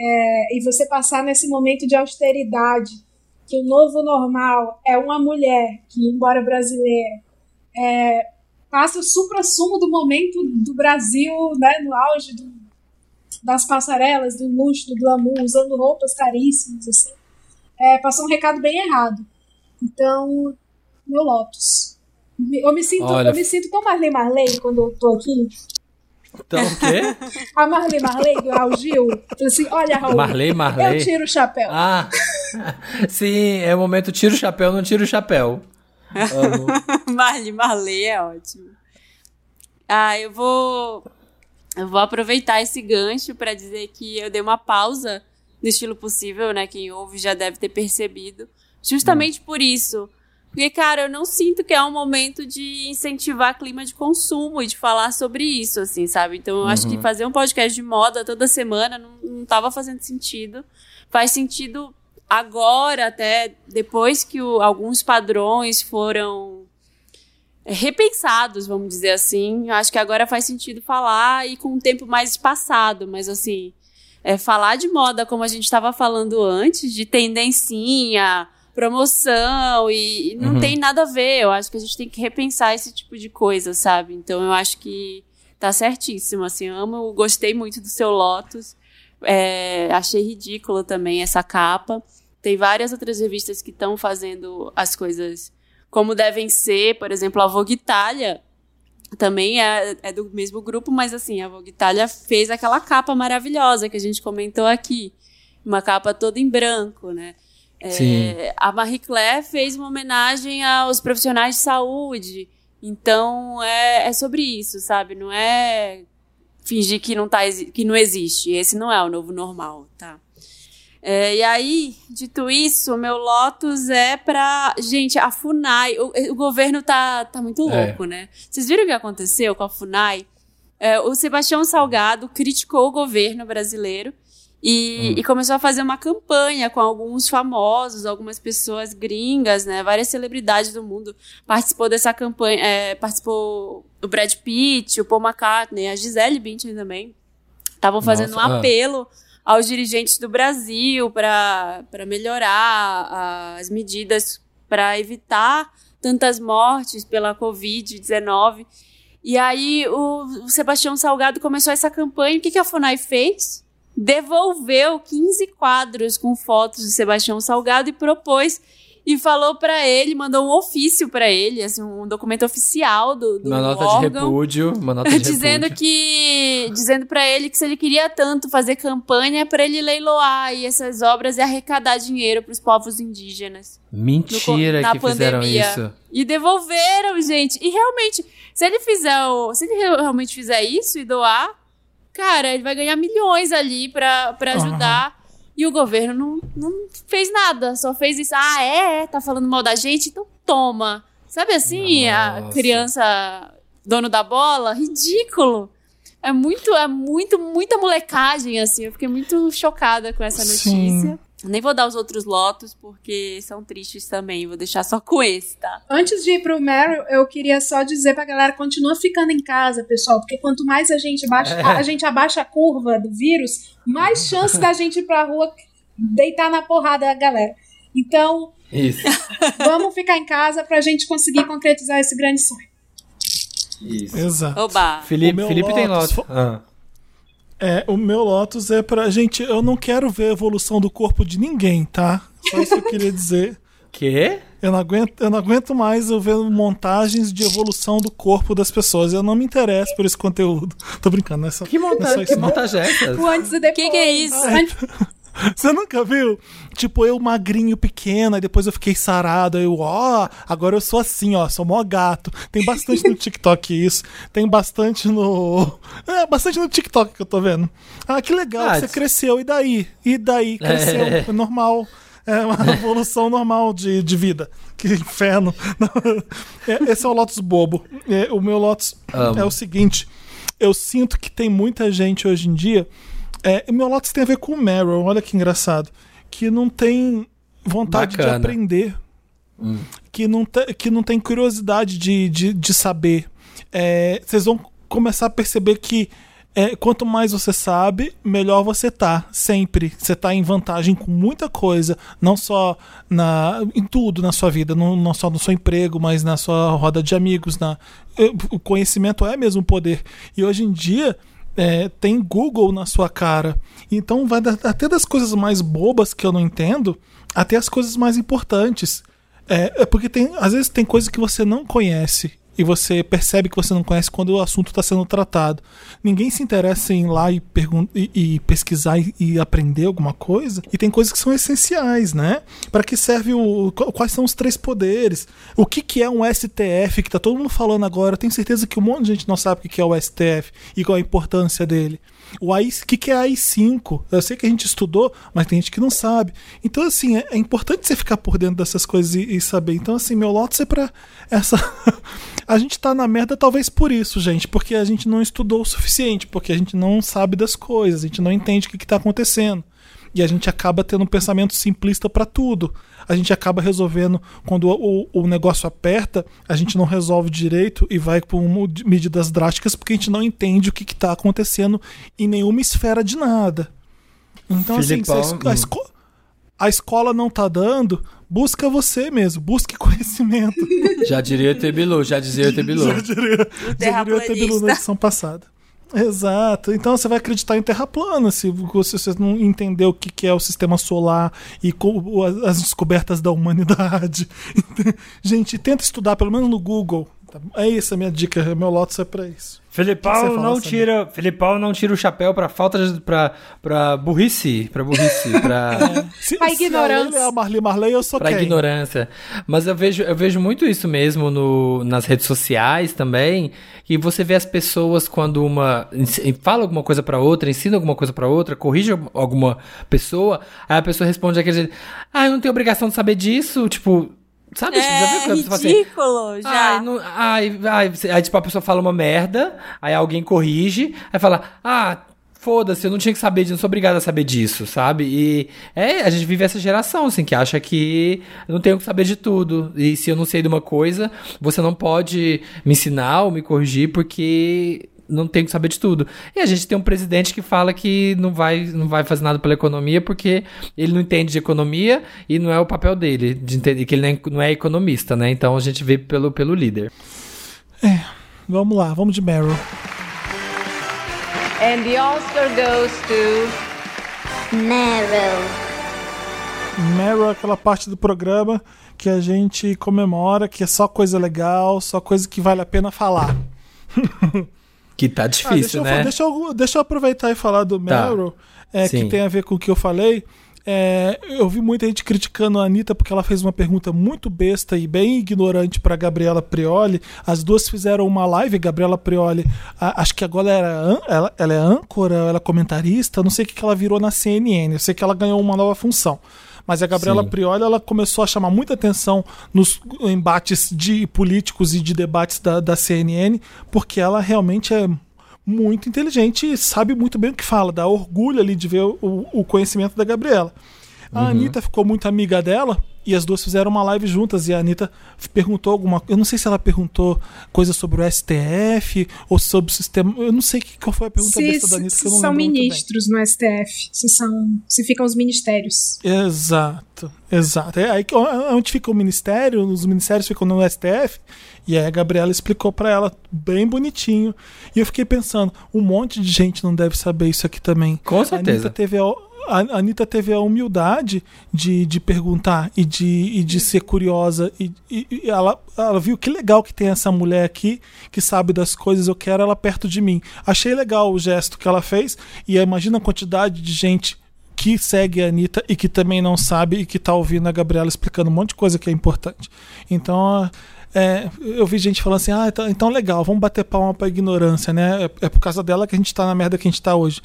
[SPEAKER 4] É, e você passar nesse momento de austeridade, que o novo normal é uma mulher que, embora brasileira, é, passa o supra-sumo do momento do Brasil, né, no auge do, das passarelas, do luxo, do glamour, usando roupas caríssimas, assim, é, passou um recado bem errado. Então, meu Lotus. Eu me sinto,
[SPEAKER 2] Olha-
[SPEAKER 4] eu me sinto tão Marley Marley quando eu tô aqui.
[SPEAKER 2] Então, o quê?
[SPEAKER 4] A Marley Marley do Raul Gil. Falei assim, olha, Raul,
[SPEAKER 2] Marley, Marley.
[SPEAKER 4] eu tiro o chapéu.
[SPEAKER 2] Ah, sim, é o momento tira o chapéu, não tira o chapéu. Amo.
[SPEAKER 3] Marley, Marley é ótimo. Ah, eu vou. Eu vou aproveitar esse gancho para dizer que eu dei uma pausa no estilo possível, né? Quem ouve já deve ter percebido. Justamente por isso. Porque, cara, eu não sinto que é um momento de incentivar clima de consumo e de falar sobre isso, assim, sabe? Então, eu acho que fazer um podcast de moda toda semana não, não tava fazendo sentido. Faz sentido agora, até depois que o- alguns padrões foram é, repensados, vamos dizer assim. Eu acho que agora faz sentido falar e com um tempo mais espaçado, mas assim, é, falar de moda como a gente estava falando antes, de tendencinha, promoção e, e não
[SPEAKER 2] Uhum.
[SPEAKER 3] tem nada a ver. Eu acho que a gente tem que repensar esse tipo de coisa, sabe? Então eu acho que tá certíssimo, assim, eu amo, gostei muito do seu Lotus. É, achei ridículo também essa capa. Tem várias outras revistas que estão fazendo as coisas como devem ser. Por exemplo, a Vogue Itália também é, é do mesmo grupo, mas assim, a Vogue Italia fez aquela capa maravilhosa que a gente comentou aqui. Uma capa toda em branco, né? É, a Marie Claire fez uma homenagem aos profissionais de saúde. Então, é, é sobre isso, sabe? Não é fingir que não, tá, que não existe. Esse não é o novo normal, tá? É, e aí, dito isso, o meu Lotus é pra. Gente, a FUNAI. O, o governo tá, tá muito
[SPEAKER 2] É.
[SPEAKER 3] louco, né? Vocês viram o que aconteceu com a FUNAI? É, o Sebastião Salgado criticou o governo brasileiro e, e começou a fazer uma campanha com alguns famosos, algumas pessoas gringas, né? Várias celebridades do mundo participou dessa campanha. é, participou o Brad Pitt, o Paul McCartney, a Gisele Bündchen também. Estavam fazendo
[SPEAKER 2] Nossa,
[SPEAKER 3] um
[SPEAKER 2] ah.
[SPEAKER 3] apelo aos dirigentes do Brasil para melhorar as medidas para evitar tantas mortes pela Covid-19. E aí o, o Sebastião Salgado começou essa campanha. O que, que a FUNAI fez? Devolveu 15 quadros com fotos de Sebastião Salgado e propôs e falou para ele, mandou um ofício para ele, assim, um documento oficial do, do
[SPEAKER 2] Uma nota de
[SPEAKER 3] órgão
[SPEAKER 2] repúdio. Uma nota de
[SPEAKER 3] dizendo
[SPEAKER 2] repúdio.
[SPEAKER 3] que dizendo para ele que se ele queria tanto fazer campanha para ele leiloar essas obras e arrecadar dinheiro para os povos indígenas
[SPEAKER 2] Mentira
[SPEAKER 3] no
[SPEAKER 2] que fizeram
[SPEAKER 3] pandemia.
[SPEAKER 2] isso.
[SPEAKER 3] e devolveram gente e realmente se ele fizer o, se ele realmente fizer isso e doar cara ele vai ganhar milhões ali para ajudar. E o governo não, não fez nada só fez isso. Ah é tá falando mal da gente então toma. Sabe assim a
[SPEAKER 2] Nossa.
[SPEAKER 3] criança dono da bola? Ridículo. É muito, é muito, muita molecagem, assim. Eu fiquei muito chocada com essa
[SPEAKER 1] Sim.
[SPEAKER 3] Nem vou dar os outros lotos, porque são tristes também. Vou deixar só com esse, tá?
[SPEAKER 4] Antes de ir pro Meryl, eu queria só dizer pra galera, continua ficando em casa, pessoal, porque quanto mais a gente baixa,
[SPEAKER 2] É.
[SPEAKER 4] a gente abaixa a curva do vírus, mais chance da gente ir pra rua deitar na porrada da galera. Então,
[SPEAKER 2] Isso.
[SPEAKER 4] vamos ficar em casa pra gente conseguir concretizar esse grande sonho.
[SPEAKER 2] Isso.
[SPEAKER 1] Exato.
[SPEAKER 3] Oba!
[SPEAKER 2] Felipe, Felipe tem
[SPEAKER 1] Lotus
[SPEAKER 2] lote.
[SPEAKER 1] fo-
[SPEAKER 2] Ah.
[SPEAKER 1] É, o meu Lotus é pra. Gente, eu não quero ver a evolução do corpo de ninguém, tá? Só isso que eu queria dizer.
[SPEAKER 2] Quê?
[SPEAKER 1] Eu não aguento, eu não aguento mais eu ver montagens de evolução do corpo das pessoas. Eu não me interesso por esse conteúdo. Tô brincando, não é só,
[SPEAKER 2] Que,
[SPEAKER 1] não é
[SPEAKER 2] monta
[SPEAKER 1] só
[SPEAKER 2] que
[SPEAKER 1] não.
[SPEAKER 2] montagem é essa?
[SPEAKER 4] O antes e depois.
[SPEAKER 3] Que que é isso?
[SPEAKER 4] Antes-
[SPEAKER 1] Você nunca viu? Tipo, eu magrinho, pequeno, aí depois eu fiquei sarado, aí eu, ó, agora eu sou assim, ó, sou mó gato. Tem bastante no TikTok isso, tem bastante no... É, bastante no TikTok que eu tô vendo. Ah, que legal,
[SPEAKER 2] Ah,
[SPEAKER 1] você
[SPEAKER 2] isso-
[SPEAKER 1] cresceu, e daí? E daí? Cresceu,
[SPEAKER 2] É.
[SPEAKER 1] é normal. É uma evolução normal de, de vida. Que inferno. É, esse é o Lotus bobo. É, o meu Lotus
[SPEAKER 2] Amo.
[SPEAKER 1] é o seguinte, eu sinto que tem muita gente hoje em dia... É, o meu Lotus tem a ver com o Meryl, olha que engraçado. Que não tem vontade
[SPEAKER 2] Bacana.
[SPEAKER 1] de aprender. Que, não que não tem curiosidade de, de, de saber. É, vocês vão começar a perceber que é, quanto mais você sabe, melhor você tá. Sempre. Você tá em vantagem com muita coisa. Não só na, em tudo na sua vida. Não, não só no seu emprego, mas na sua roda de amigos. Na, eh, o conhecimento é mesmo poder. E hoje em dia é, tem Google na sua cara. Então vai até das coisas mais bobas que eu não entendo, até as coisas mais importantes. É, é porque tem, às vezes tem coisas que você não conhece e você percebe que você não conhece quando o assunto está sendo tratado. Ninguém se interessa em ir lá e, e- e pesquisar e, e aprender alguma coisa. E tem coisas que são essenciais, né? Para que serve o. qu- Quais são os três poderes? O que, que é um STF que tá todo mundo falando agora? Eu tenho certeza que um monte de gente não sabe o que é o STF e qual a importância dele. O AI, que, que é AI5? Eu sei que a gente estudou, mas tem gente que não sabe. Então, assim, é, é importante você ficar por dentro dessas coisas e, e saber. Então, assim, meu Lotus é pra essa. a gente tá na merda talvez por isso, gente, porque a gente não estudou o suficiente, porque a gente não sabe das coisas, a gente não entende o que, que tá acontecendo. E a gente acaba tendo um pensamento simplista para tudo. A gente acaba resolvendo, quando o, o negócio aperta, a gente não resolve direito e vai por um- medidas drásticas porque a gente não entende o que está acontecendo em nenhuma esfera de nada. Então, assim, se a,
[SPEAKER 2] Filipão,
[SPEAKER 1] esco- a
[SPEAKER 2] hum.
[SPEAKER 1] esco- a escola não tá dando, busca você mesmo, busque conhecimento.
[SPEAKER 2] Já diria o Tebilu, já dizia o Tebilu.
[SPEAKER 1] Já diria, já diria o. Tebilu na edição passada. Exato. Então você vai acreditar em terra plana se você não entender o que é o sistema solar e as descobertas da humanidade. Gente, tenta estudar, pelo menos no Google. Tá bom. É isso, a minha dica, meu Lotus é pra isso.
[SPEAKER 2] Felipão não tira, Felipão não tira o chapéu pra falta de pra, pra burrice, pra burrice, pra
[SPEAKER 1] Se,
[SPEAKER 4] Pra
[SPEAKER 1] se
[SPEAKER 4] ignorância.
[SPEAKER 1] ele é a Marli Marley, eu sou
[SPEAKER 2] Pra
[SPEAKER 1] quem?
[SPEAKER 2] ignorância. Mas eu vejo, eu vejo muito isso mesmo no, nas redes sociais também. Que você vê as pessoas quando uma fala alguma coisa pra outra, ensina alguma coisa pra outra, corrige alguma pessoa, aí a pessoa responde aquele jeito, ah, eu não tenho obrigação de saber disso, tipo, sabe? já viu
[SPEAKER 3] É
[SPEAKER 2] quando assim,
[SPEAKER 3] ridículo, já.
[SPEAKER 2] Ai, não- ai, ai, aí, tipo, a pessoa fala uma merda, aí alguém corrige, aí fala, ah, foda-se, eu não tinha que saber disso, não sou obrigado a saber disso, sabe? E é, a gente vive essa geração, assim, que acha que eu não tenho que saber de tudo. E se eu não sei de uma coisa, você não pode me ensinar ou me corrigir porque não tenho que saber de tudo. E a gente tem um presidente que fala que não vai, não vai fazer nada pela economia porque ele não entende de economia e não é o papel dele, de entender que ele não é, não é economista, né? Então a gente vê pelo, pelo líder.
[SPEAKER 1] Vamos lá, vamos de Meryl.
[SPEAKER 5] And the Oscar goes to
[SPEAKER 6] Meryl.
[SPEAKER 1] Meryl é aquela parte do programa que a gente comemora, que é só coisa legal, só coisa que vale a pena falar.
[SPEAKER 2] Que tá
[SPEAKER 1] Ah, deixa,
[SPEAKER 2] difícil,
[SPEAKER 1] eu,
[SPEAKER 2] né?
[SPEAKER 1] fa- deixa, eu, deixa eu aproveitar e falar do
[SPEAKER 2] Tá.
[SPEAKER 1] Meryl, é, que tem a ver com o que eu falei. É, eu vi muita gente criticando a Anitta porque ela fez uma pergunta muito besta e bem ignorante para Gabriela Prioli. As duas fizeram uma live, Gabriela Prioli, a- acho que agora era, ela, ela é âncora, ela é comentarista, não sei o que, que ela virou na CNN, eu sei que ela ganhou uma nova função. Mas a Gabriela
[SPEAKER 2] Sim.
[SPEAKER 1] Prioli ela começou a chamar muita atenção nos embates de políticos e de debates da, da CNN, porque ela realmente é muito inteligente e sabe muito bem o que fala, dá orgulho ali de ver o, o conhecimento da Gabriela. A Anitta ficou muito amiga dela e as duas fizeram uma live juntas e a Anitta perguntou alguma Eu não sei se ela perguntou coisa sobre o STF ou sobre o sistema. Eu não sei que, qual foi a pergunta
[SPEAKER 4] Se,
[SPEAKER 1] besta da Anitta que
[SPEAKER 4] se
[SPEAKER 1] eu não
[SPEAKER 4] são ministros no STF, se são, se ficam os ministérios.
[SPEAKER 1] Exato, exato. É aí que- onde fica o ministério, os ministérios ficam no STF, e aí a Gabriela explicou pra ela bem bonitinho. E eu fiquei pensando, um monte de gente não deve saber isso aqui também.
[SPEAKER 2] Com
[SPEAKER 1] A
[SPEAKER 2] certeza.
[SPEAKER 1] Anitta teve a, a Anitta teve a humildade de, de perguntar e de, e de ser curiosa. E, e- ela, ela viu que legal que tem essa mulher aqui que sabe das coisas, eu quero ela perto de mim. Achei legal o gesto que ela fez, e imagina a quantidade de gente que segue a Anitta e que também não sabe e que tá ouvindo a Gabriela explicando um monte de coisa que é importante. Então, é, eu vi gente falando assim, ah, então, então legal, vamos bater palma pra ignorância, né? É, é por causa dela que a gente tá na merda que a gente tá hoje.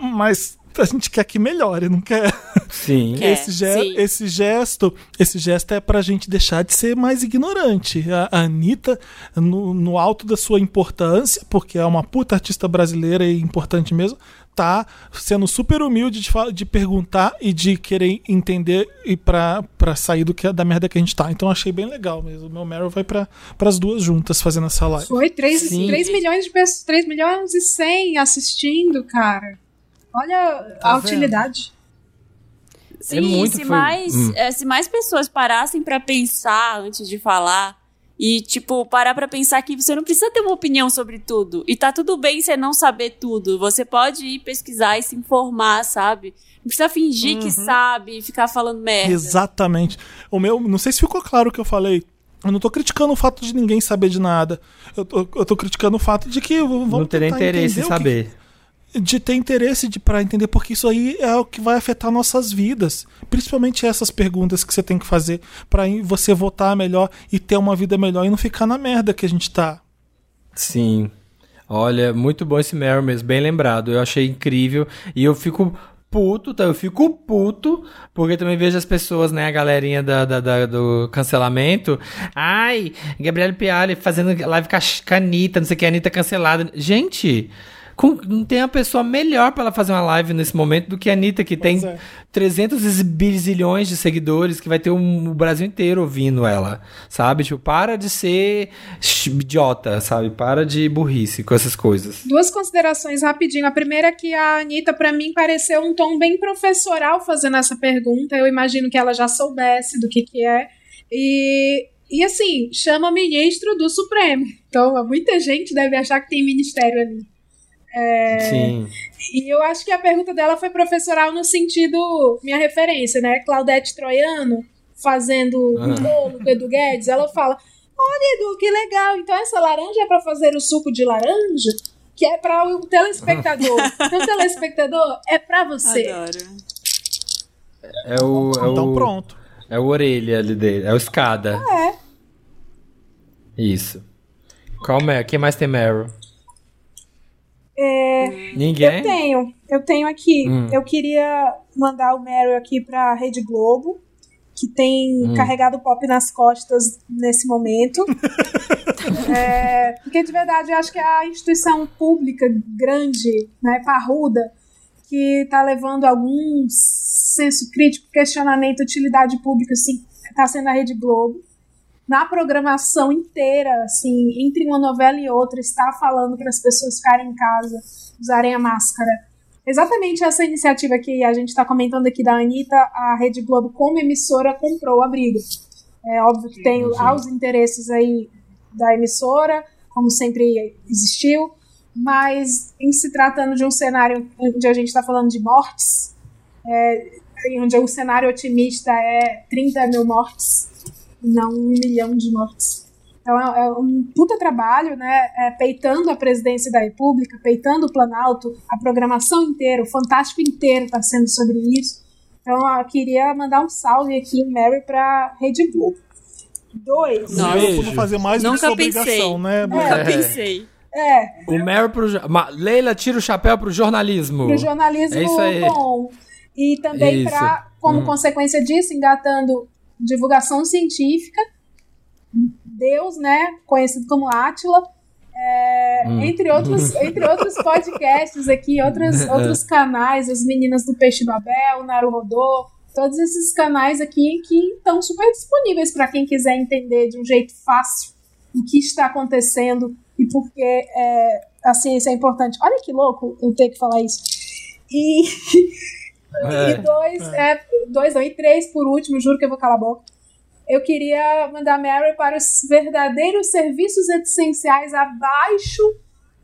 [SPEAKER 1] Mas a gente quer que melhore, não quer?
[SPEAKER 2] Sim.
[SPEAKER 3] É,
[SPEAKER 1] esse, ge-
[SPEAKER 3] sim.
[SPEAKER 1] esse gesto, esse gesto é pra gente deixar de ser mais ignorante. A, a Anitta, no, no alto da sua importância, porque é uma puta artista brasileira e importante mesmo, tá sendo super humilde de, de perguntar e de querer entender e pra, pra sair do que, da merda que a gente tá. Então achei bem legal mesmo. O meu Meryl vai pra, pras duas juntas fazendo essa live.
[SPEAKER 4] Foi 3,
[SPEAKER 2] Sim.
[SPEAKER 4] 3 milhões de pessoas, 3 milhões e 100 assistindo, cara. Olha
[SPEAKER 1] Tá
[SPEAKER 4] a
[SPEAKER 1] vendo?
[SPEAKER 4] utilidade.
[SPEAKER 3] Sim,
[SPEAKER 2] É muito,
[SPEAKER 3] se,
[SPEAKER 2] foi-
[SPEAKER 3] mais,
[SPEAKER 2] Hum.
[SPEAKER 3] é, se mais pessoas parassem pra pensar antes de falar e, tipo, parar pra pensar que você não precisa ter uma opinião sobre tudo. E tá tudo bem você não saber tudo. Você pode ir pesquisar e se informar, sabe? Não precisa fingir que sabe e ficar falando merda.
[SPEAKER 1] Exatamente. O meu, não sei se ficou claro o que eu falei. Eu não tô criticando o fato de ninguém saber de nada. Eu tô, eu tô criticando o fato de que vamos
[SPEAKER 2] Não teria
[SPEAKER 1] tentar
[SPEAKER 2] interesse em
[SPEAKER 1] o que-
[SPEAKER 2] saber.
[SPEAKER 1] De ter interesse para entender porque isso aí é o que vai afetar nossas vidas, principalmente essas perguntas que você tem que fazer para você votar melhor e ter uma vida melhor e não ficar na merda que a gente tá.
[SPEAKER 2] Sim. Olha, muito bom esse Meryl mesmo, bem lembrado. Eu achei incrível. E eu fico puto, tá? Eu fico puto, porque também vejo as pessoas, né, a galerinha da, da- da- do cancelamento. Ai, Gabriele Piali fazendo live com a Anitta, não sei o que, a Anitta cancelada. Gente. Com- não tem uma pessoa melhor pra ela fazer uma live nesse momento do que a Anitta, que tem
[SPEAKER 1] é.
[SPEAKER 2] 300 bizilhões de seguidores, que vai ter um- o Brasil inteiro ouvindo ela, sabe? Tipo, para de ser idiota, sabe? Para de burrice com essas coisas.
[SPEAKER 4] Duas considerações rapidinho. A primeira é que a Anitta, pra mim, pareceu um tom bem professoral fazendo essa pergunta. Eu imagino que ela já soubesse do que, que é. E, e assim, chama ministro do Supremo. Então, muita gente deve achar que tem ministério ali.
[SPEAKER 2] Sim.
[SPEAKER 4] E eu acho que a pergunta dela foi professoral no sentido, minha referência, né? Claudete Troiano fazendo um
[SPEAKER 2] Ah.
[SPEAKER 4] bolo com o Edu Guedes, ela fala: Olha, Edu, que legal. Então essa laranja é pra fazer o suco de laranja? Que é para o telespectador. então, telespectador, é pra você.
[SPEAKER 3] Adoro.
[SPEAKER 2] É o. É
[SPEAKER 1] Então
[SPEAKER 2] o,
[SPEAKER 1] pronto.
[SPEAKER 2] É o orelha ali dele. É o escada.
[SPEAKER 4] É.
[SPEAKER 2] Isso. Qual Meryl? Quem mais tem Meryl?
[SPEAKER 4] É,
[SPEAKER 2] Ninguém?
[SPEAKER 4] Eu tenho, eu tenho aqui.
[SPEAKER 2] Hum.
[SPEAKER 4] Eu queria mandar o Meryl aqui pra Rede Globo, que tem
[SPEAKER 2] Hum.
[SPEAKER 4] carregado o pop nas costas nesse momento. É, porque de verdade eu acho que é a instituição pública grande, né, parruda, que está levando algum senso crítico, questionamento, utilidade pública, assim, está sendo a Rede Globo. Na programação inteira, assim, entre uma novela e outra, está falando para as pessoas ficarem em casa, usarem a máscara. Exatamente essa iniciativa que a gente está comentando aqui da Anitta, a Rede Globo, como emissora, comprou a briga. É óbvio que tem os interesses aí da emissora, como sempre existiu, mas em se tratando de um cenário onde a gente está falando de mortes, é, onde o cenário otimista é 30 mil mortes, não um milhão de mortes. Então é, é um puta trabalho, né? É, peitando a presidência da República, peitando o Planalto, a programação inteira, o Fantástico inteiro está sendo sobre isso. Então eu queria mandar um salve aqui, Mary, para Rede Globo. Dois.
[SPEAKER 3] Nossa.
[SPEAKER 1] Beijo. Não fazer mais do que sua obrigação, né?
[SPEAKER 3] Nunca
[SPEAKER 2] É.
[SPEAKER 3] pensei.
[SPEAKER 4] É,
[SPEAKER 2] O Meryl pro. Leila tira o chapéu pro jornalismo.
[SPEAKER 4] pro jornalismo
[SPEAKER 2] É isso aí.
[SPEAKER 4] bom. E também para, como
[SPEAKER 2] Hum.
[SPEAKER 4] consequência disso, engatando divulgação científica, Deus, né, conhecido como Átila, é,
[SPEAKER 2] Hum.
[SPEAKER 4] entre, outros, entre outros podcasts aqui, outros, outros canais, as meninas do Peixe Babel, Naruhodô, todos esses canais aqui que estão super disponíveis para quem quiser entender de um jeito fácil o que está acontecendo e por que é, a ciência é importante. Olha que louco eu ter que falar isso. E,
[SPEAKER 2] É.
[SPEAKER 4] e dois, é, dois não, e três por último, juro que eu vou calar a boca. Eu queria mandar Mary para os verdadeiros serviços essenciais abaixo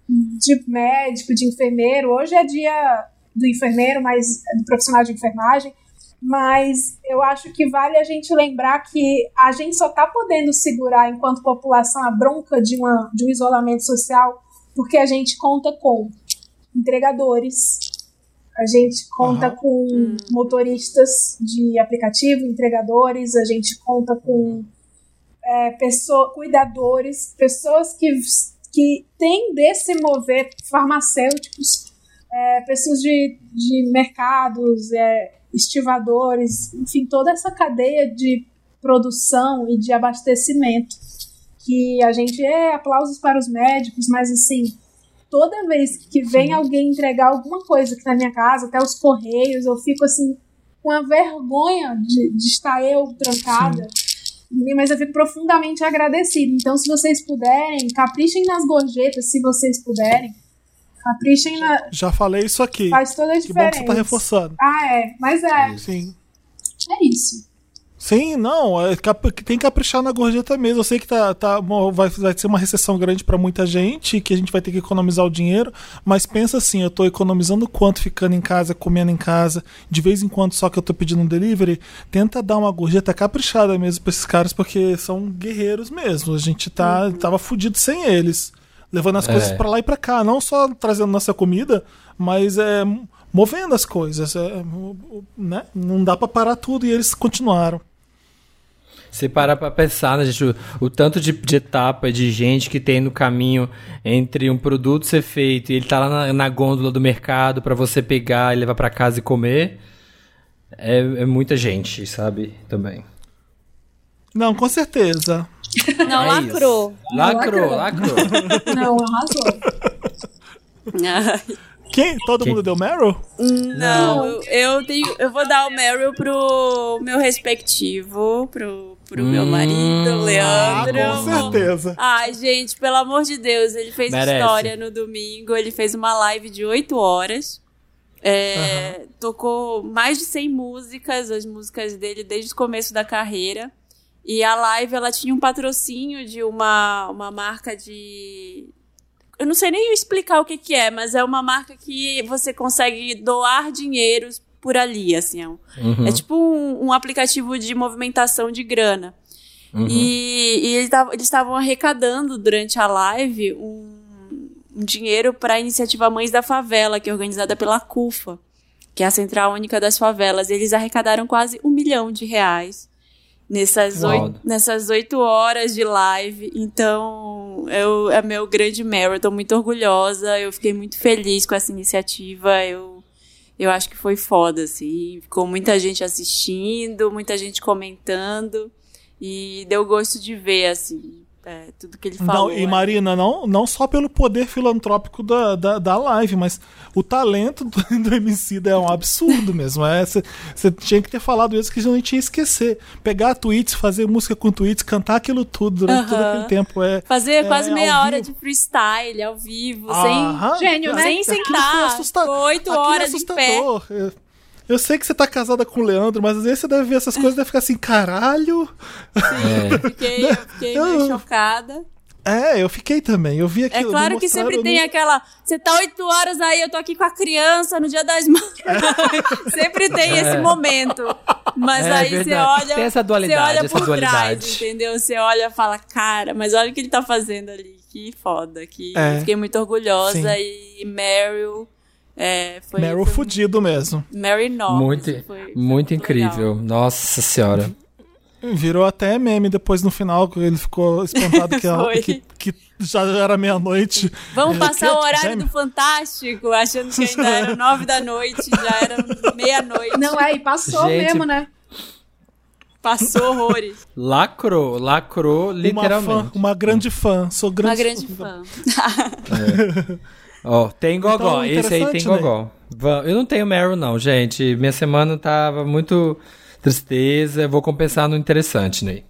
[SPEAKER 4] de médico, de enfermeiro. Hoje é dia do enfermeiro, mas do profissional de enfermagem. Mas eu acho que vale a gente lembrar que a gente só está podendo segurar, enquanto população, a bronca de, uma, de um isolamento social porque a gente conta com entregadores, a gente conta
[SPEAKER 1] Aham.
[SPEAKER 4] com motoristas de aplicativo, entregadores, a gente conta com é, pessoa, cuidadores, pessoas que, que têm de se mover, farmacêuticos, é, pessoas de, de mercados, é, estivadores, enfim, toda essa cadeia de produção e de abastecimento que a gente é aplausos para os médicos, mas assim, toda vez que vem alguém entregar alguma coisa aqui na minha casa, até os correios, eu fico assim com a vergonha de, de estar eu trancada. Mas eu fico profundamente agradecida. Então, se vocês puderem, caprichem nas gorjetas, se vocês puderem. Caprichem na.
[SPEAKER 1] Já falei isso aqui.
[SPEAKER 4] Faz toda a
[SPEAKER 1] Que bom que
[SPEAKER 4] diferença.
[SPEAKER 1] você tá reforçando.
[SPEAKER 4] Ah, é. Mas é.
[SPEAKER 1] Sim.
[SPEAKER 4] É isso.
[SPEAKER 1] Sim, não, é tem que caprichar na gorjeta mesmo. Eu sei que tá, tá, vai, vai ser uma recessão grande pra muita gente, que a gente vai ter que economizar o dinheiro, mas pensa assim, eu tô economizando quanto ficando em casa, comendo em casa, de vez em quando só que eu tô pedindo um delivery, tenta dar uma gorjeta caprichada mesmo pra esses caras, porque são guerreiros mesmo. A gente tá, tava fudido sem eles. Levando as
[SPEAKER 2] É.
[SPEAKER 1] coisas pra lá e pra cá, não só trazendo nossa comida, mas é, movendo as coisas. É, né? Não dá pra parar tudo e eles continuaram.
[SPEAKER 2] Se parar pra pensar, né, gente, o, o tanto de, de etapa de gente que tem no caminho entre um produto ser feito e ele tá lá na, na gôndola do mercado pra você pegar e levar pra casa e comer, é, é muita gente, sabe? Também.
[SPEAKER 1] Não, com certeza.
[SPEAKER 3] Não,
[SPEAKER 2] É
[SPEAKER 3] lacrou.
[SPEAKER 2] Lacrou, lacrou.
[SPEAKER 4] Não, arrasou.
[SPEAKER 1] Quem? Todo
[SPEAKER 2] Quem?
[SPEAKER 1] mundo deu Meryl?
[SPEAKER 3] Não, eu, eu tenho, eu vou dar o Meryl pro meu respectivo, pro, pro meu
[SPEAKER 2] Hum.
[SPEAKER 3] marido,
[SPEAKER 1] Ah,
[SPEAKER 3] Leandro.
[SPEAKER 1] com certeza.
[SPEAKER 3] Ai, gente, pelo amor de Deus, ele fez
[SPEAKER 2] Merece.
[SPEAKER 3] história no domingo, ele fez uma live de 8 horas. É, Tocou mais de 100 músicas, as músicas dele desde o começo da carreira. E a live, ela tinha um patrocínio de uma, uma marca de... Eu não sei nem explicar o que que é, mas é uma marca que você consegue doar dinheiros por ali, assim. É, um-
[SPEAKER 2] Uhum.
[SPEAKER 3] é tipo um, um aplicativo de movimentação de grana. E, e eles tavam- eles estavam arrecadando durante a live um, um dinheiro para a iniciativa Mães da Favela, que é organizada pela CUFA, que é a Central Única das Favelas. Eles arrecadaram quase um milhão de reais nessas oito, nessas oito horas de live. Então, eu, é meu grande. Eu tô muito orgulhosa. Eu fiquei muito feliz com essa iniciativa. Eu, eu acho que foi foda, assim. Ficou muita gente assistindo, muita gente comentando. E deu gosto de ver, assim, é, tudo que ele falou.
[SPEAKER 1] Não, e
[SPEAKER 3] é.
[SPEAKER 1] Marina, não, não só pelo poder filantrópico da, da, da live, mas o talento do, do MC é um absurdo mesmo. Você tinha que ter falado isso que a gente ia esquecer. Pegar tweets, fazer música com tweets, cantar aquilo tudo durante todo
[SPEAKER 3] Aham.
[SPEAKER 1] aquele tempo. É,
[SPEAKER 3] Fazer
[SPEAKER 1] é
[SPEAKER 3] quase meia hora
[SPEAKER 1] vivo.
[SPEAKER 3] de freestyle, ao vivo,
[SPEAKER 1] Aham.
[SPEAKER 4] Gênio, né?
[SPEAKER 3] sem, sem
[SPEAKER 1] foi
[SPEAKER 3] sentar. Ficou oito
[SPEAKER 1] é
[SPEAKER 3] horas em pé.
[SPEAKER 1] Eu- sei que você tá casada com o Leandro, mas às vezes você deve ver essas coisas e deve ficar assim, caralho.
[SPEAKER 3] Fiquei, eu fiquei meio chocada.
[SPEAKER 1] É, eu fiquei também. Eu vi
[SPEAKER 3] É
[SPEAKER 1] aquilo.
[SPEAKER 3] claro
[SPEAKER 1] me
[SPEAKER 3] que sempre tem
[SPEAKER 1] no-
[SPEAKER 3] aquela. Você tá oito horas aí, eu tô aqui com a criança no dia das mães. sempre tem esse momento. Mas
[SPEAKER 2] É
[SPEAKER 3] aí você
[SPEAKER 2] verdade.
[SPEAKER 3] olha.
[SPEAKER 2] Tem essa dualidade,
[SPEAKER 3] Você olha
[SPEAKER 2] essa
[SPEAKER 3] por
[SPEAKER 2] dualidade.
[SPEAKER 3] trás, entendeu? Você olha e fala, cara, mas olha o que ele tá fazendo ali. Que foda. Que
[SPEAKER 1] É.
[SPEAKER 3] Fiquei muito orgulhosa.
[SPEAKER 1] Sim.
[SPEAKER 3] E Meryl. É, foi,
[SPEAKER 1] Meryl
[SPEAKER 3] foi
[SPEAKER 1] fudido mesmo.
[SPEAKER 3] Mary Knox.
[SPEAKER 2] Muito,
[SPEAKER 3] foi- foi
[SPEAKER 2] muito incrível.
[SPEAKER 3] legal.
[SPEAKER 2] Nossa senhora.
[SPEAKER 1] Virou até meme depois no final, que ele ficou espantado que, ela- que, que já era meia-noite.
[SPEAKER 3] Vamos
[SPEAKER 1] É,
[SPEAKER 3] passar
[SPEAKER 1] que-
[SPEAKER 3] o horário
[SPEAKER 1] gêmeo.
[SPEAKER 3] do Fantástico, achando que ainda era nove da noite, já era meia-noite.
[SPEAKER 4] Não é, e passou
[SPEAKER 2] Gente,
[SPEAKER 4] mesmo, né?
[SPEAKER 3] Passou horrores.
[SPEAKER 2] Lacrou, lacrou
[SPEAKER 1] Uma fã,
[SPEAKER 2] literalmente.
[SPEAKER 1] uma grande fã. Sou grande
[SPEAKER 3] Uma grande fã.
[SPEAKER 2] Ó, tem gogó.
[SPEAKER 1] Então,
[SPEAKER 2] Esse aí tem
[SPEAKER 1] né?
[SPEAKER 2] gogó. Eu não tenho Meryl, não, gente. Minha semana tava muito tristeza. Eu vou compensar no interessante, Ney.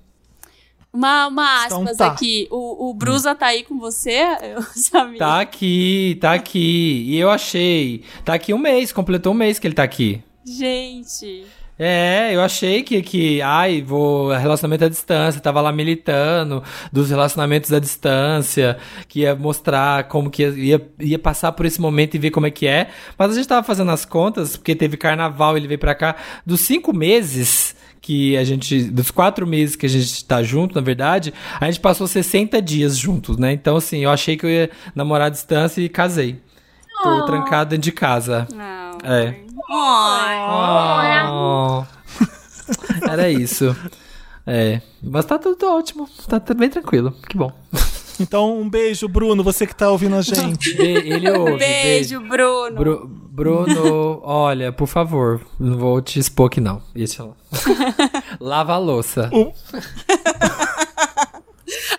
[SPEAKER 3] Uma, uma
[SPEAKER 1] Então
[SPEAKER 3] aspas
[SPEAKER 1] tá.
[SPEAKER 3] aqui. O, o Brusa tá aí com você, eu sabia.
[SPEAKER 2] Tá aqui, tá aqui. E eu achei. Tá aqui um mês, completou um mês que ele tá aqui.
[SPEAKER 3] Gente.
[SPEAKER 2] É, eu achei que, que ai, vou relacionamento à distância, tava lá militando dos relacionamentos à distância, que ia mostrar como que ia, ia, passar por esse momento e ver como é que é. Mas a gente tava fazendo as contas, porque teve carnaval, ele veio pra cá, dos cinco meses que a gente, dos quatro meses que a gente tá junto, na verdade, a gente passou 60 dias juntos, né? Então, assim, eu achei que eu ia namorar à distância e casei. Tô trancado dentro de casa.
[SPEAKER 3] Não.
[SPEAKER 2] É.
[SPEAKER 3] Ai.
[SPEAKER 2] Oh. Era isso. É. Mas tá tudo ótimo. Tá, bem tranquilo. Que bom.
[SPEAKER 1] Então, um beijo, Bruno, você que tá ouvindo a gente.
[SPEAKER 2] Ele ouve.
[SPEAKER 3] Beijo, Bruno.
[SPEAKER 2] Bru- Bruno, olha, por favor, não vou te expor aqui não. Deixa eu... Lava a louça.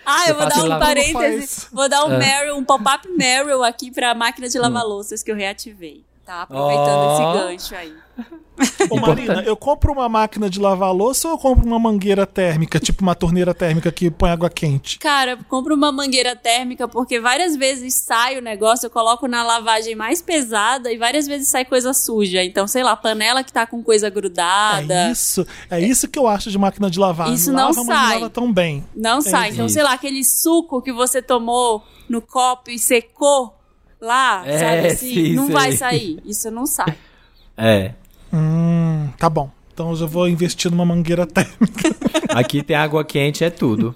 [SPEAKER 3] Ah, eu vou dar um parêntese.
[SPEAKER 1] Faz.
[SPEAKER 3] Vou dar um
[SPEAKER 2] É.
[SPEAKER 3] Meryl, um pop-up Meryl aqui pra máquina de lavar louças que eu reativei. Tá? Aproveitando
[SPEAKER 2] Ó.
[SPEAKER 3] esse gancho aí.
[SPEAKER 1] Ô, Marina, eu compro uma máquina de lavar louça ou eu compro uma mangueira térmica, tipo uma torneira térmica que põe água quente?
[SPEAKER 3] Cara, compro uma mangueira térmica porque várias vezes sai o negócio, eu coloco na lavagem mais pesada e várias vezes sai coisa suja. Então, sei lá, panela que tá com coisa grudada.
[SPEAKER 1] É isso, é isso que eu acho de máquina de lavar.
[SPEAKER 3] Isso não
[SPEAKER 1] lava, mas
[SPEAKER 3] sai.
[SPEAKER 1] não lava tão bem.
[SPEAKER 3] Não sai. Então,
[SPEAKER 2] isso.
[SPEAKER 3] sei lá, aquele suco que você tomou no copo e secou lá,
[SPEAKER 2] É,
[SPEAKER 3] sabe assim?
[SPEAKER 2] sim,
[SPEAKER 3] não vai sair. Isso não sai.
[SPEAKER 2] É.
[SPEAKER 1] Hum, tá bom. Então eu já vou investir numa mangueira térmica.
[SPEAKER 2] Aqui tem água quente, é tudo.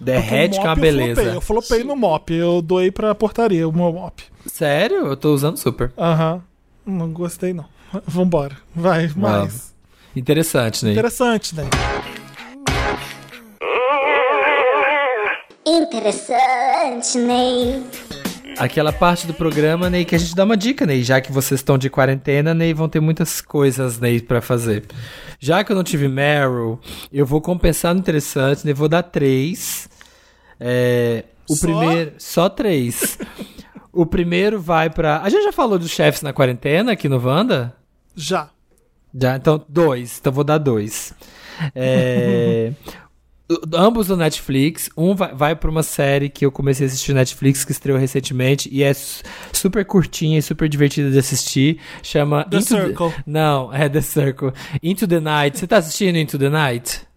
[SPEAKER 2] Derrete é uma
[SPEAKER 1] mop Eu
[SPEAKER 2] beleza.
[SPEAKER 1] flopei, eu flopei no mop. Eu doei pra portaria o meu mop.
[SPEAKER 2] Sério? Eu tô usando super.
[SPEAKER 1] Aham. Não gostei, não. Vambora. Vai, mais.
[SPEAKER 2] Interessante, né?
[SPEAKER 1] Interessante, né?
[SPEAKER 6] Interessante, Ney.
[SPEAKER 2] Aquela parte do programa, Ney, que a gente dá uma dica, Ney. Já que vocês estão de quarentena, Ney, vão ter muitas coisas, Ney, pra fazer. Já que eu não tive Meryl, eu vou compensar no interessante, Ney. Vou dar três. É, o
[SPEAKER 1] Só?
[SPEAKER 2] primeiro... Só três. o primeiro vai pra... A gente já falou dos chefes na quarentena aqui no Wanda?
[SPEAKER 1] Já.
[SPEAKER 2] Já, então, dois. Então, vou dar dois. É, ambos do Netflix. Um vai, vai pra uma série que eu comecei a assistir no Netflix, que estreou recentemente, e é su- super curtinha e super divertida de assistir. Chama...
[SPEAKER 1] The Circle.
[SPEAKER 2] Não, é The Circle. Into the Night. Você tá assistindo Into the Night?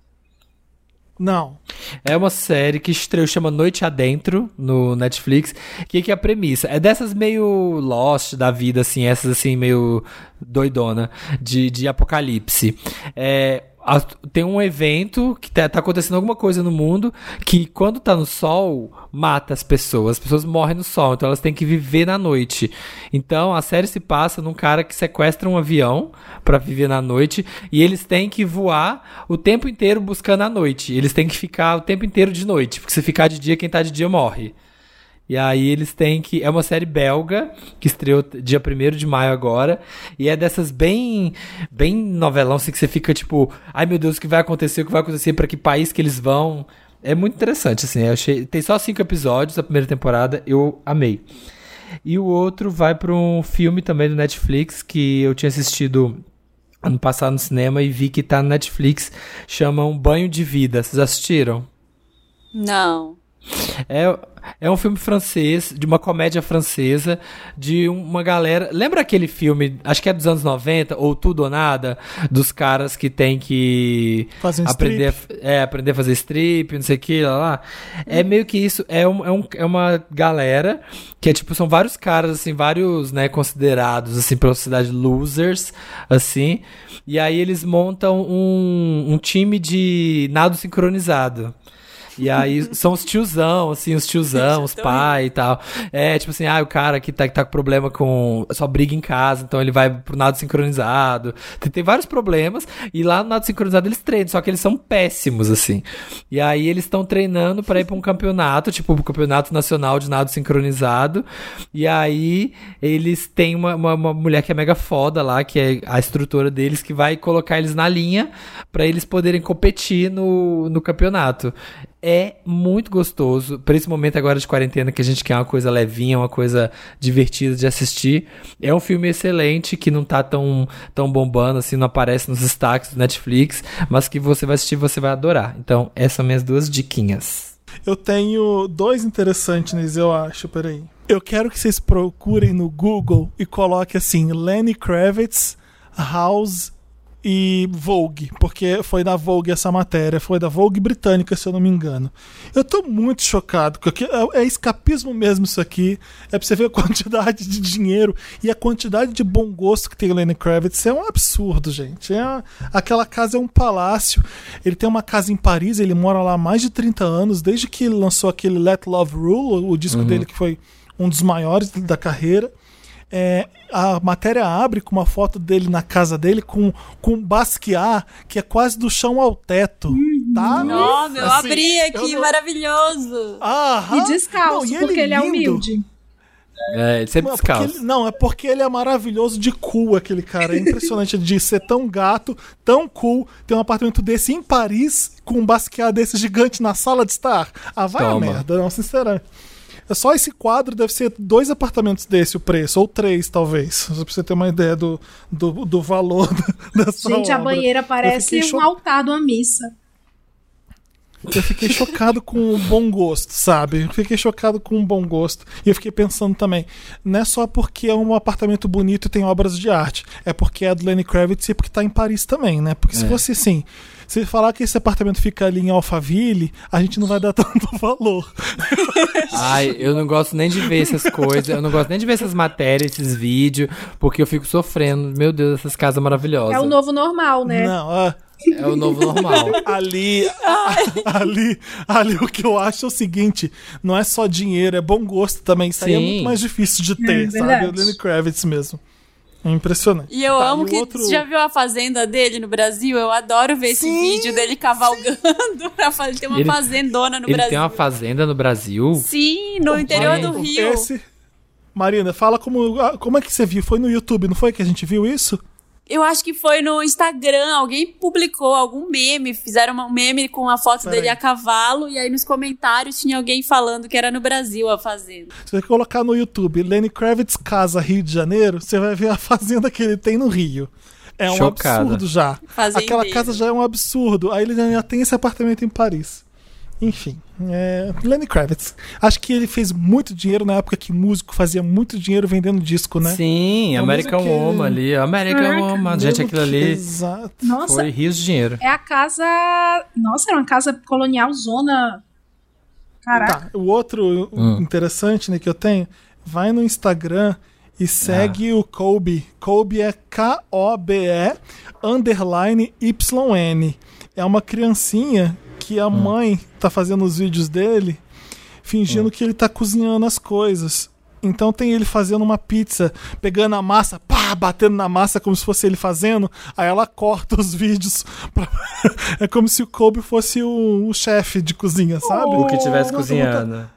[SPEAKER 1] Não.
[SPEAKER 2] É uma série que estreou, chama Noite Adentro, no Netflix. O que, que é a premissa? É dessas meio Lost da vida, assim, essas assim, meio doidona, de, de apocalipse. É, tem um evento que tá, tá acontecendo alguma coisa no mundo que quando tá no sol mata as pessoas. As pessoas morrem no sol, então elas têm que viver na noite. Então a série se passa num cara que sequestra um avião pra viver na noite e eles têm que voar o tempo inteiro buscando a noite. Eles têm que ficar o tempo inteiro de noite, porque se ficar de dia, quem tá de dia morre. E aí eles têm que. É uma série belga, que estreou dia 1 de maio agora. E é dessas bem. Bem novelão, assim, que você fica tipo. Ai meu Deus, o que vai acontecer? O que vai acontecer? Pra que país que eles vão? É muito interessante, assim. Achei. Tem só cinco episódios da primeira temporada. Eu amei. E o outro vai pra um filme também do Netflix que eu tinha assistido ano passado no cinema e vi que tá no Netflix. Chama Um Banho de Vida. Vocês assistiram?
[SPEAKER 3] Não.
[SPEAKER 2] É, é um filme francês, de uma comédia francesa, de uma galera. Lembra aquele filme, acho que é dos anos 90, ou Tudo ou Nada, dos caras que tem que aprender, a- é, aprender a fazer strip, não sei o que, lá, lá. É meio que isso, é, um, é, um- é uma galera que é tipo, são vários caras, assim, vários, né, considerados, assim, pela sociedade losers, assim, e aí eles montam um, um time de nado sincronizado. E aí são os tiozão, assim, os tiozão, os pai e tal. É, tipo assim, ah, o cara que tá, que tá com problema com. só briga em casa, então ele vai pro nado sincronizado. Tem, tem vários problemas. E lá no nado sincronizado eles treinam, só que eles são péssimos, assim. E aí eles estão treinando pra ir pra um campeonato, tipo, o campeonato nacional de nado sincronizado. E aí eles têm uma, uma, uma mulher que é mega foda lá, que é a instrutora deles, que vai colocar eles na linha pra eles poderem competir no, no campeonato. É muito gostoso, pra esse momento agora de quarentena que a gente quer uma coisa levinha, uma coisa divertida de assistir. É um filme excelente que não tá tão, tão bombando assim, não aparece nos destaques do Netflix, mas que você vai assistir você vai adorar. Então, essas são minhas duas diquinhas.
[SPEAKER 1] Eu tenho dois interessantes, eu acho, peraí. Eu quero que vocês procurem no Google e coloquem assim, Lenny Kravitz, House e Vogue, porque foi da Vogue essa matéria, foi da Vogue britânica, se eu não me engano. Eu tô muito chocado, porque é, é escapismo mesmo isso aqui, é pra você ver a quantidade de dinheiro e a quantidade de bom gosto que tem o Lenny Kravitz, é um absurdo, gente. É, aquela casa é um palácio, ele tem uma casa em Paris, ele mora lá há mais de 30 anos, desde que ele lançou aquele Let Love Rule, o disco dele que foi um dos maiores da carreira. É, a matéria abre com uma foto dele na casa dele com, com um Basquiat que é quase do chão ao teto. Tá?
[SPEAKER 3] Ó, meu,
[SPEAKER 1] Assim,
[SPEAKER 3] abri
[SPEAKER 1] eu
[SPEAKER 3] aqui,
[SPEAKER 1] não-
[SPEAKER 3] maravilhoso.
[SPEAKER 1] Aham.
[SPEAKER 4] E descalço,
[SPEAKER 1] Não, e
[SPEAKER 4] porque ele é
[SPEAKER 1] lindo.
[SPEAKER 4] humilde.
[SPEAKER 2] É, ele sempre
[SPEAKER 1] Não, é porque
[SPEAKER 2] descalço.
[SPEAKER 1] ele- não, é porque ele é maravilhoso de cool, aquele cara. É impressionante de ser tão gato, tão cool, ter um apartamento desse em Paris, com um Basquiat desse gigante na sala de estar. Ah, vai a
[SPEAKER 2] Toma.
[SPEAKER 1] merda, não, sinceramente. É Só esse quadro deve ser dois apartamentos desse o preço, ou três, talvez. Só pra você ter uma ideia do, do, do valor dessa
[SPEAKER 4] Gente, a
[SPEAKER 1] obra.
[SPEAKER 4] banheira parece um
[SPEAKER 1] cho-
[SPEAKER 4] altar de uma missa.
[SPEAKER 1] Eu fiquei chocado com o bom gosto, sabe? Eu fiquei chocado com o bom gosto. E eu fiquei pensando também, não é só porque é um apartamento bonito e tem obras de arte, é porque é do Lenny Kravitz e porque tá em Paris também, né? Porque se
[SPEAKER 2] É.
[SPEAKER 1] fosse assim, se falar que esse apartamento fica ali em Alphaville, a gente não vai dar tanto valor.
[SPEAKER 2] Ai, eu não gosto nem de ver essas coisas, eu não gosto nem de ver essas matérias, esses vídeos, porque eu fico sofrendo. Meu Deus, essas casas maravilhosas.
[SPEAKER 4] É o novo normal, né?
[SPEAKER 1] Não, ah,
[SPEAKER 2] É o novo normal.
[SPEAKER 1] ali, ali, ali o que eu acho é o seguinte, não é só dinheiro, é bom gosto também. Isso aí é
[SPEAKER 2] Sim.
[SPEAKER 1] muito mais difícil de ter, sabe?
[SPEAKER 4] verdade.
[SPEAKER 1] O Lenny Kravitz mesmo. É impressionante.
[SPEAKER 3] E eu
[SPEAKER 1] Tá,
[SPEAKER 3] amo
[SPEAKER 1] o
[SPEAKER 3] que.
[SPEAKER 1] outro-
[SPEAKER 3] Você já viu a fazenda dele no Brasil? Eu adoro ver esse
[SPEAKER 1] Sim,
[SPEAKER 3] vídeo dele cavalgando pra fazer. Tem uma
[SPEAKER 2] Ele-
[SPEAKER 3] fazendona no
[SPEAKER 2] Ele
[SPEAKER 3] Brasil.
[SPEAKER 2] tem uma fazenda no Brasil.
[SPEAKER 3] Sim, no interior do. Rio.
[SPEAKER 1] Esse. Marina, fala como, ah, como é que você viu? Foi no YouTube, não foi que a gente viu isso?
[SPEAKER 3] Eu acho que foi no Instagram, alguém publicou algum meme, fizeram uma- um meme com a foto
[SPEAKER 1] Peraí.
[SPEAKER 3] dele a cavalo, e aí nos comentários tinha alguém falando que era no Brasil a fazenda.
[SPEAKER 1] Se você colocar no YouTube Lenny Kravitz Casa Rio de Janeiro, você vai ver a fazenda que ele tem no Rio. É um
[SPEAKER 2] Chocada.
[SPEAKER 1] absurdo já.
[SPEAKER 3] Fazendeiro.
[SPEAKER 1] Aquela casa já é um absurdo. Aí ele já tem esse apartamento em Paris. Enfim, é... Lenny Kravitz. Acho que ele fez muito dinheiro na época que músico fazia muito dinheiro vendendo disco, né?
[SPEAKER 2] Sim,
[SPEAKER 1] Uma
[SPEAKER 2] American
[SPEAKER 1] que-
[SPEAKER 2] Woman ali. American
[SPEAKER 4] Caraca,
[SPEAKER 2] Woman. Gente, aquilo
[SPEAKER 1] que-
[SPEAKER 2] ali
[SPEAKER 1] Exato.
[SPEAKER 4] Nossa,
[SPEAKER 2] foi rios de dinheiro.
[SPEAKER 4] é a casa. Nossa, era uma casa colonial zona. Caraca.
[SPEAKER 1] Tá, o outro
[SPEAKER 2] Hum.
[SPEAKER 1] interessante né, que eu tenho, vai no Instagram E segue o Kobe. Kobe é K-O-B-E underline Y-N. É uma criancinha que a mãe tá fazendo os vídeos dele fingindo que ele tá cozinhando as coisas. Então tem ele fazendo uma pizza, pegando a massa, pá, batendo na massa como se fosse ele fazendo. Aí ela corta os vídeos. pra- é como se o Kobe fosse o, o chefe de cozinha, sabe?
[SPEAKER 2] O que estivesse
[SPEAKER 1] Dá
[SPEAKER 2] cozinhando.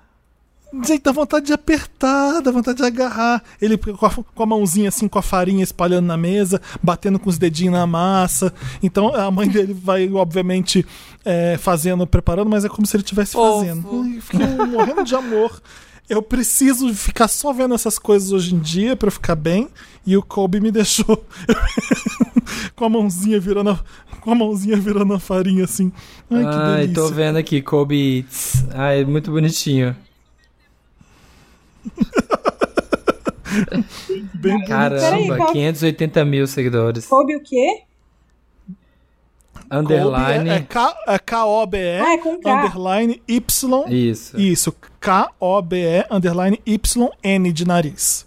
[SPEAKER 1] Gente, dá vontade de apertar, dá vontade de agarrar. Ele com a, com a mãozinha assim, com a farinha espalhando na mesa, batendo com os dedinhos na massa. Então a mãe dele vai, obviamente, é, fazendo, preparando, mas é como se ele estivesse fazendo. Fiquei morrendo de amor. Eu preciso ficar só vendo essas coisas hoje em dia pra eu ficar bem. E o Kobe me deixou com a mãozinha virando a, com a mãozinha virando a farinha assim. Ai, que
[SPEAKER 2] Ai,
[SPEAKER 1] delícia.
[SPEAKER 2] tô vendo aqui, Kobe. Ai, muito bonitinho.
[SPEAKER 1] Bem
[SPEAKER 2] Caramba,
[SPEAKER 4] qual-
[SPEAKER 2] 580 mil seguidores.
[SPEAKER 4] Kobe o quê?
[SPEAKER 2] Underline.
[SPEAKER 1] Kobe é, é K- é K-O-B-E
[SPEAKER 4] Ah, é com K.
[SPEAKER 1] underline Y.
[SPEAKER 2] Isso.
[SPEAKER 1] Isso, K-O-B-E underline Y-N de nariz.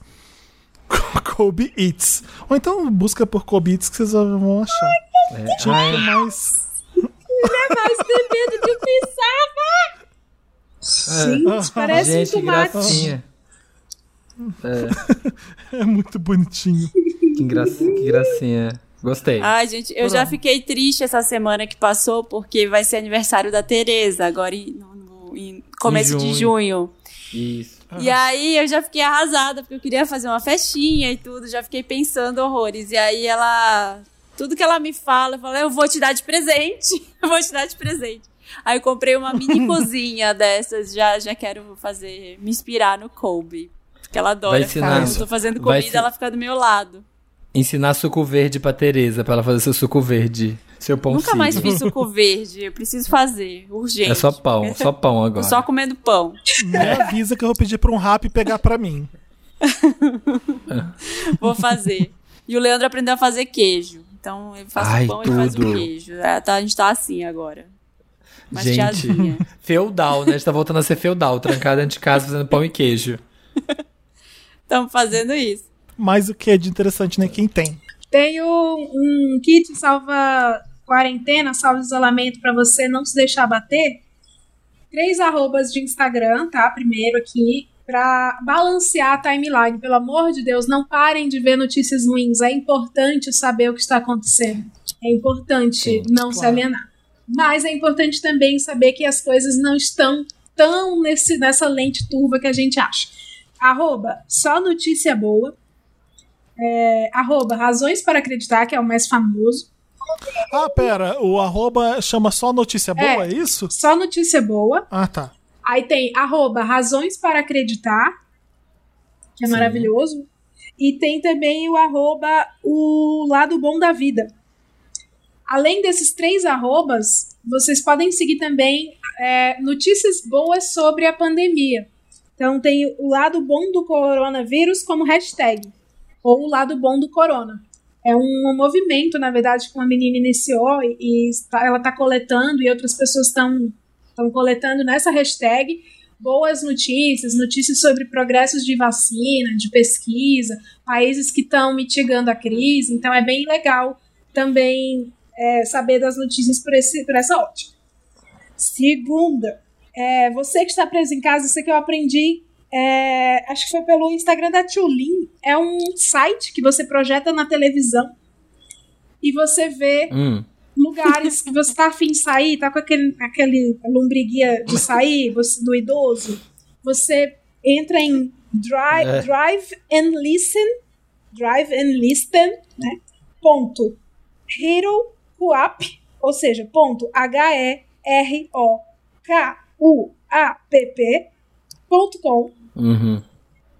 [SPEAKER 1] Kobe Eats. Ou então busca por Kobe Eats que vocês vão achar.
[SPEAKER 2] É. Ai,
[SPEAKER 1] mais.
[SPEAKER 4] Mas tem medo de pisar, Gente, parece
[SPEAKER 2] gente,
[SPEAKER 4] um tomate.
[SPEAKER 2] gracinha.
[SPEAKER 1] É muito bonitinho.
[SPEAKER 2] Que, que gracinha. Gostei.
[SPEAKER 3] Ai, gente, eu já fiquei triste essa semana que passou, porque vai ser aniversário da Tereza, agora em, no- no- em começo de junho.
[SPEAKER 2] Isso.
[SPEAKER 3] E aí eu já fiquei arrasada, porque eu queria fazer uma festinha e tudo, já fiquei pensando horrores. E aí ela. Tudo que ela me fala, eu falo, eu vou te dar de presente. Eu vou te dar de presente. Aí eu comprei uma mini cozinha dessas, já, já quero fazer, me inspirar no Kobe. Porque ela adora
[SPEAKER 2] Vai
[SPEAKER 3] ficar.
[SPEAKER 2] ensinar-
[SPEAKER 3] Eu tô fazendo comida, ela fica do meu lado.
[SPEAKER 2] Ensinar suco verde pra Tereza, pra ela fazer seu suco verde. Seu pão
[SPEAKER 3] Nunca mais fiz suco verde. Eu preciso fazer, urgente.
[SPEAKER 2] É só pão, só pão agora.
[SPEAKER 3] Tô só comendo pão.
[SPEAKER 1] Me avisa que eu vou pedir pra um rap pegar pra mim.
[SPEAKER 3] Vou fazer. E o Leandro aprendeu a fazer queijo. Então eu faço
[SPEAKER 2] Ai,
[SPEAKER 3] pão e ele faz o queijo. É, tá- a gente tá assim agora. Mas
[SPEAKER 2] Gente,
[SPEAKER 3] tiazinha.
[SPEAKER 2] feudal, né? A gente tá voltando a ser feudal, trancado dentro de casa fazendo pão e queijo.
[SPEAKER 3] Estamos fazendo isso.
[SPEAKER 1] Mas o que é de interessante, né? Quem tem?
[SPEAKER 4] Tenho um kit salva quarentena, salva isolamento pra você não se deixar bater. Três arrobas de Instagram, tá? Primeiro aqui, pra balancear a timeline. Pelo amor de Deus, não parem de ver notícias ruins. É importante saber o que está acontecendo. É importante
[SPEAKER 2] Sim,
[SPEAKER 4] não se
[SPEAKER 1] claro.
[SPEAKER 4] alienar. Mas é importante também saber que as coisas não estão tão nesse, nessa lente turva que a gente acha. Arroba só notícia boa. É, arroba razões para acreditar, que é o mais famoso.
[SPEAKER 1] Ah, pera, o arroba chama só notícia boa, é, isso?
[SPEAKER 4] Só notícia boa.
[SPEAKER 1] Ah, tá.
[SPEAKER 4] Aí tem arroba razões para acreditar, que é
[SPEAKER 2] Sim.
[SPEAKER 4] maravilhoso. E tem também o arroba o lado bom da vida. Além desses três arrobas, vocês podem seguir também é, notícias boas sobre a pandemia. Então tem o lado bom do coronavírus como hashtag, ou o lado bom do corona. É um movimento, na verdade, que uma menina iniciou e, e está- ela está coletando e outras pessoas estão estão coletando nessa hashtag boas notícias, notícias sobre progressos de vacina, de pesquisa, países que estão mitigando a crise. Então é bem legal também é, saber das notícias por, esse, por essa ótica. Segunda, é, você que está preso em casa, isso aqui eu aprendi. é, acho que foi pelo Instagram da Tulin. É um site que você projeta na televisão e você vê
[SPEAKER 2] Hum.
[SPEAKER 4] lugares que você tá afim de sair, tá com aquele, aquele lombriguia de sair, você, do idoso, você entra em drive,
[SPEAKER 2] É.
[SPEAKER 4] drive and listen, drive and listen, né? Ponto Hero Coop, ou seja, ponto H-E-R-O-K-U-A-P-P ponto com.
[SPEAKER 2] Uhum.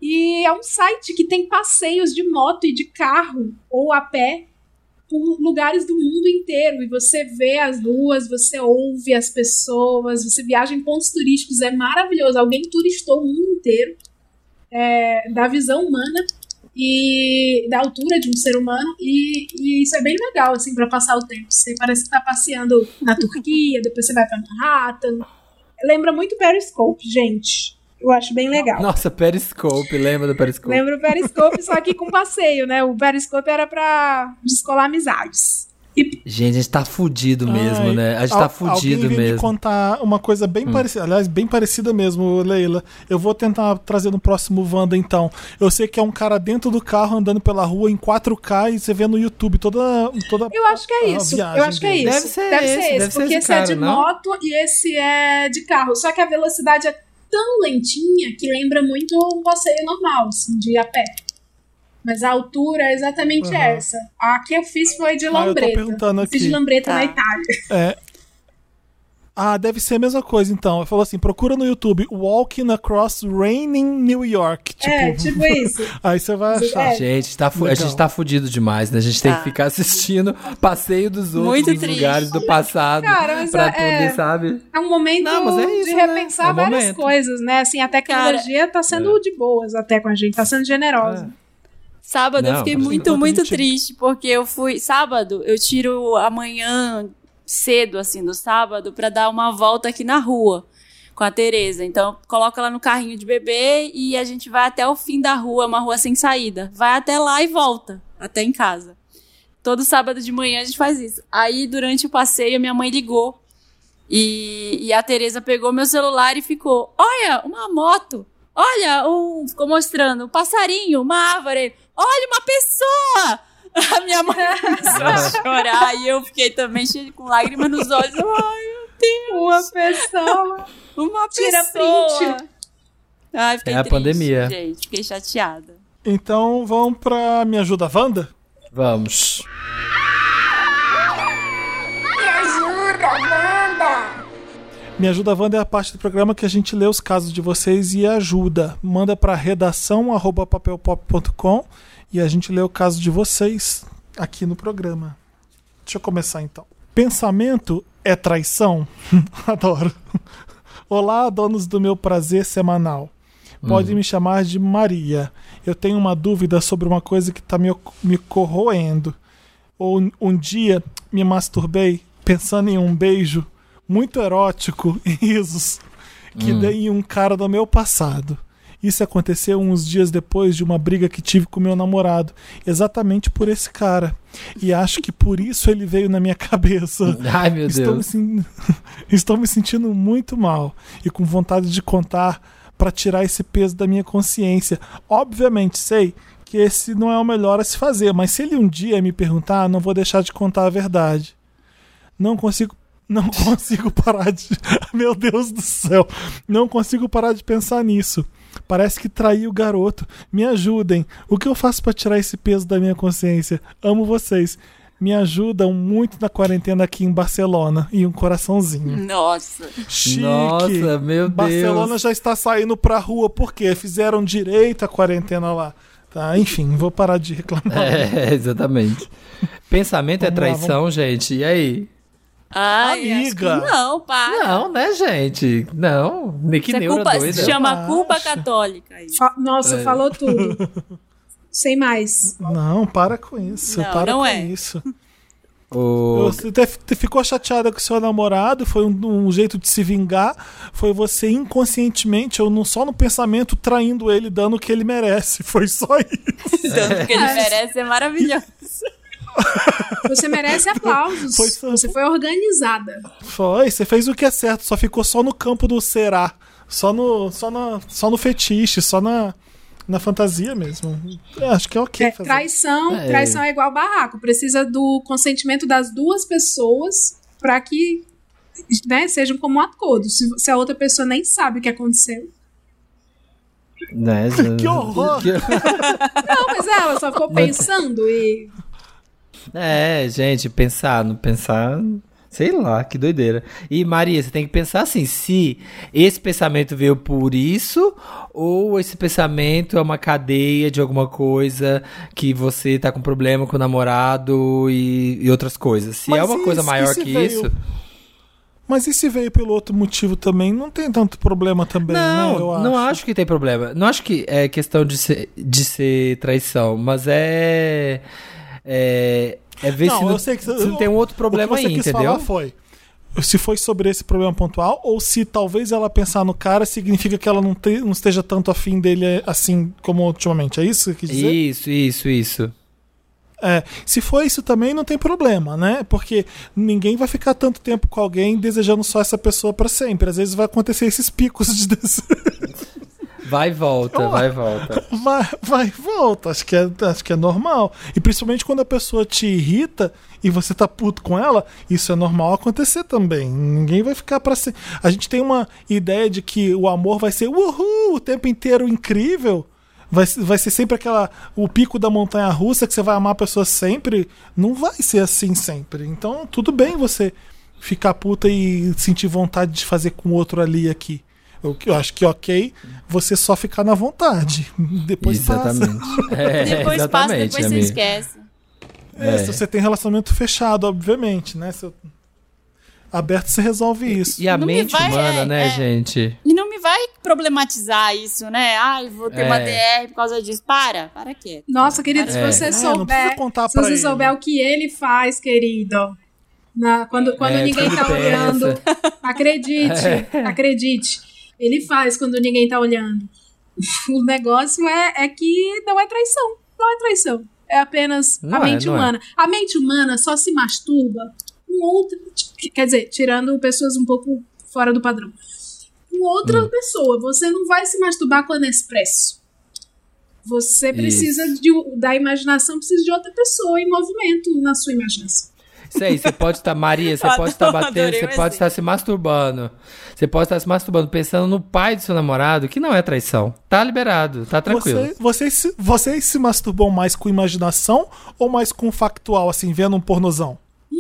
[SPEAKER 4] E é um site que tem passeios de moto e de carro ou a pé por lugares do mundo inteiro. E você vê as ruas, você ouve as pessoas, você viaja em pontos turísticos. É maravilhoso. Alguém turistou o mundo inteiro é, da visão humana e da altura de um ser humano. E, e isso é bem legal, assim, para passar o tempo. Você parece que tá passeando na Turquia, depois você vai para Manhattan. Lembra muito Periscope, gente. Eu acho bem legal.
[SPEAKER 2] Nossa, Periscope, lembra do Periscope?
[SPEAKER 4] Lembra o Periscope, só que com passeio, né? O Periscope era pra descolar amizades. E
[SPEAKER 2] Gente, a gente tá fudido mesmo,
[SPEAKER 1] Ai,
[SPEAKER 2] né? A gente
[SPEAKER 1] al-
[SPEAKER 2] tá fudido
[SPEAKER 1] alguém vem me
[SPEAKER 2] mesmo. Hum.
[SPEAKER 1] contar uma coisa bem parecida, aliás, bem parecida mesmo, Leila. Eu vou tentar trazer no próximo Wanda, então. Eu sei que é um cara dentro do carro andando pela rua em 4K e você vê no YouTube toda. toda
[SPEAKER 4] eu acho que é isso. Eu acho que é isso.
[SPEAKER 2] Deve ser esse, deve ser
[SPEAKER 4] porque
[SPEAKER 2] esse
[SPEAKER 4] esse é
[SPEAKER 2] cara,
[SPEAKER 4] de
[SPEAKER 2] não?
[SPEAKER 4] moto e esse é de carro. Só que a velocidade é tão lentinha que lembra muito um passeio normal, assim, de ir a pé. Mas a altura é exatamente
[SPEAKER 1] Aham.
[SPEAKER 4] essa. A que eu fiz foi de
[SPEAKER 1] Ah, eu
[SPEAKER 4] lambreta. Fiz de lambreta
[SPEAKER 3] Tá.
[SPEAKER 4] na Itália.
[SPEAKER 1] É. Ah, deve ser a mesma coisa, então. Ele falou assim: procura no YouTube Walking Across Rain in New York. Tipo,
[SPEAKER 4] É, tipo isso.
[SPEAKER 1] aí você vai achar.
[SPEAKER 4] É.
[SPEAKER 2] Gente, tá fu- a gente tá fudido demais, né? A gente tem
[SPEAKER 3] Tá.
[SPEAKER 2] que ficar assistindo passeio dos outros
[SPEAKER 3] triste.
[SPEAKER 2] lugares do passado
[SPEAKER 4] Cara, mas
[SPEAKER 2] pra
[SPEAKER 4] é-
[SPEAKER 2] poder, sabe?
[SPEAKER 4] É um momento
[SPEAKER 2] Não, é isso,
[SPEAKER 4] de
[SPEAKER 2] né?
[SPEAKER 4] repensar
[SPEAKER 2] É o
[SPEAKER 4] várias
[SPEAKER 2] momento.
[SPEAKER 4] coisas, né? Assim, a tecnologia tá sendo de boas até com a gente, tá sendo generosa.
[SPEAKER 3] Sábado
[SPEAKER 2] Não,
[SPEAKER 3] eu fiquei muito, muito
[SPEAKER 1] gente-
[SPEAKER 3] triste, porque eu fui. Sábado, eu tiro amanhã cedo, assim, do sábado, pra dar uma volta aqui na rua com a Tereza. Então, coloca ela no carrinho de bebê e a gente vai até o fim da rua, uma rua sem saída. Vai até lá e volta, até em casa. Todo sábado de manhã a gente faz isso. Aí, durante o passeio, minha mãe ligou. E, e a Tereza pegou meu celular e ficou: Olha, uma moto. Olha, um. Ficou mostrando um passarinho, uma árvore. Olha, uma pessoa! A minha mãe começou a chorar e eu fiquei também cheia com lágrimas nos olhos. Ai, meu Deus!
[SPEAKER 4] Uma pessoa.
[SPEAKER 3] Uma
[SPEAKER 4] Tira
[SPEAKER 3] pessoa!
[SPEAKER 4] print.
[SPEAKER 3] Ai, fiquei
[SPEAKER 2] É a
[SPEAKER 3] triste,
[SPEAKER 2] pandemia.
[SPEAKER 3] gente. Fiquei chateada.
[SPEAKER 1] Então vamos pra Me Ajuda Wanda?
[SPEAKER 2] Vamos.
[SPEAKER 6] Me ajuda, Wanda!
[SPEAKER 1] Me Ajuda Wanda é a parte do programa que a gente lê os casos de vocês e ajuda. Manda pra redação arroba papelpop.com e a gente lê o caso de vocês aqui no programa. Deixa eu começar então. Pensamento é traição? Adoro. Olá, donos do meu prazer semanal. Pode me chamar de Maria. Eu tenho uma dúvida sobre uma coisa que está me, me corroendo. Ou um dia me masturbei pensando em um beijo muito erótico e risos que dei em um cara do meu passado. Isso aconteceu uns dias depois de uma briga que tive com meu namorado, exatamente por esse cara. E acho que por isso ele veio na minha cabeça.
[SPEAKER 2] Ai, meu
[SPEAKER 1] Estou me,
[SPEAKER 2] Deus.
[SPEAKER 1] sen- Estou me sentindo muito mal e com vontade de contar para tirar esse peso da minha consciência. Obviamente sei que esse não é o melhor a se fazer, mas se ele um dia me perguntar, não vou deixar de contar a verdade. Não consigo não consigo parar de Meu Deus do céu. Não consigo parar de pensar nisso. Parece que traí o garoto. Me ajudem. O que eu faço para tirar esse peso da minha consciência? Amo vocês. Me ajudam muito na quarentena aqui em Barcelona. E um coraçãozinho.
[SPEAKER 3] Nossa.
[SPEAKER 1] Chique.
[SPEAKER 2] Nossa, meu
[SPEAKER 1] Barcelona
[SPEAKER 2] Deus.
[SPEAKER 1] já está saindo pra rua porque fizeram direito a quarentena lá. Tá, enfim, vou parar de reclamar.
[SPEAKER 2] É, exatamente. Pensamento é
[SPEAKER 1] Vamos lá,
[SPEAKER 2] traição, gente. E aí?
[SPEAKER 3] Ai, acho
[SPEAKER 1] Amiga.
[SPEAKER 3] não, para.
[SPEAKER 2] Não, né, gente? Não. Nem que
[SPEAKER 3] Isso é
[SPEAKER 2] neura
[SPEAKER 3] culpa,
[SPEAKER 2] doida.
[SPEAKER 3] se chama
[SPEAKER 1] Eu
[SPEAKER 3] culpa
[SPEAKER 1] acho.
[SPEAKER 3] católica. isso.
[SPEAKER 4] Fa- Nossa,
[SPEAKER 2] É.
[SPEAKER 4] falou tudo. Sem mais.
[SPEAKER 1] Não, para com isso.
[SPEAKER 3] Não,
[SPEAKER 1] para
[SPEAKER 3] não
[SPEAKER 1] com
[SPEAKER 3] é.
[SPEAKER 1] isso.
[SPEAKER 2] O...
[SPEAKER 1] Você ficou chateada com seu namorado, foi um, um jeito de se vingar, foi você inconscientemente, ou não só no pensamento, traindo ele, dando o que ele merece. Foi só isso.
[SPEAKER 3] Tanto que ele merece é maravilhoso.
[SPEAKER 4] Você merece aplausos.
[SPEAKER 1] Foi só-
[SPEAKER 4] Você foi organizada.
[SPEAKER 1] Foi, você fez o que é certo, só ficou só no campo do será. Só no, só na, só no fetiche, só na, na fantasia mesmo. Eu acho que é ok
[SPEAKER 4] É,
[SPEAKER 1] fazer.
[SPEAKER 4] traição,
[SPEAKER 2] É.
[SPEAKER 4] traição é igual barraco. Precisa do consentimento das duas pessoas para que né, sejam como um acordo. Se, se a outra pessoa nem sabe o que aconteceu.
[SPEAKER 2] Né,
[SPEAKER 1] Que horror!
[SPEAKER 2] que-
[SPEAKER 4] Não, mas ela só ficou pensando e.
[SPEAKER 2] É, gente, pensar, não pensar. Sei lá, que doideira. E Maria, você tem que pensar assim: se esse pensamento veio por isso, ou esse pensamento é uma cadeia de alguma coisa que você tá com problema com o namorado e, e outras coisas. Se
[SPEAKER 1] Mas
[SPEAKER 2] é uma coisa maior
[SPEAKER 1] e se
[SPEAKER 2] que
[SPEAKER 1] veio-
[SPEAKER 2] isso.
[SPEAKER 1] Mas e se veio pelo outro motivo também? Não tem tanto problema também,
[SPEAKER 2] Não,
[SPEAKER 1] né? Eu
[SPEAKER 2] não acho que tem problema. Não acho que é questão de ser, de ser traição, mas é. É, é ver
[SPEAKER 1] Não,
[SPEAKER 2] se, não,
[SPEAKER 1] eu sei que
[SPEAKER 2] se não tem um outro problema
[SPEAKER 1] o que você
[SPEAKER 2] aí,
[SPEAKER 1] quis
[SPEAKER 2] entendeu?
[SPEAKER 1] falar foi. se foi sobre esse problema pontual ou se talvez ela pensar no cara significa que ela não, te- não esteja tanto afim dele assim como ultimamente. É isso que dizer?
[SPEAKER 2] Isso, isso, isso.
[SPEAKER 1] É, se for isso também não tem problema, né? Porque ninguém vai ficar tanto tempo com alguém desejando só essa pessoa pra sempre. Às vezes vai acontecer esses picos de.
[SPEAKER 2] Vai e volta, vai e volta.
[SPEAKER 1] vai, vai e volta. Acho que, é, acho que é normal. E principalmente quando a pessoa te irrita e você tá puto com ela, isso é normal acontecer também. Ninguém vai ficar pra sempre. A gente tem uma ideia de que o amor vai ser uhul o tempo inteiro incrível. Vai, vai ser sempre aquela. O pico da montanha russa que você vai amar a pessoa sempre. Não vai ser assim sempre. Então, tudo bem você ficar puta e sentir vontade de fazer com o outro ali aqui. Eu, eu acho que ok você só ficar na vontade. Depois passa.
[SPEAKER 2] Exatamente. É,
[SPEAKER 3] Depois passa,
[SPEAKER 2] exatamente,
[SPEAKER 3] depois você esquece.
[SPEAKER 1] É,
[SPEAKER 2] É.
[SPEAKER 1] se você tem relacionamento fechado, obviamente, né? Se eu- Aberto você resolve isso.
[SPEAKER 2] E a
[SPEAKER 3] Não me
[SPEAKER 2] mente
[SPEAKER 3] vai,
[SPEAKER 2] humana,
[SPEAKER 3] é,
[SPEAKER 2] né,
[SPEAKER 3] é.
[SPEAKER 2] gente?
[SPEAKER 3] E não me vai problematizar isso, né? Ai, vou ter uma
[SPEAKER 2] É.
[SPEAKER 3] DR por causa disso. Para, para quieto.
[SPEAKER 4] Nossa, querido, se
[SPEAKER 2] É.
[SPEAKER 4] você
[SPEAKER 1] É,
[SPEAKER 4] souber, se você
[SPEAKER 1] ele.
[SPEAKER 4] souber o que ele faz, querido, na- quando, quando
[SPEAKER 2] É,
[SPEAKER 4] ninguém tá
[SPEAKER 2] pensa.
[SPEAKER 4] olhando, acredite, acredite, ele faz quando ninguém tá olhando. O negócio é, é que não é traição, não é traição. É apenas
[SPEAKER 2] Não
[SPEAKER 4] a
[SPEAKER 2] é,
[SPEAKER 4] mente
[SPEAKER 2] é.
[SPEAKER 4] humana. A mente humana só se masturba com outra, quer dizer, tirando pessoas um pouco fora do padrão. Com outra
[SPEAKER 2] Hum.
[SPEAKER 4] pessoa, você não vai se masturbar com a Nespresso. Você precisa de, da imaginação, precisa de outra pessoa em movimento na sua imaginação.
[SPEAKER 2] Isso aí, você pode estar, Maria, você
[SPEAKER 3] Eu
[SPEAKER 2] pode estar batendo, você pode estar se masturbando. Você pode estar se masturbando pensando no pai do seu namorado, que não é traição. Tá liberado, tá tranquilo.
[SPEAKER 1] Você, vocês, se- vocês se masturbam mais com imaginação ou mais com factual, assim, vendo um pornozão?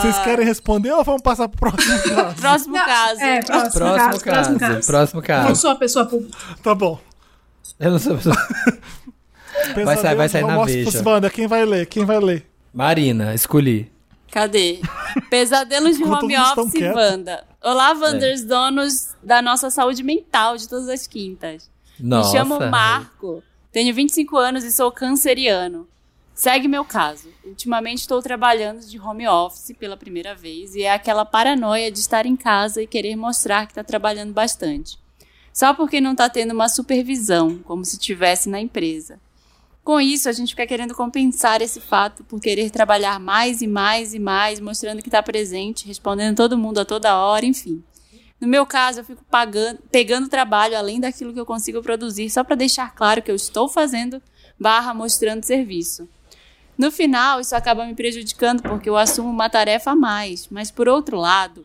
[SPEAKER 1] Vocês querem responder ou vamos passar pro próximo caso?
[SPEAKER 3] Próximo
[SPEAKER 4] Não,
[SPEAKER 3] caso.
[SPEAKER 4] É, próximo,
[SPEAKER 2] Próximo
[SPEAKER 4] caso,
[SPEAKER 2] caso,
[SPEAKER 4] próximo caso.
[SPEAKER 2] próximo
[SPEAKER 4] Não
[SPEAKER 2] caso.
[SPEAKER 4] sou a pessoa pública.
[SPEAKER 1] Tá bom.
[SPEAKER 2] Eu não sou. Vai sair- vai sair na Veja.
[SPEAKER 1] Wanda, quem vai ler? Quem vai ler?
[SPEAKER 2] Marina, escolhi.
[SPEAKER 3] Cadê? Pesadelos de home office,
[SPEAKER 1] quietos.
[SPEAKER 3] Wanda. Olá, Wanders, donos da nossa saúde mental de todas as quintas.
[SPEAKER 2] Nossa.
[SPEAKER 3] Me chamo Marco, tenho 25 anos e sou canceriano. Segue meu caso. Ultimamente estou trabalhando de home office pela primeira vez e é aquela paranoia de estar em casa e querer mostrar que está trabalhando bastante. Só porque não está tendo uma supervisão, como se tivesse na empresa. Com isso, a gente fica querendo compensar esse fato por querer trabalhar mais e mais e mais, mostrando que está presente, respondendo todo mundo a toda hora, enfim. No meu caso, eu fico pagando, pegando trabalho além daquilo que eu consigo produzir, só para deixar claro que eu estou fazendo barra mostrando serviço. No final, isso acaba me prejudicando porque eu assumo uma tarefa a mais, mas por outro lado,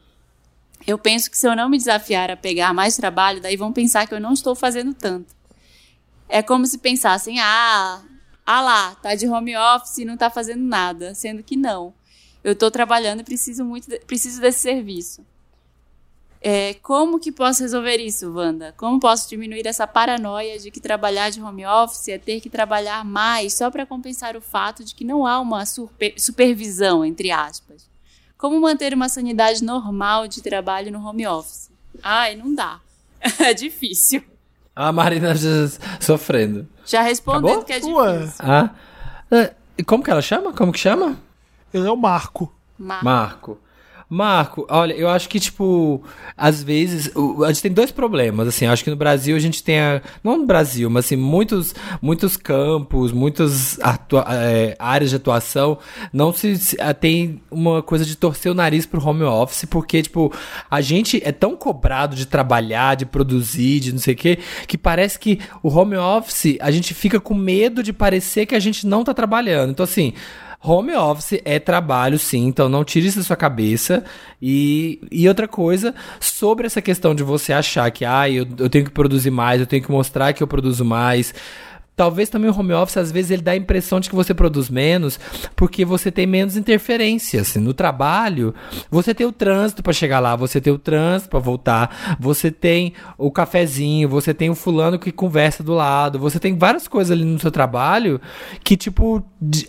[SPEAKER 3] eu penso que se eu não me desafiar a pegar mais trabalho, daí vão pensar que eu não estou fazendo tanto. É como se pensassem, ah, ah lá, tá de home office e não tá fazendo nada, sendo que não. Eu tô trabalhando e preciso muito, de- preciso desse serviço. É, como que posso resolver isso, Wanda? Como posso diminuir essa paranoia de que trabalhar de home office é ter que trabalhar mais só para compensar o fato de que não há uma surpe- supervisão, entre aspas? Como manter uma sanidade normal de trabalho no home office? Ai, não dá. é difícil.
[SPEAKER 2] A Marina sofrendo.
[SPEAKER 3] Já respondendo
[SPEAKER 2] Acabou?
[SPEAKER 3] que é
[SPEAKER 1] Ué.
[SPEAKER 3] difícil.
[SPEAKER 2] Ah. é, e Como que ela chama? Como que chama?
[SPEAKER 1] Ele é o Marco.
[SPEAKER 3] Mar-
[SPEAKER 2] Marco. Marco, olha, eu acho que, tipo, às vezes, a gente tem dois problemas, assim, acho que no Brasil a gente tem, a, não no Brasil, mas assim, muitos, muitos campos, muitas atua- é, áreas de atuação, não se, se- tem uma coisa de torcer o nariz pro home office, porque, tipo, a gente é tão cobrado de trabalhar, de produzir, de não sei o quê, que parece que o home office, a gente fica com medo de parecer que a gente não tá trabalhando, então, assim, Home office é trabalho, sim, então não tire isso da sua cabeça. E, e outra coisa, sobre essa questão de você achar que, ah, eu, eu tenho que produzir mais, eu tenho que mostrar que eu produzo mais. Talvez também o home office, às vezes, ele dá a impressão de que você produz menos, porque você tem menos interferência. Assim, no trabalho, você tem o trânsito para chegar lá, você tem o trânsito para voltar, você tem o cafezinho, você tem o fulano que conversa do lado, você tem várias coisas ali no seu trabalho que, tipo,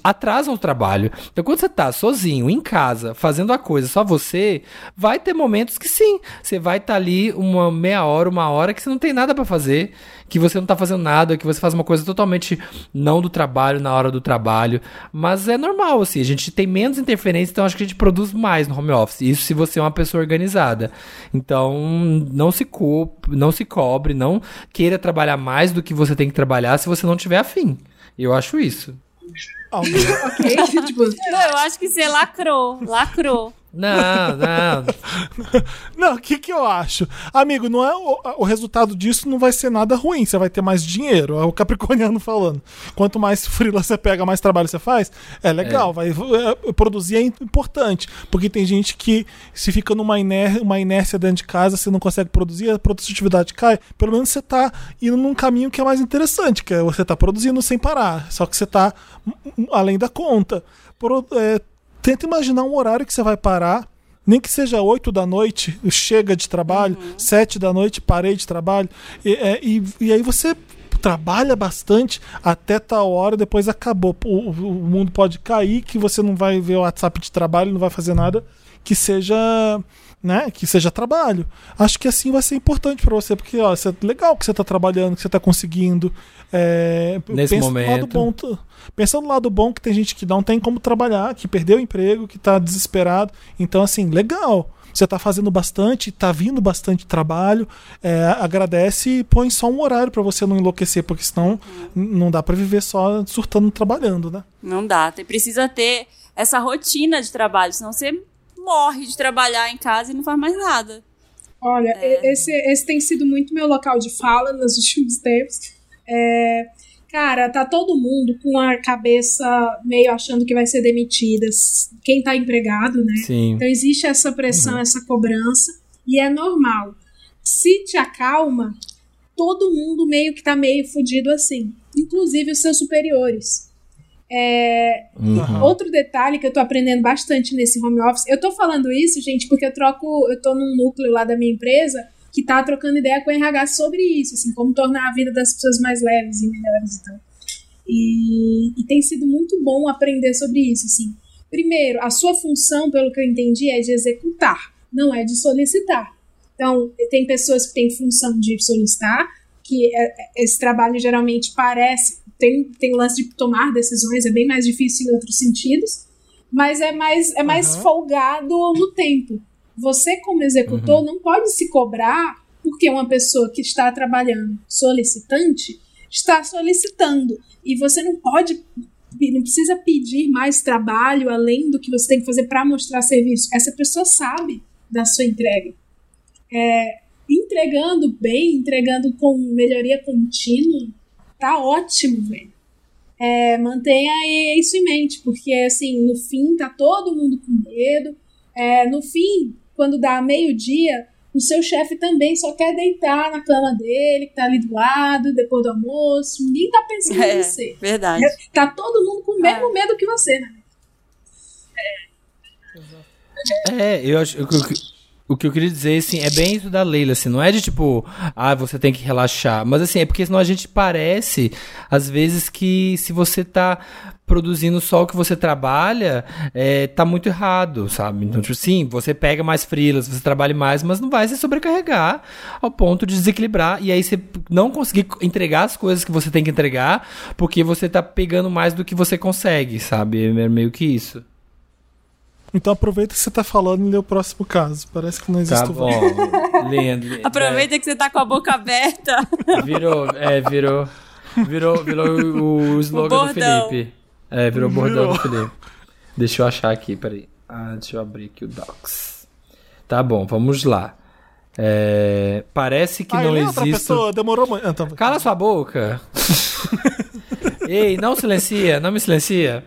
[SPEAKER 2] atrasam o trabalho. Então, quando você tá sozinho, em casa, fazendo a coisa só você, vai ter momentos que sim, você vai estar ali uma meia hora, uma hora que você não tem nada para fazer, que você não tá fazendo nada, que você faz uma coisa totalmente totalmente não do trabalho, na hora do trabalho. Mas é normal, assim, a gente tem menos interferência, então acho que a gente produz mais no home office. Isso se você é uma pessoa organizada. Então, não se, co não se cobre, não queira trabalhar mais do que você tem que trabalhar se você não tiver afim. Eu acho isso.
[SPEAKER 1] Alguém-
[SPEAKER 4] Ok? tipo,
[SPEAKER 3] Não, eu acho que você lacrou, lacrou.
[SPEAKER 2] Não, não.
[SPEAKER 1] Não, o que que eu acho? Amigo, não é o, o resultado disso não vai ser nada ruim, você vai ter mais dinheiro, é o capricorniano falando. Quanto mais freela você pega, mais trabalho você faz, é legal, vai é, produzir é importante, porque tem gente que se fica numa iner, uma inércia dentro de casa, você não consegue produzir, a produtividade cai, pelo menos você tá indo num caminho que é mais interessante, que é você tá produzindo sem parar, só que você tá hum, além da conta. Pro- é, tenta imaginar um horário que você vai parar, nem que seja 8 da noite, chega de trabalho, 7 da noite, parei de trabalho, e, é, e, e aí você trabalha bastante até tal hora, depois acabou. O, o mundo pode cair, que você não vai ver o WhatsApp de trabalho, não vai fazer nada que seja. Né, que seja trabalho. Acho que assim vai ser importante pra você, porque ó, é legal que você tá trabalhando, que você tá conseguindo. É,
[SPEAKER 2] Nesse
[SPEAKER 1] pensa no lado
[SPEAKER 2] momento.
[SPEAKER 1] bom, Pensa no lado bom que tem gente que não tem como trabalhar, que perdeu o emprego, que tá desesperado. Então, assim, legal. Você tá fazendo bastante, tá vindo bastante trabalho. é, agradece e põe só um horário pra você não enlouquecer, porque senão não dá pra viver só surtando trabalhando, né?
[SPEAKER 3] Não dá. Você precisa ter essa rotina de trabalho, senão você morre de trabalhar em casa e não faz mais nada.
[SPEAKER 4] Olha,
[SPEAKER 3] É.
[SPEAKER 4] esse, esse tem sido muito meu local de fala nos últimos tempos. É, cara, tá todo mundo com a cabeça meio achando que vai ser demitida. Quem tá empregado, né?
[SPEAKER 2] Sim.
[SPEAKER 4] Então existe essa pressão, essa cobrança, e é normal. Se te acalma, todo mundo meio que tá meio fudido assim, inclusive os seus superiores. É,
[SPEAKER 2] Uhum.
[SPEAKER 4] Outro detalhe que eu tô aprendendo bastante nesse home office, eu tô falando isso, gente, porque eu troco, eu tô num núcleo lá da minha empresa que tá trocando ideia com o RH sobre isso, assim, como tornar a vida das pessoas mais leves e melhores e tal. E, e tem sido muito bom aprender sobre isso, assim. Primeiro, a sua função, pelo que eu entendi, é de executar, não é de solicitar. Então, tem pessoas que têm função de solicitar, que é- é- esse trabalho geralmente parece tem, tem o lance de tomar decisões, é bem mais difícil em outros sentidos, mas é mais, é mais
[SPEAKER 1] Aham.
[SPEAKER 4] folgado no tempo. Você, como executor, não pode se cobrar porque uma pessoa que está trabalhando solicitante está solicitando. E você não pode, não precisa pedir mais trabalho além do que você tem que fazer para mostrar serviço. Essa pessoa sabe da sua entrega. É, entregando bem, entregando com melhoria contínua, tá ótimo, velho. É, mantenha isso em mente, porque assim, no fim tá todo mundo com medo. É, no fim, quando dá meio-dia, o seu chefe também só quer deitar na cama dele, que tá ali do lado, depois do almoço. Ninguém tá pensando
[SPEAKER 3] É,
[SPEAKER 4] em você.
[SPEAKER 3] verdade.
[SPEAKER 4] Tá todo mundo com o mesmo medo que você, né?
[SPEAKER 2] É, eu acho. O que, o que eu queria dizer, assim, é bem isso da Leila, assim, não é de tipo, ah, você tem que relaxar. Mas assim, é porque senão a gente parece, às vezes, que se você tá produzindo só o que você trabalha, é, tá muito errado, sabe? Então, tipo, sim, você pega mais frilas, você trabalha mais, mas não vai se sobrecarregar ao ponto de desequilibrar e aí você não conseguir entregar as coisas que você tem que entregar, porque você tá pegando mais do que você consegue, sabe? É meio que isso.
[SPEAKER 1] Então aproveita que você tá falando e lê o próximo caso. Parece que não existe
[SPEAKER 2] Tá
[SPEAKER 1] o
[SPEAKER 2] bom. Lindo. lindo.
[SPEAKER 3] Aproveita que você tá com a boca aberta.
[SPEAKER 2] É, virou, é, virou. Virou, virou o, o slogan do
[SPEAKER 3] bordão.
[SPEAKER 2] Felipe. É, virou o bordão
[SPEAKER 1] Virou.
[SPEAKER 2] do Felipe. Deixa eu achar aqui, peraí. Ah, deixa eu abrir aqui o Docs. Tá bom, vamos lá. É, parece que
[SPEAKER 1] Ah,
[SPEAKER 2] não
[SPEAKER 1] outra
[SPEAKER 2] existe.
[SPEAKER 1] pessoa, demorou muito. Ah, tá.
[SPEAKER 2] Cala sua boca. Ei, não silencia, não me silencia.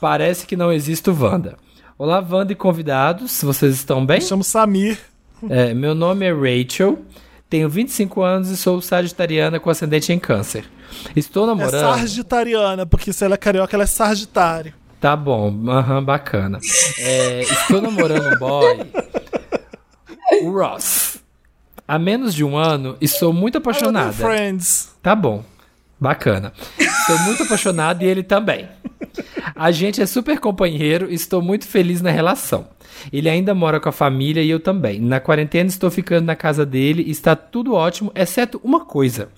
[SPEAKER 2] Parece que não existe o Wanda. Olá, Wanda e convidados, vocês estão bem?
[SPEAKER 1] Me chamo Samir.
[SPEAKER 2] É, meu nome é Rachel, tenho 25 anos e sou sagitariana com ascendente em câncer. Estou
[SPEAKER 1] É
[SPEAKER 2] namorando.
[SPEAKER 1] Sargitariana, porque se ela é carioca, ela é Sargitário.
[SPEAKER 2] Tá bom, aham, bacana. É, estou namorando um boy, o Ross. Há menos de um ano e sou muito apaixonada.
[SPEAKER 1] Friends.
[SPEAKER 2] Tá bom. Bacana. Sou muito apaixonado e ele também. A gente é super companheiro e estou muito feliz na relação. Ele ainda mora com a família e eu também. Na quarentena estou ficando na casa dele e está tudo ótimo, exceto uma coisa.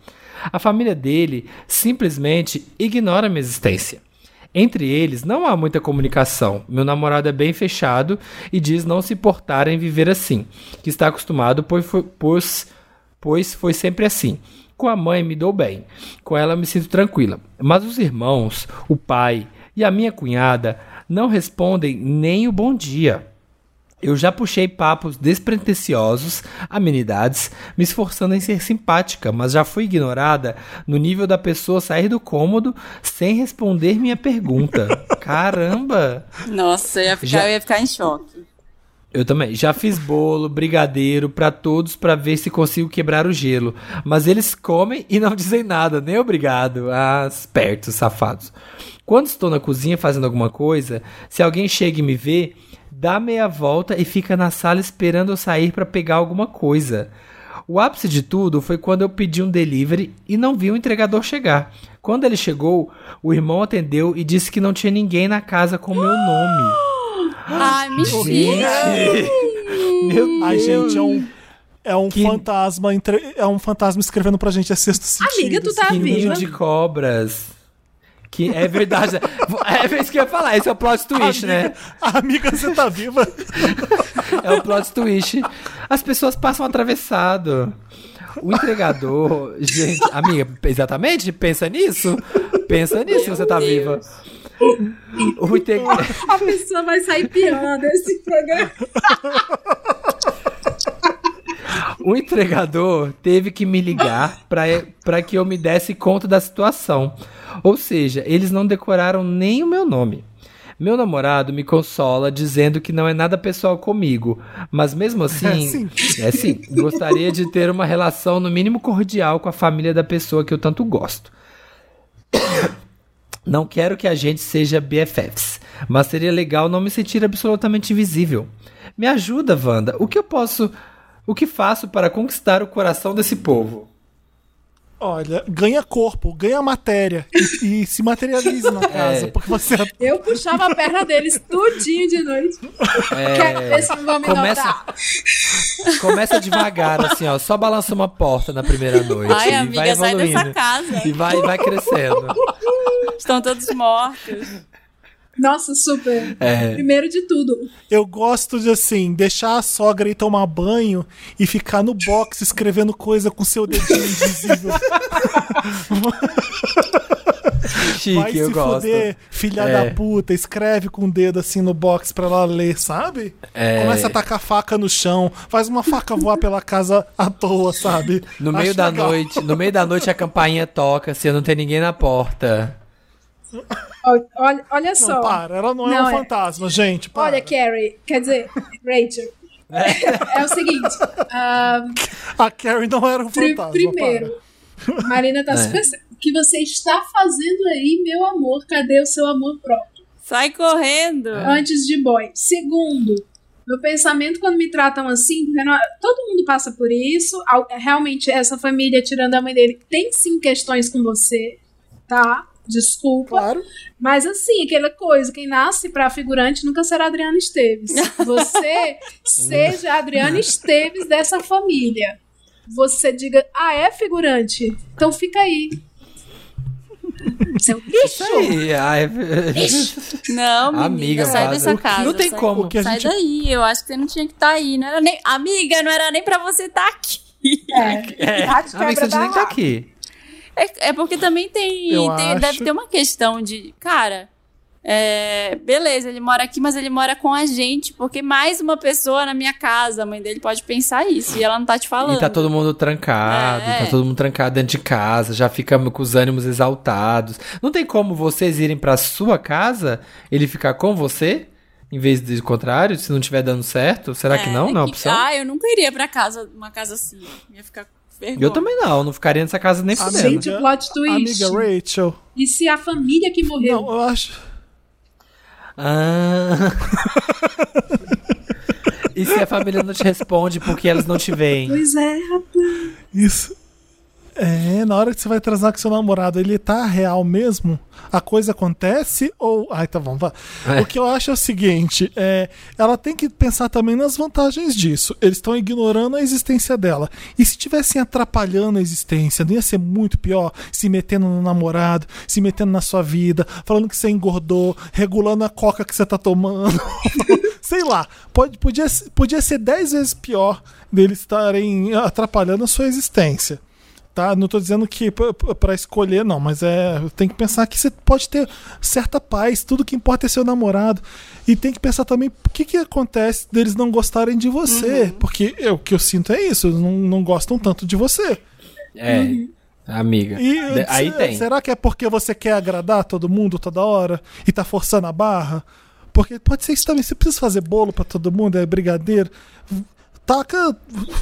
[SPEAKER 2] A família dele simplesmente ignora minha existência. Entre eles não há muita comunicação. Meu namorado é bem fechado e diz não se importar em viver assim, que está acostumado pois foi, pois, pois foi sempre assim. Com a mãe me dou bem, com ela me sinto tranquila. Mas os irmãos, o pai e a minha cunhada não respondem nem o bom dia. Eu já puxei papos despretensiosos, amenidades, me esforçando em ser simpática, mas já fui ignorada no nível da pessoa sair do cômodo sem responder minha pergunta. Caramba!
[SPEAKER 3] Nossa, eu ia ficar,
[SPEAKER 2] Já-
[SPEAKER 3] eu ia ficar em choque.
[SPEAKER 2] Eu também. Já fiz bolo, brigadeiro pra todos pra ver se consigo quebrar o gelo. Mas eles comem e não dizem nada, nem obrigado. Ah, espertos, safados. Quando estou na cozinha fazendo alguma coisa, se alguém chega e me vê, dá meia volta e fica na sala esperando eu sair pra pegar alguma coisa. O ápice de tudo foi quando eu pedi um delivery e não vi o entregador chegar. Quando ele chegou, o irmão atendeu e disse que não tinha ninguém na casa com meu nome.
[SPEAKER 3] Ai, mentira.
[SPEAKER 2] Meu
[SPEAKER 1] Ai,
[SPEAKER 2] Deus.
[SPEAKER 1] gente, é um. É um
[SPEAKER 2] Que-
[SPEAKER 1] fantasma, entre- é um fantasma escrevendo pra gente, é sexto sentido.
[SPEAKER 4] Amiga, tu tá
[SPEAKER 1] assim.
[SPEAKER 2] Que ninho
[SPEAKER 4] viva?
[SPEAKER 2] de cobras. Que é verdade. É isso que eu ia falar. Esse é o plot twist, né?
[SPEAKER 1] Amiga, você tá viva?
[SPEAKER 2] É o plot twist. As pessoas passam atravessado. O entregador. Gente, amiga, exatamente? Pensa nisso. Pensa nisso se você tá viva. O inte-
[SPEAKER 4] A pessoa vai sair pior desse programa.
[SPEAKER 2] O entregador teve que me ligar para que eu me desse conta da situação. Ou seja, eles não decoraram nem o meu nome. Meu namorado me consola dizendo que não é nada pessoal comigo, mas mesmo assim, é sim, gostaria de ter uma relação no mínimo cordial com a família da pessoa que eu tanto gosto. Não quero que a gente seja BFFs, mas seria legal não me sentir absolutamente invisível. Me ajuda, Wanda. O que eu posso. O que faço para conquistar o coração desse povo?
[SPEAKER 1] Olha, ganha corpo, ganha matéria e, e se materialize na casa,
[SPEAKER 2] É.
[SPEAKER 1] porque você
[SPEAKER 4] Eu puxava a perna deles tudinho de noite. Quero ver se não vão me
[SPEAKER 2] começa-
[SPEAKER 4] notar.
[SPEAKER 2] Começa devagar, assim, ó. Só balança uma porta na primeira noite.
[SPEAKER 3] Ai,
[SPEAKER 2] e vai
[SPEAKER 3] amiga, sai
[SPEAKER 2] evoluindo.
[SPEAKER 3] dessa casa.
[SPEAKER 2] E vai, vai crescendo.
[SPEAKER 3] Estão todos mortos.
[SPEAKER 4] Nossa, super.
[SPEAKER 2] É.
[SPEAKER 4] Primeiro de tudo,
[SPEAKER 1] Eu gosto de assim, deixar a sogra ir tomar banho e ficar no box escrevendo coisa com seu dedinho invisível.
[SPEAKER 2] Chique,
[SPEAKER 1] Vai
[SPEAKER 2] eu
[SPEAKER 1] se
[SPEAKER 2] gosto.
[SPEAKER 1] fuder, filha
[SPEAKER 2] É.
[SPEAKER 1] da puta, escreve com o dedo assim no box pra ela ler, sabe?
[SPEAKER 2] É.
[SPEAKER 1] Começa a tacar faca no chão, faz uma faca voar pela casa à toa, sabe?
[SPEAKER 2] No meio
[SPEAKER 1] Acho
[SPEAKER 2] da
[SPEAKER 1] legal.
[SPEAKER 2] noite, no meio da noite a campainha toca, se não tem ninguém na porta.
[SPEAKER 4] Olha, olha só.
[SPEAKER 1] Não, para, ela não, é
[SPEAKER 4] Não,
[SPEAKER 1] um
[SPEAKER 4] é.
[SPEAKER 1] fantasma, gente. Para.
[SPEAKER 4] Olha, Carrie, quer dizer, Rachel. É, o seguinte. ah,
[SPEAKER 1] A Carrie não era um fantasma.
[SPEAKER 4] primeiro, Marina tá
[SPEAKER 2] É.
[SPEAKER 4] super. O que você está fazendo aí, meu amor? Cadê o seu amor próprio?
[SPEAKER 3] Sai correndo.
[SPEAKER 4] Antes de boy. Segundo, meu pensamento quando me tratam assim, todo mundo passa por isso. Al- Realmente, essa família, tirando a mãe dele, tem sim questões com você, tá? Desculpa.
[SPEAKER 1] Claro.
[SPEAKER 4] Mas assim, aquela coisa, quem nasce pra figurante nunca será Adriana Esteves. Você seja a Adriana Esteves dessa família. Você diga, ah, é figurante? Então fica aí. Seu
[SPEAKER 2] Isso
[SPEAKER 4] lixo!
[SPEAKER 2] aí, ai,
[SPEAKER 3] Não, menina,
[SPEAKER 2] Amiga,
[SPEAKER 3] sai dessa
[SPEAKER 2] O que-
[SPEAKER 3] casa.
[SPEAKER 2] não tem
[SPEAKER 3] sai,
[SPEAKER 2] como.
[SPEAKER 1] Que a
[SPEAKER 3] sai
[SPEAKER 1] gente-
[SPEAKER 3] daí, eu acho que você não tinha que estar aí. Não era nem... Amiga, não era nem pra você estar aqui.
[SPEAKER 4] É,
[SPEAKER 2] é,
[SPEAKER 4] Bate,
[SPEAKER 2] amiga, você tinha que estar aqui.
[SPEAKER 3] É, é porque também tem, tem-. Deve ter uma questão de. Cara, é, beleza, ele mora aqui, mas ele mora com a gente, porque mais uma pessoa na minha casa, a mãe dele pode pensar isso, e ela não tá te falando.
[SPEAKER 2] E tá todo mundo trancado,
[SPEAKER 3] É.
[SPEAKER 2] tá todo mundo trancado dentro de casa, já fica com os ânimos exaltados. Não tem como vocês irem pra sua casa, ele ficar com você, em vez do contrário, se não tiver dando certo? Será que não? Não é opção?
[SPEAKER 3] Ah, eu nunca iria pra casa, uma casa assim. Ia ficar vergonha.
[SPEAKER 2] Eu também não, não ficaria nessa casa nem fudendo.
[SPEAKER 4] Gente, o plot twist.
[SPEAKER 1] Amiga Rachel.
[SPEAKER 4] E se a família que morreu?
[SPEAKER 1] Não, eu acho.
[SPEAKER 2] Ah. e se a família não te responde porque elas não te veem?
[SPEAKER 4] Pois é, rapaz.
[SPEAKER 1] Isso. É, na hora que você vai transar com seu namorado, ele tá real mesmo? A coisa acontece ou. Ai, tá bom, vá.
[SPEAKER 2] É.
[SPEAKER 1] O que eu acho é o seguinte: é, ela tem que pensar também nas vantagens disso. Eles estão ignorando a existência dela. E se estivessem atrapalhando a existência, não ia ser muito pior? Se metendo no namorado, se metendo na sua vida, falando que você engordou, regulando a coca que você tá tomando. Sei lá, pode, podia, podia ser dez vezes pior deles estarem atrapalhando a sua existência. Tá, não tô dizendo que p- p- pra escolher, não, mas é. Tem que pensar que você pode ter certa paz, tudo que importa é seu namorado. E tem que pensar também o que, que acontece deles não gostarem de você. Porque é, o que eu sinto é isso, eles não, não gostam tanto de você.
[SPEAKER 2] É, amiga.
[SPEAKER 1] E
[SPEAKER 2] aí
[SPEAKER 1] se-
[SPEAKER 2] tem.
[SPEAKER 1] Será que é porque você quer agradar todo mundo toda hora e tá forçando a barra? Porque pode ser isso também. Você precisa fazer bolo pra todo mundo, é brigadeiro. Taca.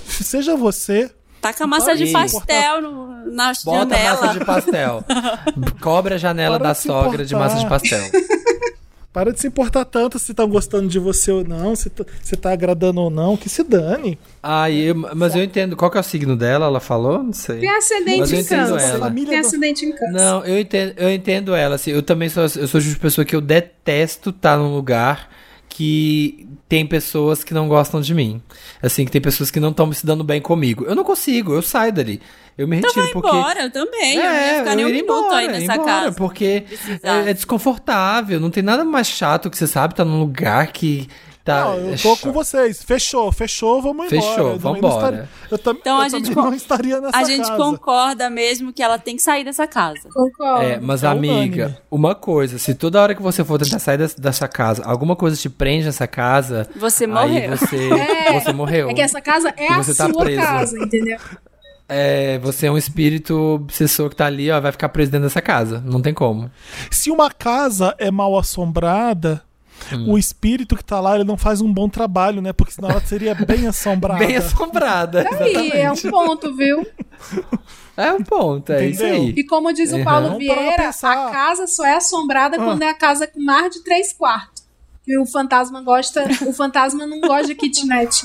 [SPEAKER 1] Seja você.
[SPEAKER 3] Taca massa de pastel no, na
[SPEAKER 2] Bota
[SPEAKER 3] janela.
[SPEAKER 2] massa de pastel. Cobre a janela
[SPEAKER 1] Para
[SPEAKER 2] da
[SPEAKER 1] de
[SPEAKER 2] sogra de
[SPEAKER 1] importar.
[SPEAKER 2] massa de pastel.
[SPEAKER 1] Para de se importar tanto se estão gostando de você ou não, se, tá- se tá agradando ou não, que se dane.
[SPEAKER 2] Ah, e eu- mas eu entendo. Qual que é o signo dela? Ela falou? Não sei.
[SPEAKER 4] Tem ascendente em câncer. Tem ascendente em câncer.
[SPEAKER 2] Não, eu entendo, eu entendo ela. Assim, eu também sou, eu sou de pessoa que eu detesto estar num lugar que tem pessoas que não gostam de mim. Assim, que tem pessoas que não estão se dando bem comigo. Eu não consigo, eu saio dali. Eu me
[SPEAKER 3] Então
[SPEAKER 2] retiro
[SPEAKER 3] vai
[SPEAKER 2] porque.
[SPEAKER 3] embora, eu também. eu não ia
[SPEAKER 2] É,
[SPEAKER 3] ficar nem um minuto
[SPEAKER 2] embora,
[SPEAKER 3] aí nessa
[SPEAKER 2] embora,
[SPEAKER 3] casa.
[SPEAKER 2] Porque é, é desconfortável. Não tem nada mais chato que você sabe, tá num lugar que tá.
[SPEAKER 1] Não, eu tô com vocês. Fechou, fechou, vamos embora.
[SPEAKER 2] Fechou,
[SPEAKER 1] Eu também não
[SPEAKER 2] vambora.
[SPEAKER 1] estaria- Eu, tam-
[SPEAKER 3] Então
[SPEAKER 1] eu
[SPEAKER 3] a gente
[SPEAKER 1] também
[SPEAKER 3] con-
[SPEAKER 1] não estaria nessa
[SPEAKER 3] A gente
[SPEAKER 1] casa.
[SPEAKER 3] concorda mesmo que ela tem que sair dessa casa.
[SPEAKER 4] Concordo.
[SPEAKER 2] É, mas
[SPEAKER 1] É
[SPEAKER 2] amiga,
[SPEAKER 1] unânime.
[SPEAKER 2] uma coisa, se toda hora que você for tentar sair des- dessa casa, alguma coisa te prende nessa casa,
[SPEAKER 3] Você
[SPEAKER 2] aí
[SPEAKER 3] morreu.
[SPEAKER 2] você,
[SPEAKER 4] É,
[SPEAKER 2] você morreu.
[SPEAKER 4] É que essa casa é a
[SPEAKER 2] você tá
[SPEAKER 4] sua
[SPEAKER 2] preso.
[SPEAKER 4] casa, entendeu?
[SPEAKER 2] É, você é um espírito obsessor que tá ali, ó, vai ficar preso dentro dessa casa. Não tem como.
[SPEAKER 1] Se uma casa é mal assombrada,
[SPEAKER 2] Hum.
[SPEAKER 1] o espírito que tá lá ele não faz um bom trabalho, né? Porque senão ela seria bem assombrada.
[SPEAKER 2] Bem assombrada.
[SPEAKER 4] Aí, é um ponto, viu?
[SPEAKER 2] É um ponto, é isso
[SPEAKER 1] Entendeu?
[SPEAKER 2] aí.
[SPEAKER 4] E como diz o
[SPEAKER 2] Uhum.
[SPEAKER 4] Paulo
[SPEAKER 1] pra
[SPEAKER 4] Vieira,
[SPEAKER 1] pensar.
[SPEAKER 4] a casa só é assombrada
[SPEAKER 1] Ah.
[SPEAKER 4] quando é a casa com mais de três quartos. E o fantasma gosta. O fantasma não gosta de kitnet.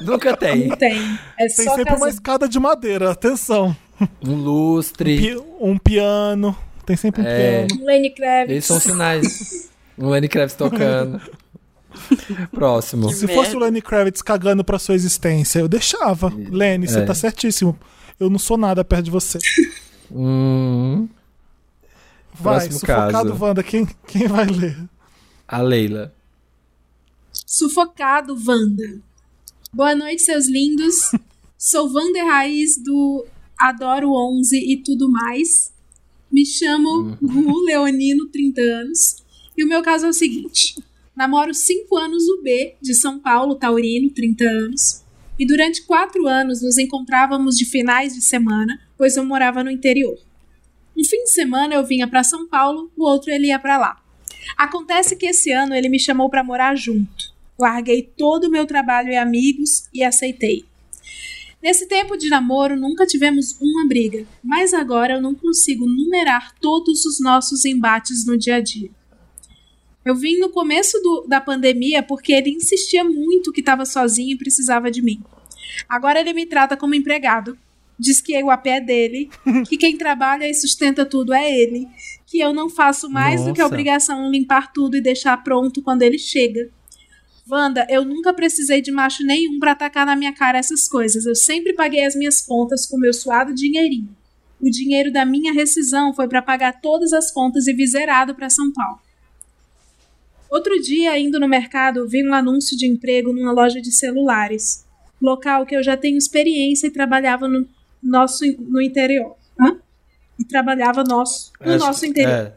[SPEAKER 2] Nunca tem.
[SPEAKER 4] Não tem. É
[SPEAKER 1] Tem
[SPEAKER 4] só
[SPEAKER 1] sempre
[SPEAKER 4] casa.
[SPEAKER 1] uma escada de madeira, atenção.
[SPEAKER 2] Um lustre.
[SPEAKER 1] Pi- um piano. Tem sempre um
[SPEAKER 2] É.
[SPEAKER 1] piano.
[SPEAKER 4] Lenny Kravitz.
[SPEAKER 2] Eles são sinais. Um Lenny Kravitz tocando. Próximo.
[SPEAKER 1] Se
[SPEAKER 3] merda.
[SPEAKER 1] fosse o Lenny Kravitz cagando pra sua existência, eu deixava. Lenny, você
[SPEAKER 2] É.
[SPEAKER 1] tá certíssimo. Eu não sou nada perto de você.
[SPEAKER 2] Hum,
[SPEAKER 1] Vai,
[SPEAKER 2] Próximo
[SPEAKER 1] sufocado,
[SPEAKER 2] caso.
[SPEAKER 1] Wanda. Quem, quem vai ler?
[SPEAKER 2] a Leila.
[SPEAKER 4] Sufocado, Wanda. Boa noite, seus lindos. Sou Wander Raiz do Adoro 11 e tudo mais. Me chamo Gu Leonino, 30 anos. E o meu caso é o seguinte: namoro 5 anos o B, de São Paulo, Taurino, 30 anos. E durante 4 anos nos encontrávamos de finais de semana, pois eu morava no interior. Um fim de semana eu vinha para São Paulo, o outro ele ia para lá. Acontece que esse ano ele me chamou para morar junto. Larguei todo o meu trabalho e amigos e aceitei. Nesse tempo de namoro nunca tivemos uma briga, mas agora eu não consigo numerar todos os nossos embates no dia a dia. Eu vim no começo do- da pandemia porque ele insistia muito que estava sozinho e precisava de mim. Agora ele me trata como empregado. Diz que o AP é dele, que quem trabalha e sustenta tudo é ele, que eu não faço mais do que a
[SPEAKER 2] Nossa.
[SPEAKER 4] obrigação limpar tudo e deixar pronto quando ele chega. Wanda, eu nunca precisei de macho nenhum pra atacar na minha cara essas coisas. Eu sempre paguei as minhas contas com meu suado dinheirinho. O dinheiro da minha rescisão foi pra pagar todas as contas e vir zerado pra São Paulo. Outro dia, indo no mercado, vi um anúncio de emprego numa loja de celulares. Local que eu já tenho experiência e trabalhava no nosso no interior. Hã? E trabalhava nosso, no
[SPEAKER 2] Acho-
[SPEAKER 4] nosso interior.
[SPEAKER 2] é.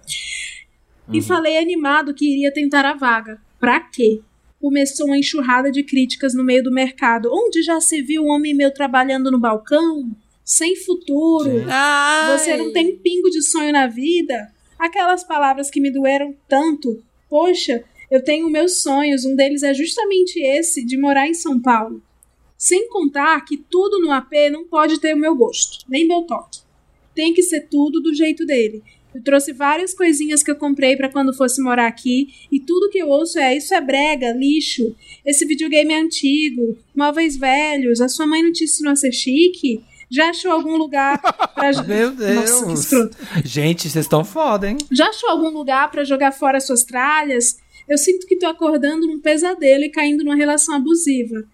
[SPEAKER 4] E falei animado que iria tentar a vaga. Pra quê? Começou uma enxurrada de críticas no meio do mercado. Onde já se viu um homem meu trabalhando no balcão? Sem futuro?
[SPEAKER 3] Ai.
[SPEAKER 4] Você não tem pingo de sonho na vida? Aquelas palavras que me doeram tanto. Poxa, eu tenho meus sonhos, um deles é justamente esse, de morar em São Paulo. Sem contar que tudo no AP não pode ter o meu gosto, nem meu toque. Tem que ser tudo do jeito dele. Eu trouxe várias coisinhas que eu comprei para quando fosse morar aqui, e tudo que eu ouço é: isso é brega, lixo, esse videogame é antigo, móveis velhos, a sua mãe não te ensinou a ser chique? Já achou algum lugar pra.
[SPEAKER 2] Meu Deus.
[SPEAKER 4] Nossa, que escroto.
[SPEAKER 2] Gente, vocês estão foda, hein?
[SPEAKER 4] Já achou algum lugar pra jogar fora suas tralhas? Eu sinto que tô acordando num pesadelo e caindo numa relação abusiva.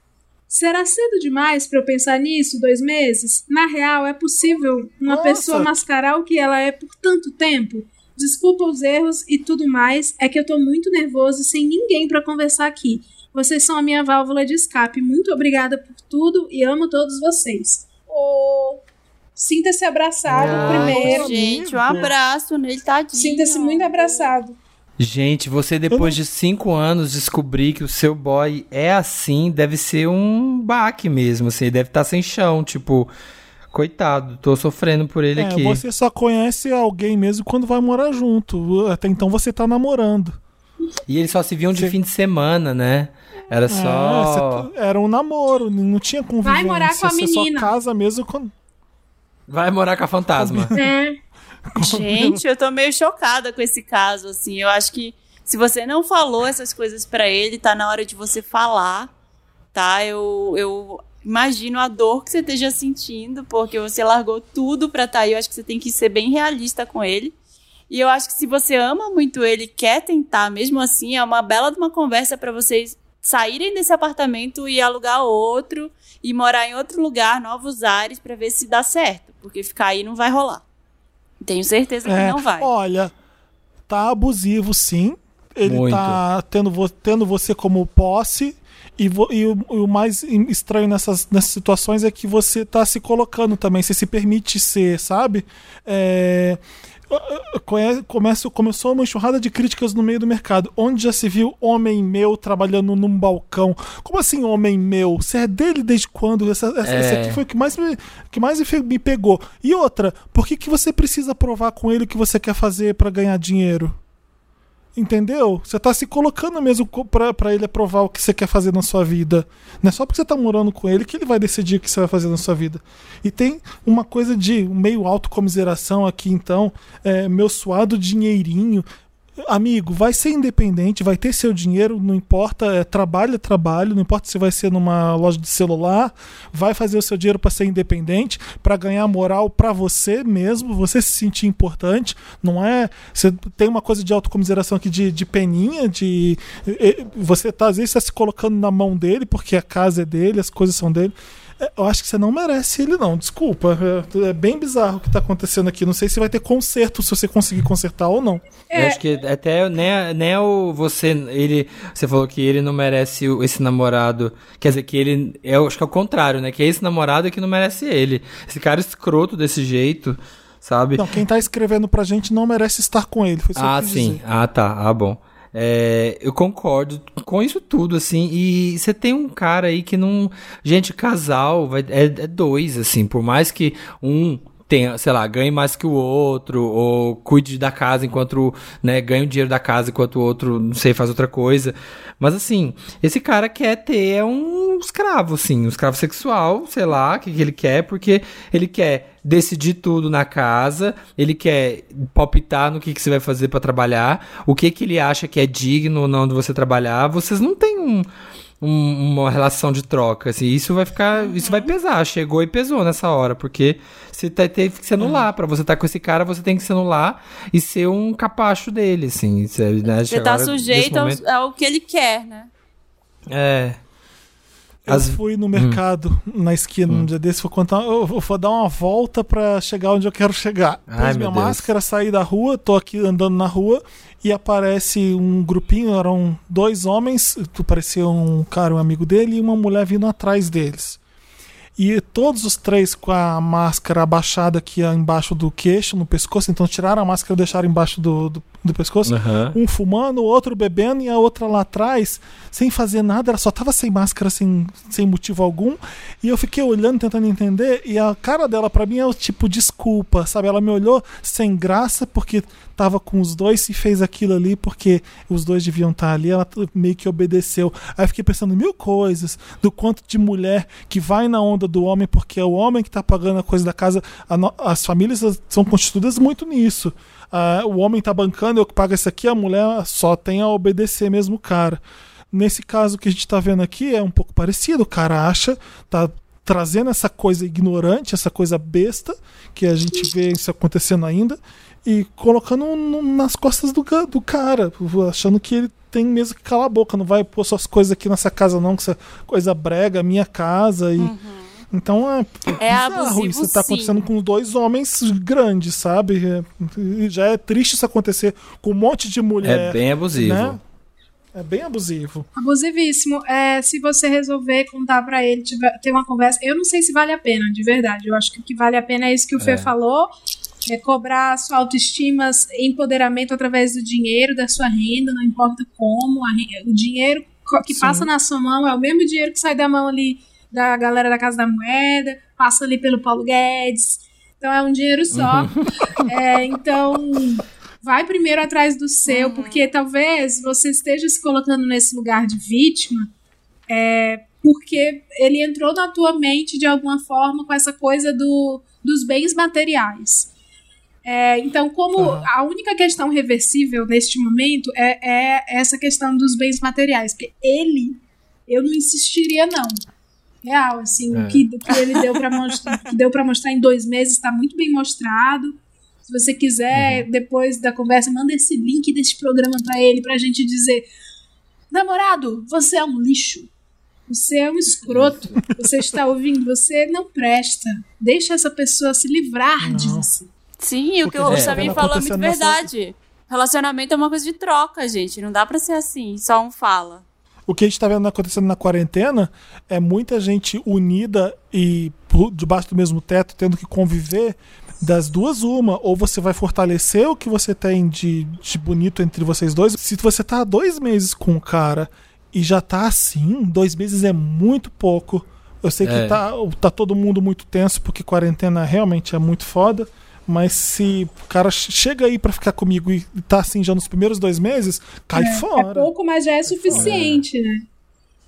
[SPEAKER 4] Será cedo demais pra eu pensar nisso? Dois meses? Na real, é possível uma
[SPEAKER 1] Nossa.
[SPEAKER 4] pessoa mascarar o que ela é por tanto tempo? Desculpa os erros e tudo mais, é que eu tô muito nervoso sem ninguém pra conversar aqui. Vocês são a minha válvula de escape. Muito obrigada por tudo e amo todos vocês. Oh, Sinta-se abraçado
[SPEAKER 2] Ai,
[SPEAKER 4] primeiro.
[SPEAKER 3] Gente, um abraço nele, tadinho.
[SPEAKER 4] Sinta-se muito abraçado.
[SPEAKER 2] Gente, você depois de cinco anos descobrir que o seu boy é assim, deve ser um baque mesmo, assim, ele deve estar sem chão, tipo, coitado, tô sofrendo por ele
[SPEAKER 1] É,
[SPEAKER 2] aqui.
[SPEAKER 1] você só conhece alguém mesmo quando vai morar junto. Até então você tá namorando.
[SPEAKER 2] E eles só se viam de
[SPEAKER 1] Você-
[SPEAKER 2] fim de semana, né? Era
[SPEAKER 1] É,
[SPEAKER 2] só.
[SPEAKER 1] você- era um namoro, não tinha convivência.
[SPEAKER 4] morar com a
[SPEAKER 1] Você
[SPEAKER 4] menina.
[SPEAKER 1] só casa mesmo quando.
[SPEAKER 2] Vai morar com a fantasma.
[SPEAKER 4] É.
[SPEAKER 3] Gente, eu tô meio chocada com esse caso, assim. Eu acho que se você não falou essas coisas pra ele, tá na hora de você falar, tá? Eu, eu imagino a dor que você esteja sentindo, porque você largou tudo pra tá aí. Eu acho que você tem que ser bem realista com ele. E eu acho que se você ama muito ele quer tentar, mesmo assim, é uma bela de uma conversa pra vocês saírem desse apartamento e alugar outro e morar em outro lugar, novos ares, pra ver se dá certo. Porque ficar aí não vai rolar. Tenho certeza que
[SPEAKER 1] É,
[SPEAKER 3] não vai.
[SPEAKER 1] Olha, tá abusivo sim. Ele
[SPEAKER 2] Muito.
[SPEAKER 1] tá tendo, vo- tendo você como posse. E, e o, e o mais estranho nessas, nessas situações é que você tá se colocando também, você se permite ser, sabe? É, começa, começou uma enxurrada de críticas no meio do mercado. Onde já se viu homem meu trabalhando num balcão? Como assim, homem meu? Você é dele desde quando? Essa, essa,
[SPEAKER 2] É.
[SPEAKER 1] esse aqui foi o que mais, me, que mais me, pegou. E outra, por que, que você precisa provar com ele o que você quer fazer pra ganhar dinheiro? Entendeu? Você tá se colocando mesmo pra ele aprovar o que você quer fazer na sua vida. Não é só porque você tá morando com ele que ele vai decidir o que você vai fazer na sua vida. E tem uma coisa de meio autocomiseração aqui, então. É, meu suado dinheirinho. Amigo, vai ser independente, vai ter seu dinheiro, não importa, é, trabalho é trabalho, não importa se vai ser numa loja de celular, vai fazer o seu dinheiro para ser independente, para ganhar moral para você mesmo, você se sentir importante, não é? Você tem uma coisa de autocomiseração aqui de, de peninha, de você tá às vezes tá se colocando na mão dele porque a casa é dele, as coisas são dele. É, Eu acho que você não merece ele, não. Desculpa. É, é bem bizarro o que tá acontecendo aqui. Não sei se vai ter conserto, se você conseguir consertar ou não.
[SPEAKER 2] Eu acho que até nem, nem o você ele você falou que ele não merece o- esse namorado, quer dizer que ele eu acho que é o contrário, né? Que é esse namorado que não merece ele. Esse cara escroto desse jeito, sabe?
[SPEAKER 1] Não, quem tá escrevendo pra gente não merece estar com ele.
[SPEAKER 2] Ah, sim.
[SPEAKER 1] dizer.
[SPEAKER 2] Ah, tá. Ah, bom. É, eu concordo com isso tudo, assim. E você tem um cara aí que não. Gente, casal vai, é, é dois, assim. Por mais que um tenha, sei lá, ganhe mais que o outro, ou cuide da casa enquanto, né, ganha o dinheiro da casa enquanto o outro, não sei, faz outra coisa. Mas assim, esse cara quer ter é um escravo, assim, um escravo sexual, sei lá, o que, que ele quer, porque ele quer decidir tudo na casa, ele quer palpitar no que, que você vai fazer pra trabalhar, o que que ele acha que é digno ou não de você trabalhar. Vocês não têm um, um- uma relação de troca, assim, isso vai ficar, isso vai pesar, chegou e pesou nessa hora, porque você tá, teve que se anular, pra você estar com esse cara, você tem que se anular e ser um capacho dele, assim, você, né,
[SPEAKER 3] Você tá sujeito
[SPEAKER 2] nesse
[SPEAKER 3] ao,
[SPEAKER 2] momento-
[SPEAKER 3] ao que ele quer, né?
[SPEAKER 2] É,
[SPEAKER 1] Eu
[SPEAKER 2] As-
[SPEAKER 1] fui no mercado na esquina um dia desse, vou contar, eu vou vou dar uma volta pra chegar onde eu quero chegar.
[SPEAKER 2] Ai,
[SPEAKER 1] Pus minha
[SPEAKER 2] Deus.
[SPEAKER 1] máscara, saí da rua, tô aqui andando na rua e aparece um grupinho, eram dois homens, tu parecia um cara, um amigo dele, e uma mulher vindo atrás deles. E todos os três com a máscara abaixada aqui embaixo do queixo, no pescoço, então tiraram a máscara e deixaram embaixo do, do, do pescoço.
[SPEAKER 2] Aham.
[SPEAKER 1] Um fumando, o outro bebendo e a outra lá atrás, sem fazer nada, ela só tava sem máscara, sem, sem motivo algum. E eu fiquei olhando, tentando entender, e a cara dela pra mim é o tipo desculpa, sabe? Ela me olhou sem graça porque tava com os dois e fez aquilo ali porque os dois deviam estar ali, ela meio que obedeceu. Aí fiquei pensando mil coisas do quanto de mulher que vai na onda do homem porque é o homem que tá pagando a coisa da casa. A as famílias são constituídas muito nisso. Ah, o homem tá bancando, eu que pago isso aqui, a mulher só tem a obedecer mesmo o cara. Nesse caso que a gente tá vendo aqui é um pouco parecido, o cara acha, tá trazendo essa coisa ignorante, essa coisa besta, que a gente vê isso acontecendo ainda, e colocando no- nas costas do, do cara, achando que ele tem mesmo que calar a boca, não vai pôr suas coisas aqui nessa casa não, que essa coisa brega, minha casa e então é,
[SPEAKER 3] É
[SPEAKER 1] bizarro
[SPEAKER 3] abusivo,
[SPEAKER 1] isso tá
[SPEAKER 3] sim.
[SPEAKER 1] acontecendo com dois homens grandes, sabe? É, e já é triste isso acontecer com um monte de mulher.
[SPEAKER 2] É bem abusivo.
[SPEAKER 1] né? É bem abusivo.
[SPEAKER 4] Abusivíssimo. É, se você resolver contar pra ele, tiver, ter uma conversa, eu não sei se vale a pena, de verdade. Eu acho que o que vale a pena é isso que o Fê
[SPEAKER 2] É.
[SPEAKER 4] falou. É cobrar sua autoestima, empoderamento através do dinheiro, da sua renda, não importa como. o dinheiro que
[SPEAKER 1] Sim.
[SPEAKER 4] passa na sua mão é o mesmo dinheiro que sai da mão ali da galera da Casa da Moeda, passa ali pelo Paulo Guedes. Então é um dinheiro só. É, então, vai primeiro atrás do seu, porque talvez você esteja se colocando nesse lugar de vítima, é, porque ele entrou na tua mente de alguma forma com essa coisa do, dos bens materiais. É, então, como a única questão reversível neste momento é, é essa questão dos bens materiais, porque ele, eu não insistiria não. Real, assim,
[SPEAKER 2] É.
[SPEAKER 4] o que, que ele deu para mostrar, deu para mostrar em dois meses está muito bem mostrado. Se você quiser, depois da conversa, manda esse link desse programa para ele, pra gente dizer: namorado, você é um lixo. Você é um escroto. Você está ouvindo? Você não presta. Deixa essa pessoa se livrar de
[SPEAKER 1] Não.
[SPEAKER 4] você.
[SPEAKER 3] Sim, o que
[SPEAKER 1] Porque
[SPEAKER 3] o
[SPEAKER 1] já
[SPEAKER 3] Samir falou é muito
[SPEAKER 1] acontecendo nessa-
[SPEAKER 3] verdade. Relacionamento é uma coisa de troca, gente. Não dá pra ser assim, só um fala.
[SPEAKER 1] O que a gente tá vendo acontecendo na quarentena é muita gente unida e por debaixo do mesmo teto tendo que conviver das duas uma. Ou você vai fortalecer o que você tem de, de bonito entre vocês dois. Se você tá há dois meses com o cara e já tá assim, dois meses é muito pouco. Eu sei que
[SPEAKER 2] É.
[SPEAKER 1] tá, tá todo mundo muito tenso porque quarentena realmente é muito foda. Mas se o cara che- chega aí pra ficar comigo e tá assim já nos primeiros dois meses, cai
[SPEAKER 4] É
[SPEAKER 1] fora.
[SPEAKER 4] pouco, mas já é suficiente, né?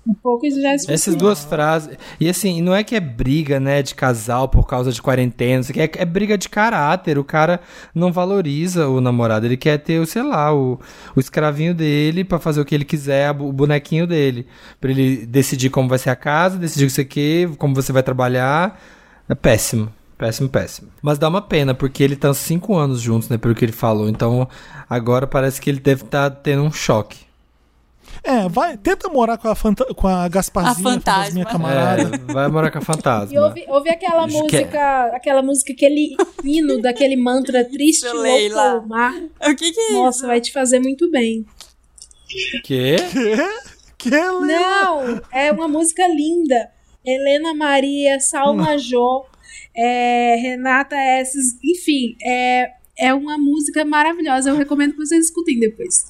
[SPEAKER 4] Um pouco já é.
[SPEAKER 2] Essas duas frases. E assim, não é que é briga, né, de casal por causa de quarentena, isso aqui é, é briga de caráter. O cara não valoriza o namorado, ele quer ter, o, sei lá, o, o escravinho dele pra fazer o que ele quiser, o bonequinho dele. Pra ele decidir como vai ser a casa, decidir o que você quer, como você vai trabalhar. É péssimo. Péssimo, péssimo. Mas dá uma pena, porque ele tá cinco anos juntos, né, pelo que ele falou. Então, agora parece que ele deve estar tendo um choque.
[SPEAKER 1] É, vai, tenta morar com a, fanta com a Gasparzinha,
[SPEAKER 3] A fantasma.
[SPEAKER 1] minha camarada.
[SPEAKER 2] É, vai morar com a fantasma.
[SPEAKER 4] E ouve, ouve aquela
[SPEAKER 2] Acho que é-
[SPEAKER 4] música, aquela música, aquele hino daquele mantra triste,
[SPEAKER 3] Isso,
[SPEAKER 4] louco
[SPEAKER 3] Leila.
[SPEAKER 4] ao mar.
[SPEAKER 3] O que que é
[SPEAKER 4] Nossa, vai te fazer muito bem.
[SPEAKER 2] Quê?
[SPEAKER 1] Que ela
[SPEAKER 4] Não, é uma música linda. Helena Maria, Salma Jô, é, Renata Esses, enfim, é, é uma música maravilhosa. Eu recomendo que vocês escutem depois.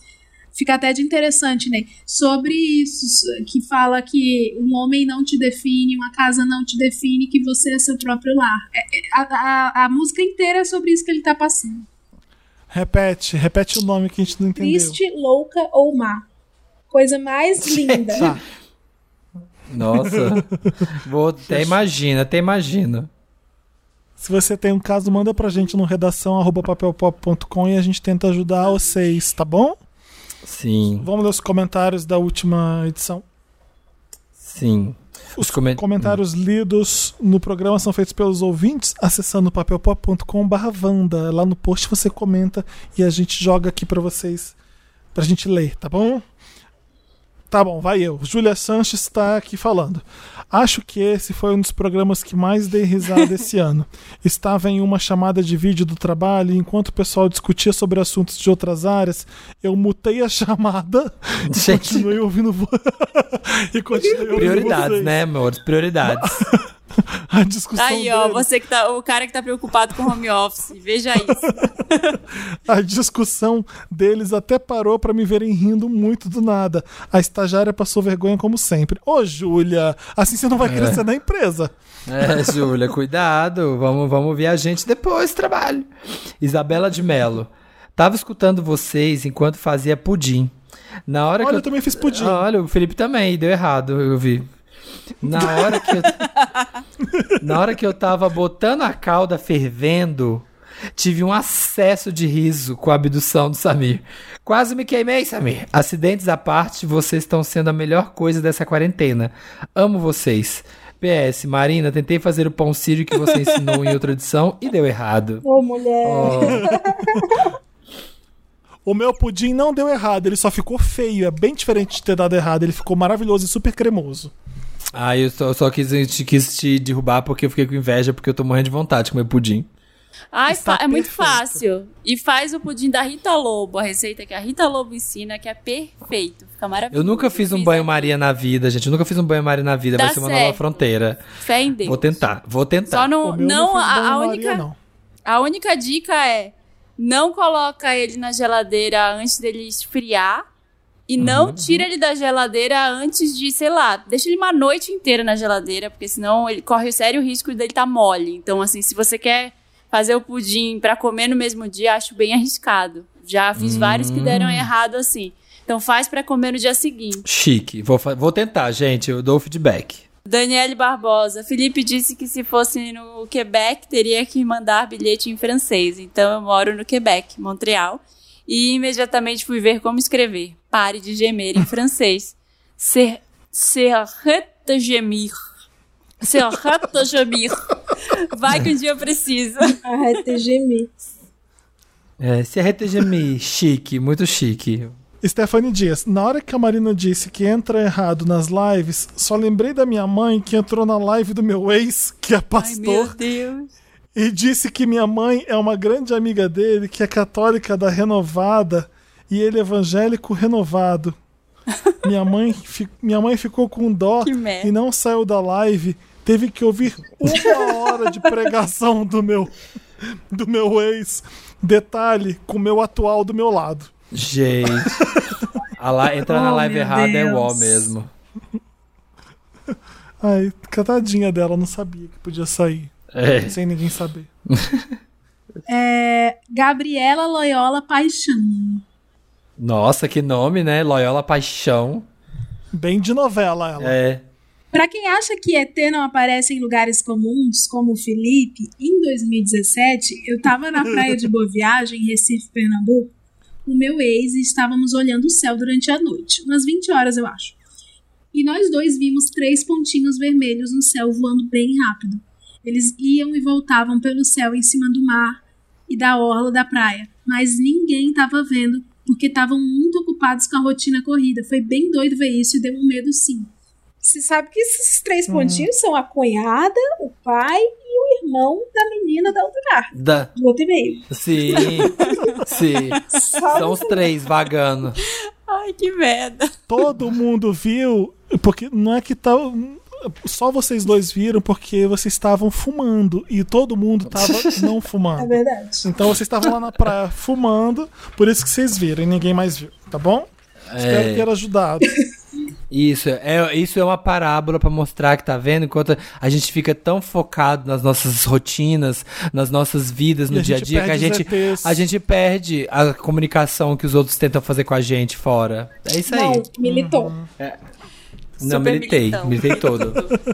[SPEAKER 4] Fica até de interessante, né? Sobre isso, que fala que um homem não te define, uma casa não te define, que você é seu próprio lar. É- é- a, a, a música inteira é sobre isso que ele tá passando.
[SPEAKER 1] Repete, repete o nome que a gente não entendeu.
[SPEAKER 4] Triste, louca ou má. Coisa mais linda.
[SPEAKER 1] Tá.
[SPEAKER 2] Nossa. Vou até imagina, até imagino.
[SPEAKER 1] Se você tem um caso, manda pra gente no redação papelpop.com e a gente tenta ajudar vocês, tá bom?
[SPEAKER 2] Sim,
[SPEAKER 1] Vamos ler os comentários da última edição.
[SPEAKER 2] sim.
[SPEAKER 1] Os
[SPEAKER 2] comen-
[SPEAKER 1] comentários lidos no programa são feitos pelos ouvintes acessando papelpop.com/barra Wanda. Lá no post você comenta e a gente joga aqui pra vocês, pra gente ler, tá bom? Tá bom, vai eu. Júlia Sanches está aqui falando. Acho que esse foi um dos programas que mais dei risada esse ano. Estava em uma chamada de vídeo do trabalho e enquanto o pessoal discutia sobre assuntos de outras áreas, eu mutei a chamada e
[SPEAKER 2] Gente.
[SPEAKER 1] continuei ouvindo e continuei ouvindo
[SPEAKER 2] Prioridades,
[SPEAKER 1] vocês.
[SPEAKER 2] né, amor? Prioridades.
[SPEAKER 1] A discussão
[SPEAKER 3] Aí, ó,
[SPEAKER 1] deles-
[SPEAKER 3] você que tá. O cara que tá preocupado com home office. Veja isso.
[SPEAKER 1] A discussão deles até parou pra me verem rindo muito do nada. A estagiária passou vergonha como sempre. Ô, Júlia, assim você não vai crescer na empresa.
[SPEAKER 2] É, Júlia, cuidado. Vamos, vamos ver a gente depois, trabalho. Isabela de Melo. Tava escutando vocês enquanto fazia pudim. Na hora
[SPEAKER 1] Olha,
[SPEAKER 2] que
[SPEAKER 1] eu
[SPEAKER 2] eu...
[SPEAKER 1] também fiz pudim.
[SPEAKER 2] Olha, o Felipe também, deu errado, eu vi. Na hora que eu... Na hora que eu tava botando a calda fervendo, tive um acesso de riso com a abdução do Samir. Quase me queimei, Samir. Acidentes à parte, vocês estão sendo a melhor coisa dessa quarentena. Amo vocês. PS, Marina, tentei fazer o pão sírio que você ensinou em outra edição e deu errado.
[SPEAKER 4] Ô, mulher.
[SPEAKER 2] Oh,
[SPEAKER 1] O meu pudim não deu errado, ele só ficou feio. É bem diferente de ter dado errado. Ele ficou maravilhoso e super cremoso.
[SPEAKER 2] Ah, eu só, eu só quis, te, quis te derrubar porque eu fiquei com inveja, porque eu tô morrendo de vontade de comer pudim.
[SPEAKER 3] Ai,
[SPEAKER 1] Está
[SPEAKER 3] fa- é muito
[SPEAKER 1] perfeito.
[SPEAKER 3] fácil. E faz o pudim da Rita Lobo, a receita que a Rita Lobo ensina, que é perfeito. Fica maravilhoso.
[SPEAKER 2] Eu nunca fiz um banho-maria na vida, gente. Eu nunca fiz um banho-maria na vida.
[SPEAKER 3] Dá
[SPEAKER 2] Vai ser uma nova
[SPEAKER 3] certo.
[SPEAKER 2] fronteira.
[SPEAKER 3] Fé em Deus.
[SPEAKER 2] Vou tentar, vou tentar.
[SPEAKER 3] Só não,
[SPEAKER 1] O meu
[SPEAKER 3] não,
[SPEAKER 1] fiz
[SPEAKER 3] a, a única,
[SPEAKER 1] não.
[SPEAKER 3] a única dica é não coloca ele na geladeira antes dele esfriar e não tira ele da geladeira antes de, sei lá, deixa ele uma noite inteira na geladeira, porque senão ele corre o sério risco dele estar mole. Então, assim, se você quer fazer o pudim pra comer no mesmo dia, acho bem arriscado. Já fiz vários que deram errado assim. Então faz pra comer no dia seguinte.
[SPEAKER 2] Chique. Vou, vou tentar, gente. Eu dou o feedback.
[SPEAKER 3] Daniele Barbosa. Felipe disse que se fosse no Quebec, teria que mandar bilhete em francês. Então eu moro no Quebec, Montreal. E imediatamente fui ver como escrever. Pare de gemer em francês. Se- Serrette de gemir. Serrette de gemir. Vai que um dia eu preciso.
[SPEAKER 4] Ai, TGM.
[SPEAKER 2] É, se RTGMI, chique, muito chique.
[SPEAKER 1] Stephanie Dias, na hora que a Marina disse que entra errado nas lives, só lembrei da minha mãe que entrou na live do meu ex, que é
[SPEAKER 3] Ai, meu
[SPEAKER 1] pastor,
[SPEAKER 3] Deus.
[SPEAKER 1] e disse que minha mãe é uma grande amiga dele, que é católica da renovada e ele é evangélico renovado. Minha mãe, fi- minha mãe ficou com dó e não saiu da live. Teve que ouvir uma hora de pregação do meu, do meu ex. Detalhe, com o meu atual do meu lado.
[SPEAKER 2] Gente. A la- entrar na
[SPEAKER 7] Oh,
[SPEAKER 2] live errada é
[SPEAKER 7] Deus.
[SPEAKER 2] uó mesmo.
[SPEAKER 1] Ai, catadinha dela, não sabia que podia sair.
[SPEAKER 2] É.
[SPEAKER 1] Sem ninguém saber.
[SPEAKER 4] É, Gabriela Loyola Paixão.
[SPEAKER 2] Nossa, que nome, né? Loyola Paixão.
[SPEAKER 1] Bem de novela ela.
[SPEAKER 2] É.
[SPEAKER 4] Pra quem acha que ET não aparece em lugares comuns, como o Felipe, em 2017, eu tava na praia de Boa Viagem, em Recife, Pernambuco, o meu ex e estávamos olhando o céu durante a noite, umas 20 horas, eu acho. E nós dois vimos três pontinhos vermelhos no céu voando bem rápido. Eles iam e voltavam pelo céu em cima do mar e da orla da praia, mas ninguém estava vendo porque estavam muito ocupados com a rotina corrida. Foi bem doido ver isso e deu um medo sim. Você sabe que esses três pontinhos são a cunhada, o pai e o irmão da menina da outra carta,
[SPEAKER 2] Da...
[SPEAKER 4] do outro e-mail.
[SPEAKER 2] Sim. Sim.
[SPEAKER 4] Só
[SPEAKER 2] São os três vagando.
[SPEAKER 3] Ai, que merda.
[SPEAKER 1] Todo mundo viu, porque não é que tá. Só vocês dois viram porque vocês estavam fumando e todo mundo tava não
[SPEAKER 4] É
[SPEAKER 1] fumando.
[SPEAKER 4] verdade.
[SPEAKER 1] Então vocês estavam lá na praia fumando, por isso que vocês viram e ninguém mais viu, tá bom? Espero
[SPEAKER 2] É.
[SPEAKER 1] ter ajudado.
[SPEAKER 2] Isso é, isso é uma parábola pra mostrar que tá vendo enquanto a gente fica tão focado nas nossas rotinas, nas nossas vidas no dia a dia que a gente
[SPEAKER 1] ETs.
[SPEAKER 2] a gente perde a comunicação que os outros tentam fazer com a gente fora. É isso aí.
[SPEAKER 4] Não, militou.
[SPEAKER 2] Não,
[SPEAKER 3] Super
[SPEAKER 2] militei,
[SPEAKER 3] militão.
[SPEAKER 2] militei todo.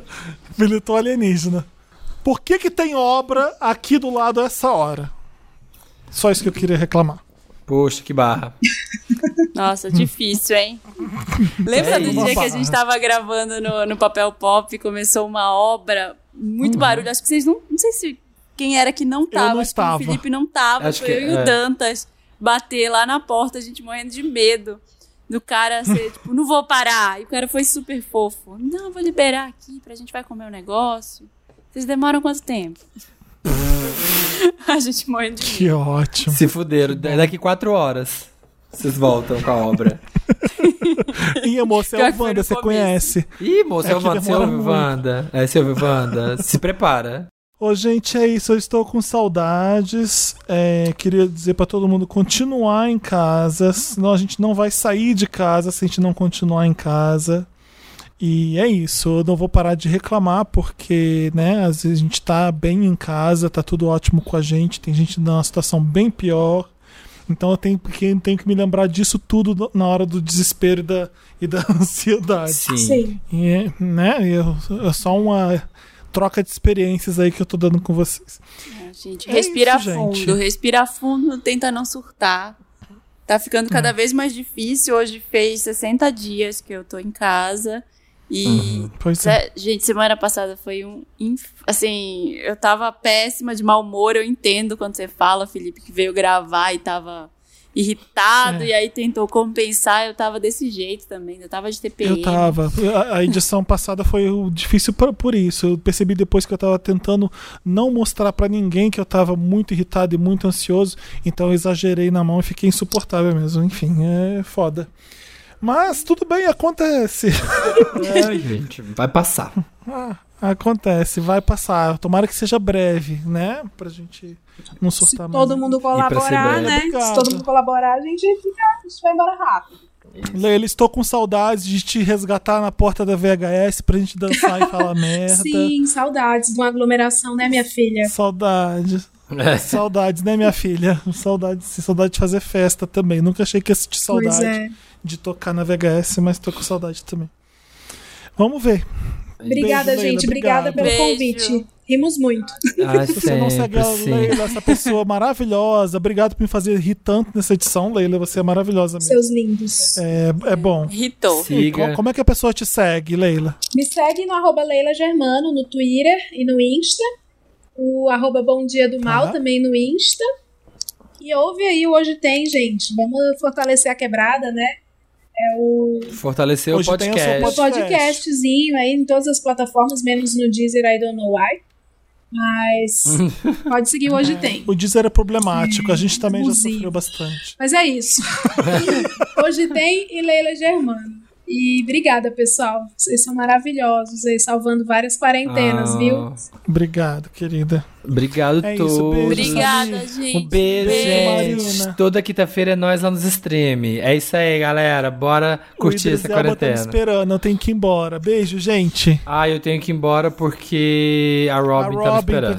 [SPEAKER 1] Militou alienígena. Por que que tem obra aqui do lado a essa hora? Só isso que eu queria reclamar.
[SPEAKER 2] Poxa, que barra.
[SPEAKER 3] Nossa, difícil, hein? Lembra
[SPEAKER 2] É
[SPEAKER 3] do dia que a gente tava gravando no, no Papel Pop e começou uma obra, muito
[SPEAKER 2] Uhum.
[SPEAKER 3] barulho. Acho que vocês não. Não sei se quem era que não tava.
[SPEAKER 1] não
[SPEAKER 3] acho que
[SPEAKER 1] estava.
[SPEAKER 3] o Felipe não tava.
[SPEAKER 2] Acho
[SPEAKER 3] foi
[SPEAKER 2] que-
[SPEAKER 3] eu e
[SPEAKER 2] é.
[SPEAKER 3] o Dantas bater lá na porta, a gente morrendo de medo. Do cara ser, tipo, não vou parar. E o cara foi super fofo. Não, vou liberar aqui pra gente vai comer um negócio. Vocês demoram quanto tempo? a gente morrendo de.
[SPEAKER 1] Que ótimo.
[SPEAKER 2] Se fuderam. Daqui quatro horas. Vocês voltam com a obra.
[SPEAKER 1] E amor, você é o
[SPEAKER 3] foi
[SPEAKER 1] Wanda, você conhece.
[SPEAKER 2] Ih, moça,
[SPEAKER 1] É
[SPEAKER 2] é
[SPEAKER 1] que
[SPEAKER 2] Wanda, você ouve. Wanda. É, você ouve, Wanda. Se prepara.
[SPEAKER 1] Ô, gente, é isso. Eu estou com saudades. É, queria dizer pra todo mundo continuar em casa. Senão a gente não vai sair de casa se a gente não continuar em casa. E é isso. Eu não vou parar de reclamar porque, né, às vezes a gente tá bem em casa, tá tudo ótimo com a gente. Tem gente numa situação bem pior. Então eu tenho que, tenho que me lembrar disso tudo na hora do desespero e da, e da ansiedade.
[SPEAKER 2] Sim.
[SPEAKER 4] Sim.
[SPEAKER 1] E, né, eu, é só uma troca de experiências aí que eu tô dando com vocês.
[SPEAKER 3] Ah, gente,
[SPEAKER 1] É
[SPEAKER 3] respira
[SPEAKER 1] isso,
[SPEAKER 3] fundo,
[SPEAKER 1] gente.
[SPEAKER 3] respira fundo, tenta não surtar. Tá ficando
[SPEAKER 1] Hum.
[SPEAKER 3] cada vez mais difícil. Hoje fez 60 dias que eu tô em casa E,
[SPEAKER 1] Pois é.
[SPEAKER 3] Zé- gente, semana passada foi um. Assim, eu tava péssima de mau humor. Eu entendo quando você fala, Felipe, que veio gravar e tava irritado,
[SPEAKER 1] É.
[SPEAKER 3] e aí tentou compensar. Eu tava desse jeito também. Eu tava de TPM.
[SPEAKER 1] Eu tava. A- edição passada foi difícil por, isso. Eu percebi depois que eu tava tentando não mostrar pra ninguém que eu tava muito irritado e muito ansioso. Então eu exagerei na mão e fiquei insuportável mesmo. Enfim, é foda. Mas tudo bem, acontece.
[SPEAKER 2] Ai, gente, vai passar.
[SPEAKER 1] Ah, acontece, vai passar. Tomara que seja breve, né? Pra gente não
[SPEAKER 4] Se
[SPEAKER 1] surtar mais.
[SPEAKER 4] todo mundo colaborar, né?
[SPEAKER 1] Obrigado.
[SPEAKER 4] Se todo mundo colaborar, a gente fica, isso vai embora rápido.
[SPEAKER 1] Leila, estou com saudades de te resgatar na porta da VHS pra gente dançar e falar merda.
[SPEAKER 4] Sim, saudades de uma aglomeração, né, minha filha?
[SPEAKER 1] Saudades. Saudades, né, minha filha? Saudades, sim, saudade de fazer festa também. Nunca achei que ia sentir saudade
[SPEAKER 4] é.
[SPEAKER 1] de tocar na VHS, mas tô com saudade também. Vamos ver.
[SPEAKER 4] Obrigada,
[SPEAKER 1] Beijo, Leila,
[SPEAKER 4] gente. Obrigada
[SPEAKER 1] obrigado.
[SPEAKER 4] pelo
[SPEAKER 3] Beijo.
[SPEAKER 4] convite. Rimos muito.
[SPEAKER 2] Ai,
[SPEAKER 1] Se você não segue
[SPEAKER 2] sempre
[SPEAKER 1] a. Leila, essa pessoa maravilhosa, obrigado por me fazer rir tanto nessa edição, Leila. Você é maravilhosa mesmo.
[SPEAKER 4] Seus lindos.
[SPEAKER 1] É, é bom. E
[SPEAKER 2] Siga.
[SPEAKER 1] co- como é que a pessoa te segue, Leila?
[SPEAKER 4] Me segue no arroba Leila Germano no Twitter e no Insta. O arroba Bom Dia do Mal
[SPEAKER 1] Tá.
[SPEAKER 4] também no Insta. E ouve aí o Hoje Tem, gente. Vamos fortalecer a quebrada, né? É o
[SPEAKER 2] Fortalecer o
[SPEAKER 1] Hoje tem o
[SPEAKER 2] podcast.
[SPEAKER 1] podcast.
[SPEAKER 4] podcastzinho aí em todas as plataformas, menos no Deezer, I don't know why. Mas pode seguir Hoje Tem.
[SPEAKER 1] O Deezer é problemático, a gente também já
[SPEAKER 4] abusivo.
[SPEAKER 1] sofreu bastante.
[SPEAKER 4] Mas é isso. Hoje tem e Leila Germano. E obrigada, pessoal. Vocês são maravilhosos aí, salvando várias quarentenas,
[SPEAKER 2] Ah,
[SPEAKER 4] viu?
[SPEAKER 1] Obrigado, querida.
[SPEAKER 2] Obrigado
[SPEAKER 1] É
[SPEAKER 2] a
[SPEAKER 1] isso,
[SPEAKER 2] todos.
[SPEAKER 1] beijo,
[SPEAKER 3] Obrigada, gente.
[SPEAKER 2] Um beijo,
[SPEAKER 1] Beijo,
[SPEAKER 2] gente.
[SPEAKER 1] Marina.
[SPEAKER 2] Toda quinta-feira é nós lá nos stream. É isso aí, galera. Bora curtir
[SPEAKER 1] o
[SPEAKER 2] essa
[SPEAKER 1] tá me
[SPEAKER 2] quarentena.
[SPEAKER 1] esperando, eu tenho que ir embora. Beijo, gente.
[SPEAKER 2] Ah, eu tenho que ir embora porque a Robin, tá me
[SPEAKER 1] Robin
[SPEAKER 2] esperando.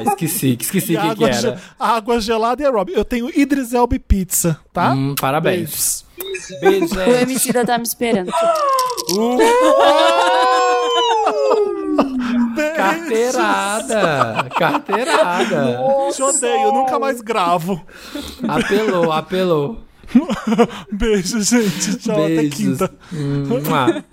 [SPEAKER 2] É, esqueci, esqueci o que, era.
[SPEAKER 1] ge- água gelada e a Robin. Eu tenho Idris Elba e pizza, tá?
[SPEAKER 2] Hum, parabéns.
[SPEAKER 1] Beijos.
[SPEAKER 2] Beijo,
[SPEAKER 3] O
[SPEAKER 2] gente.
[SPEAKER 3] MC da tá me esperando.
[SPEAKER 2] Carteirada. Carteirada.
[SPEAKER 1] Te odeio, nunca mais gravo.
[SPEAKER 2] Apelou, apelou.
[SPEAKER 1] Beijo, gente. Tchau, até
[SPEAKER 2] Beijos.
[SPEAKER 1] quinta.
[SPEAKER 2] Mua.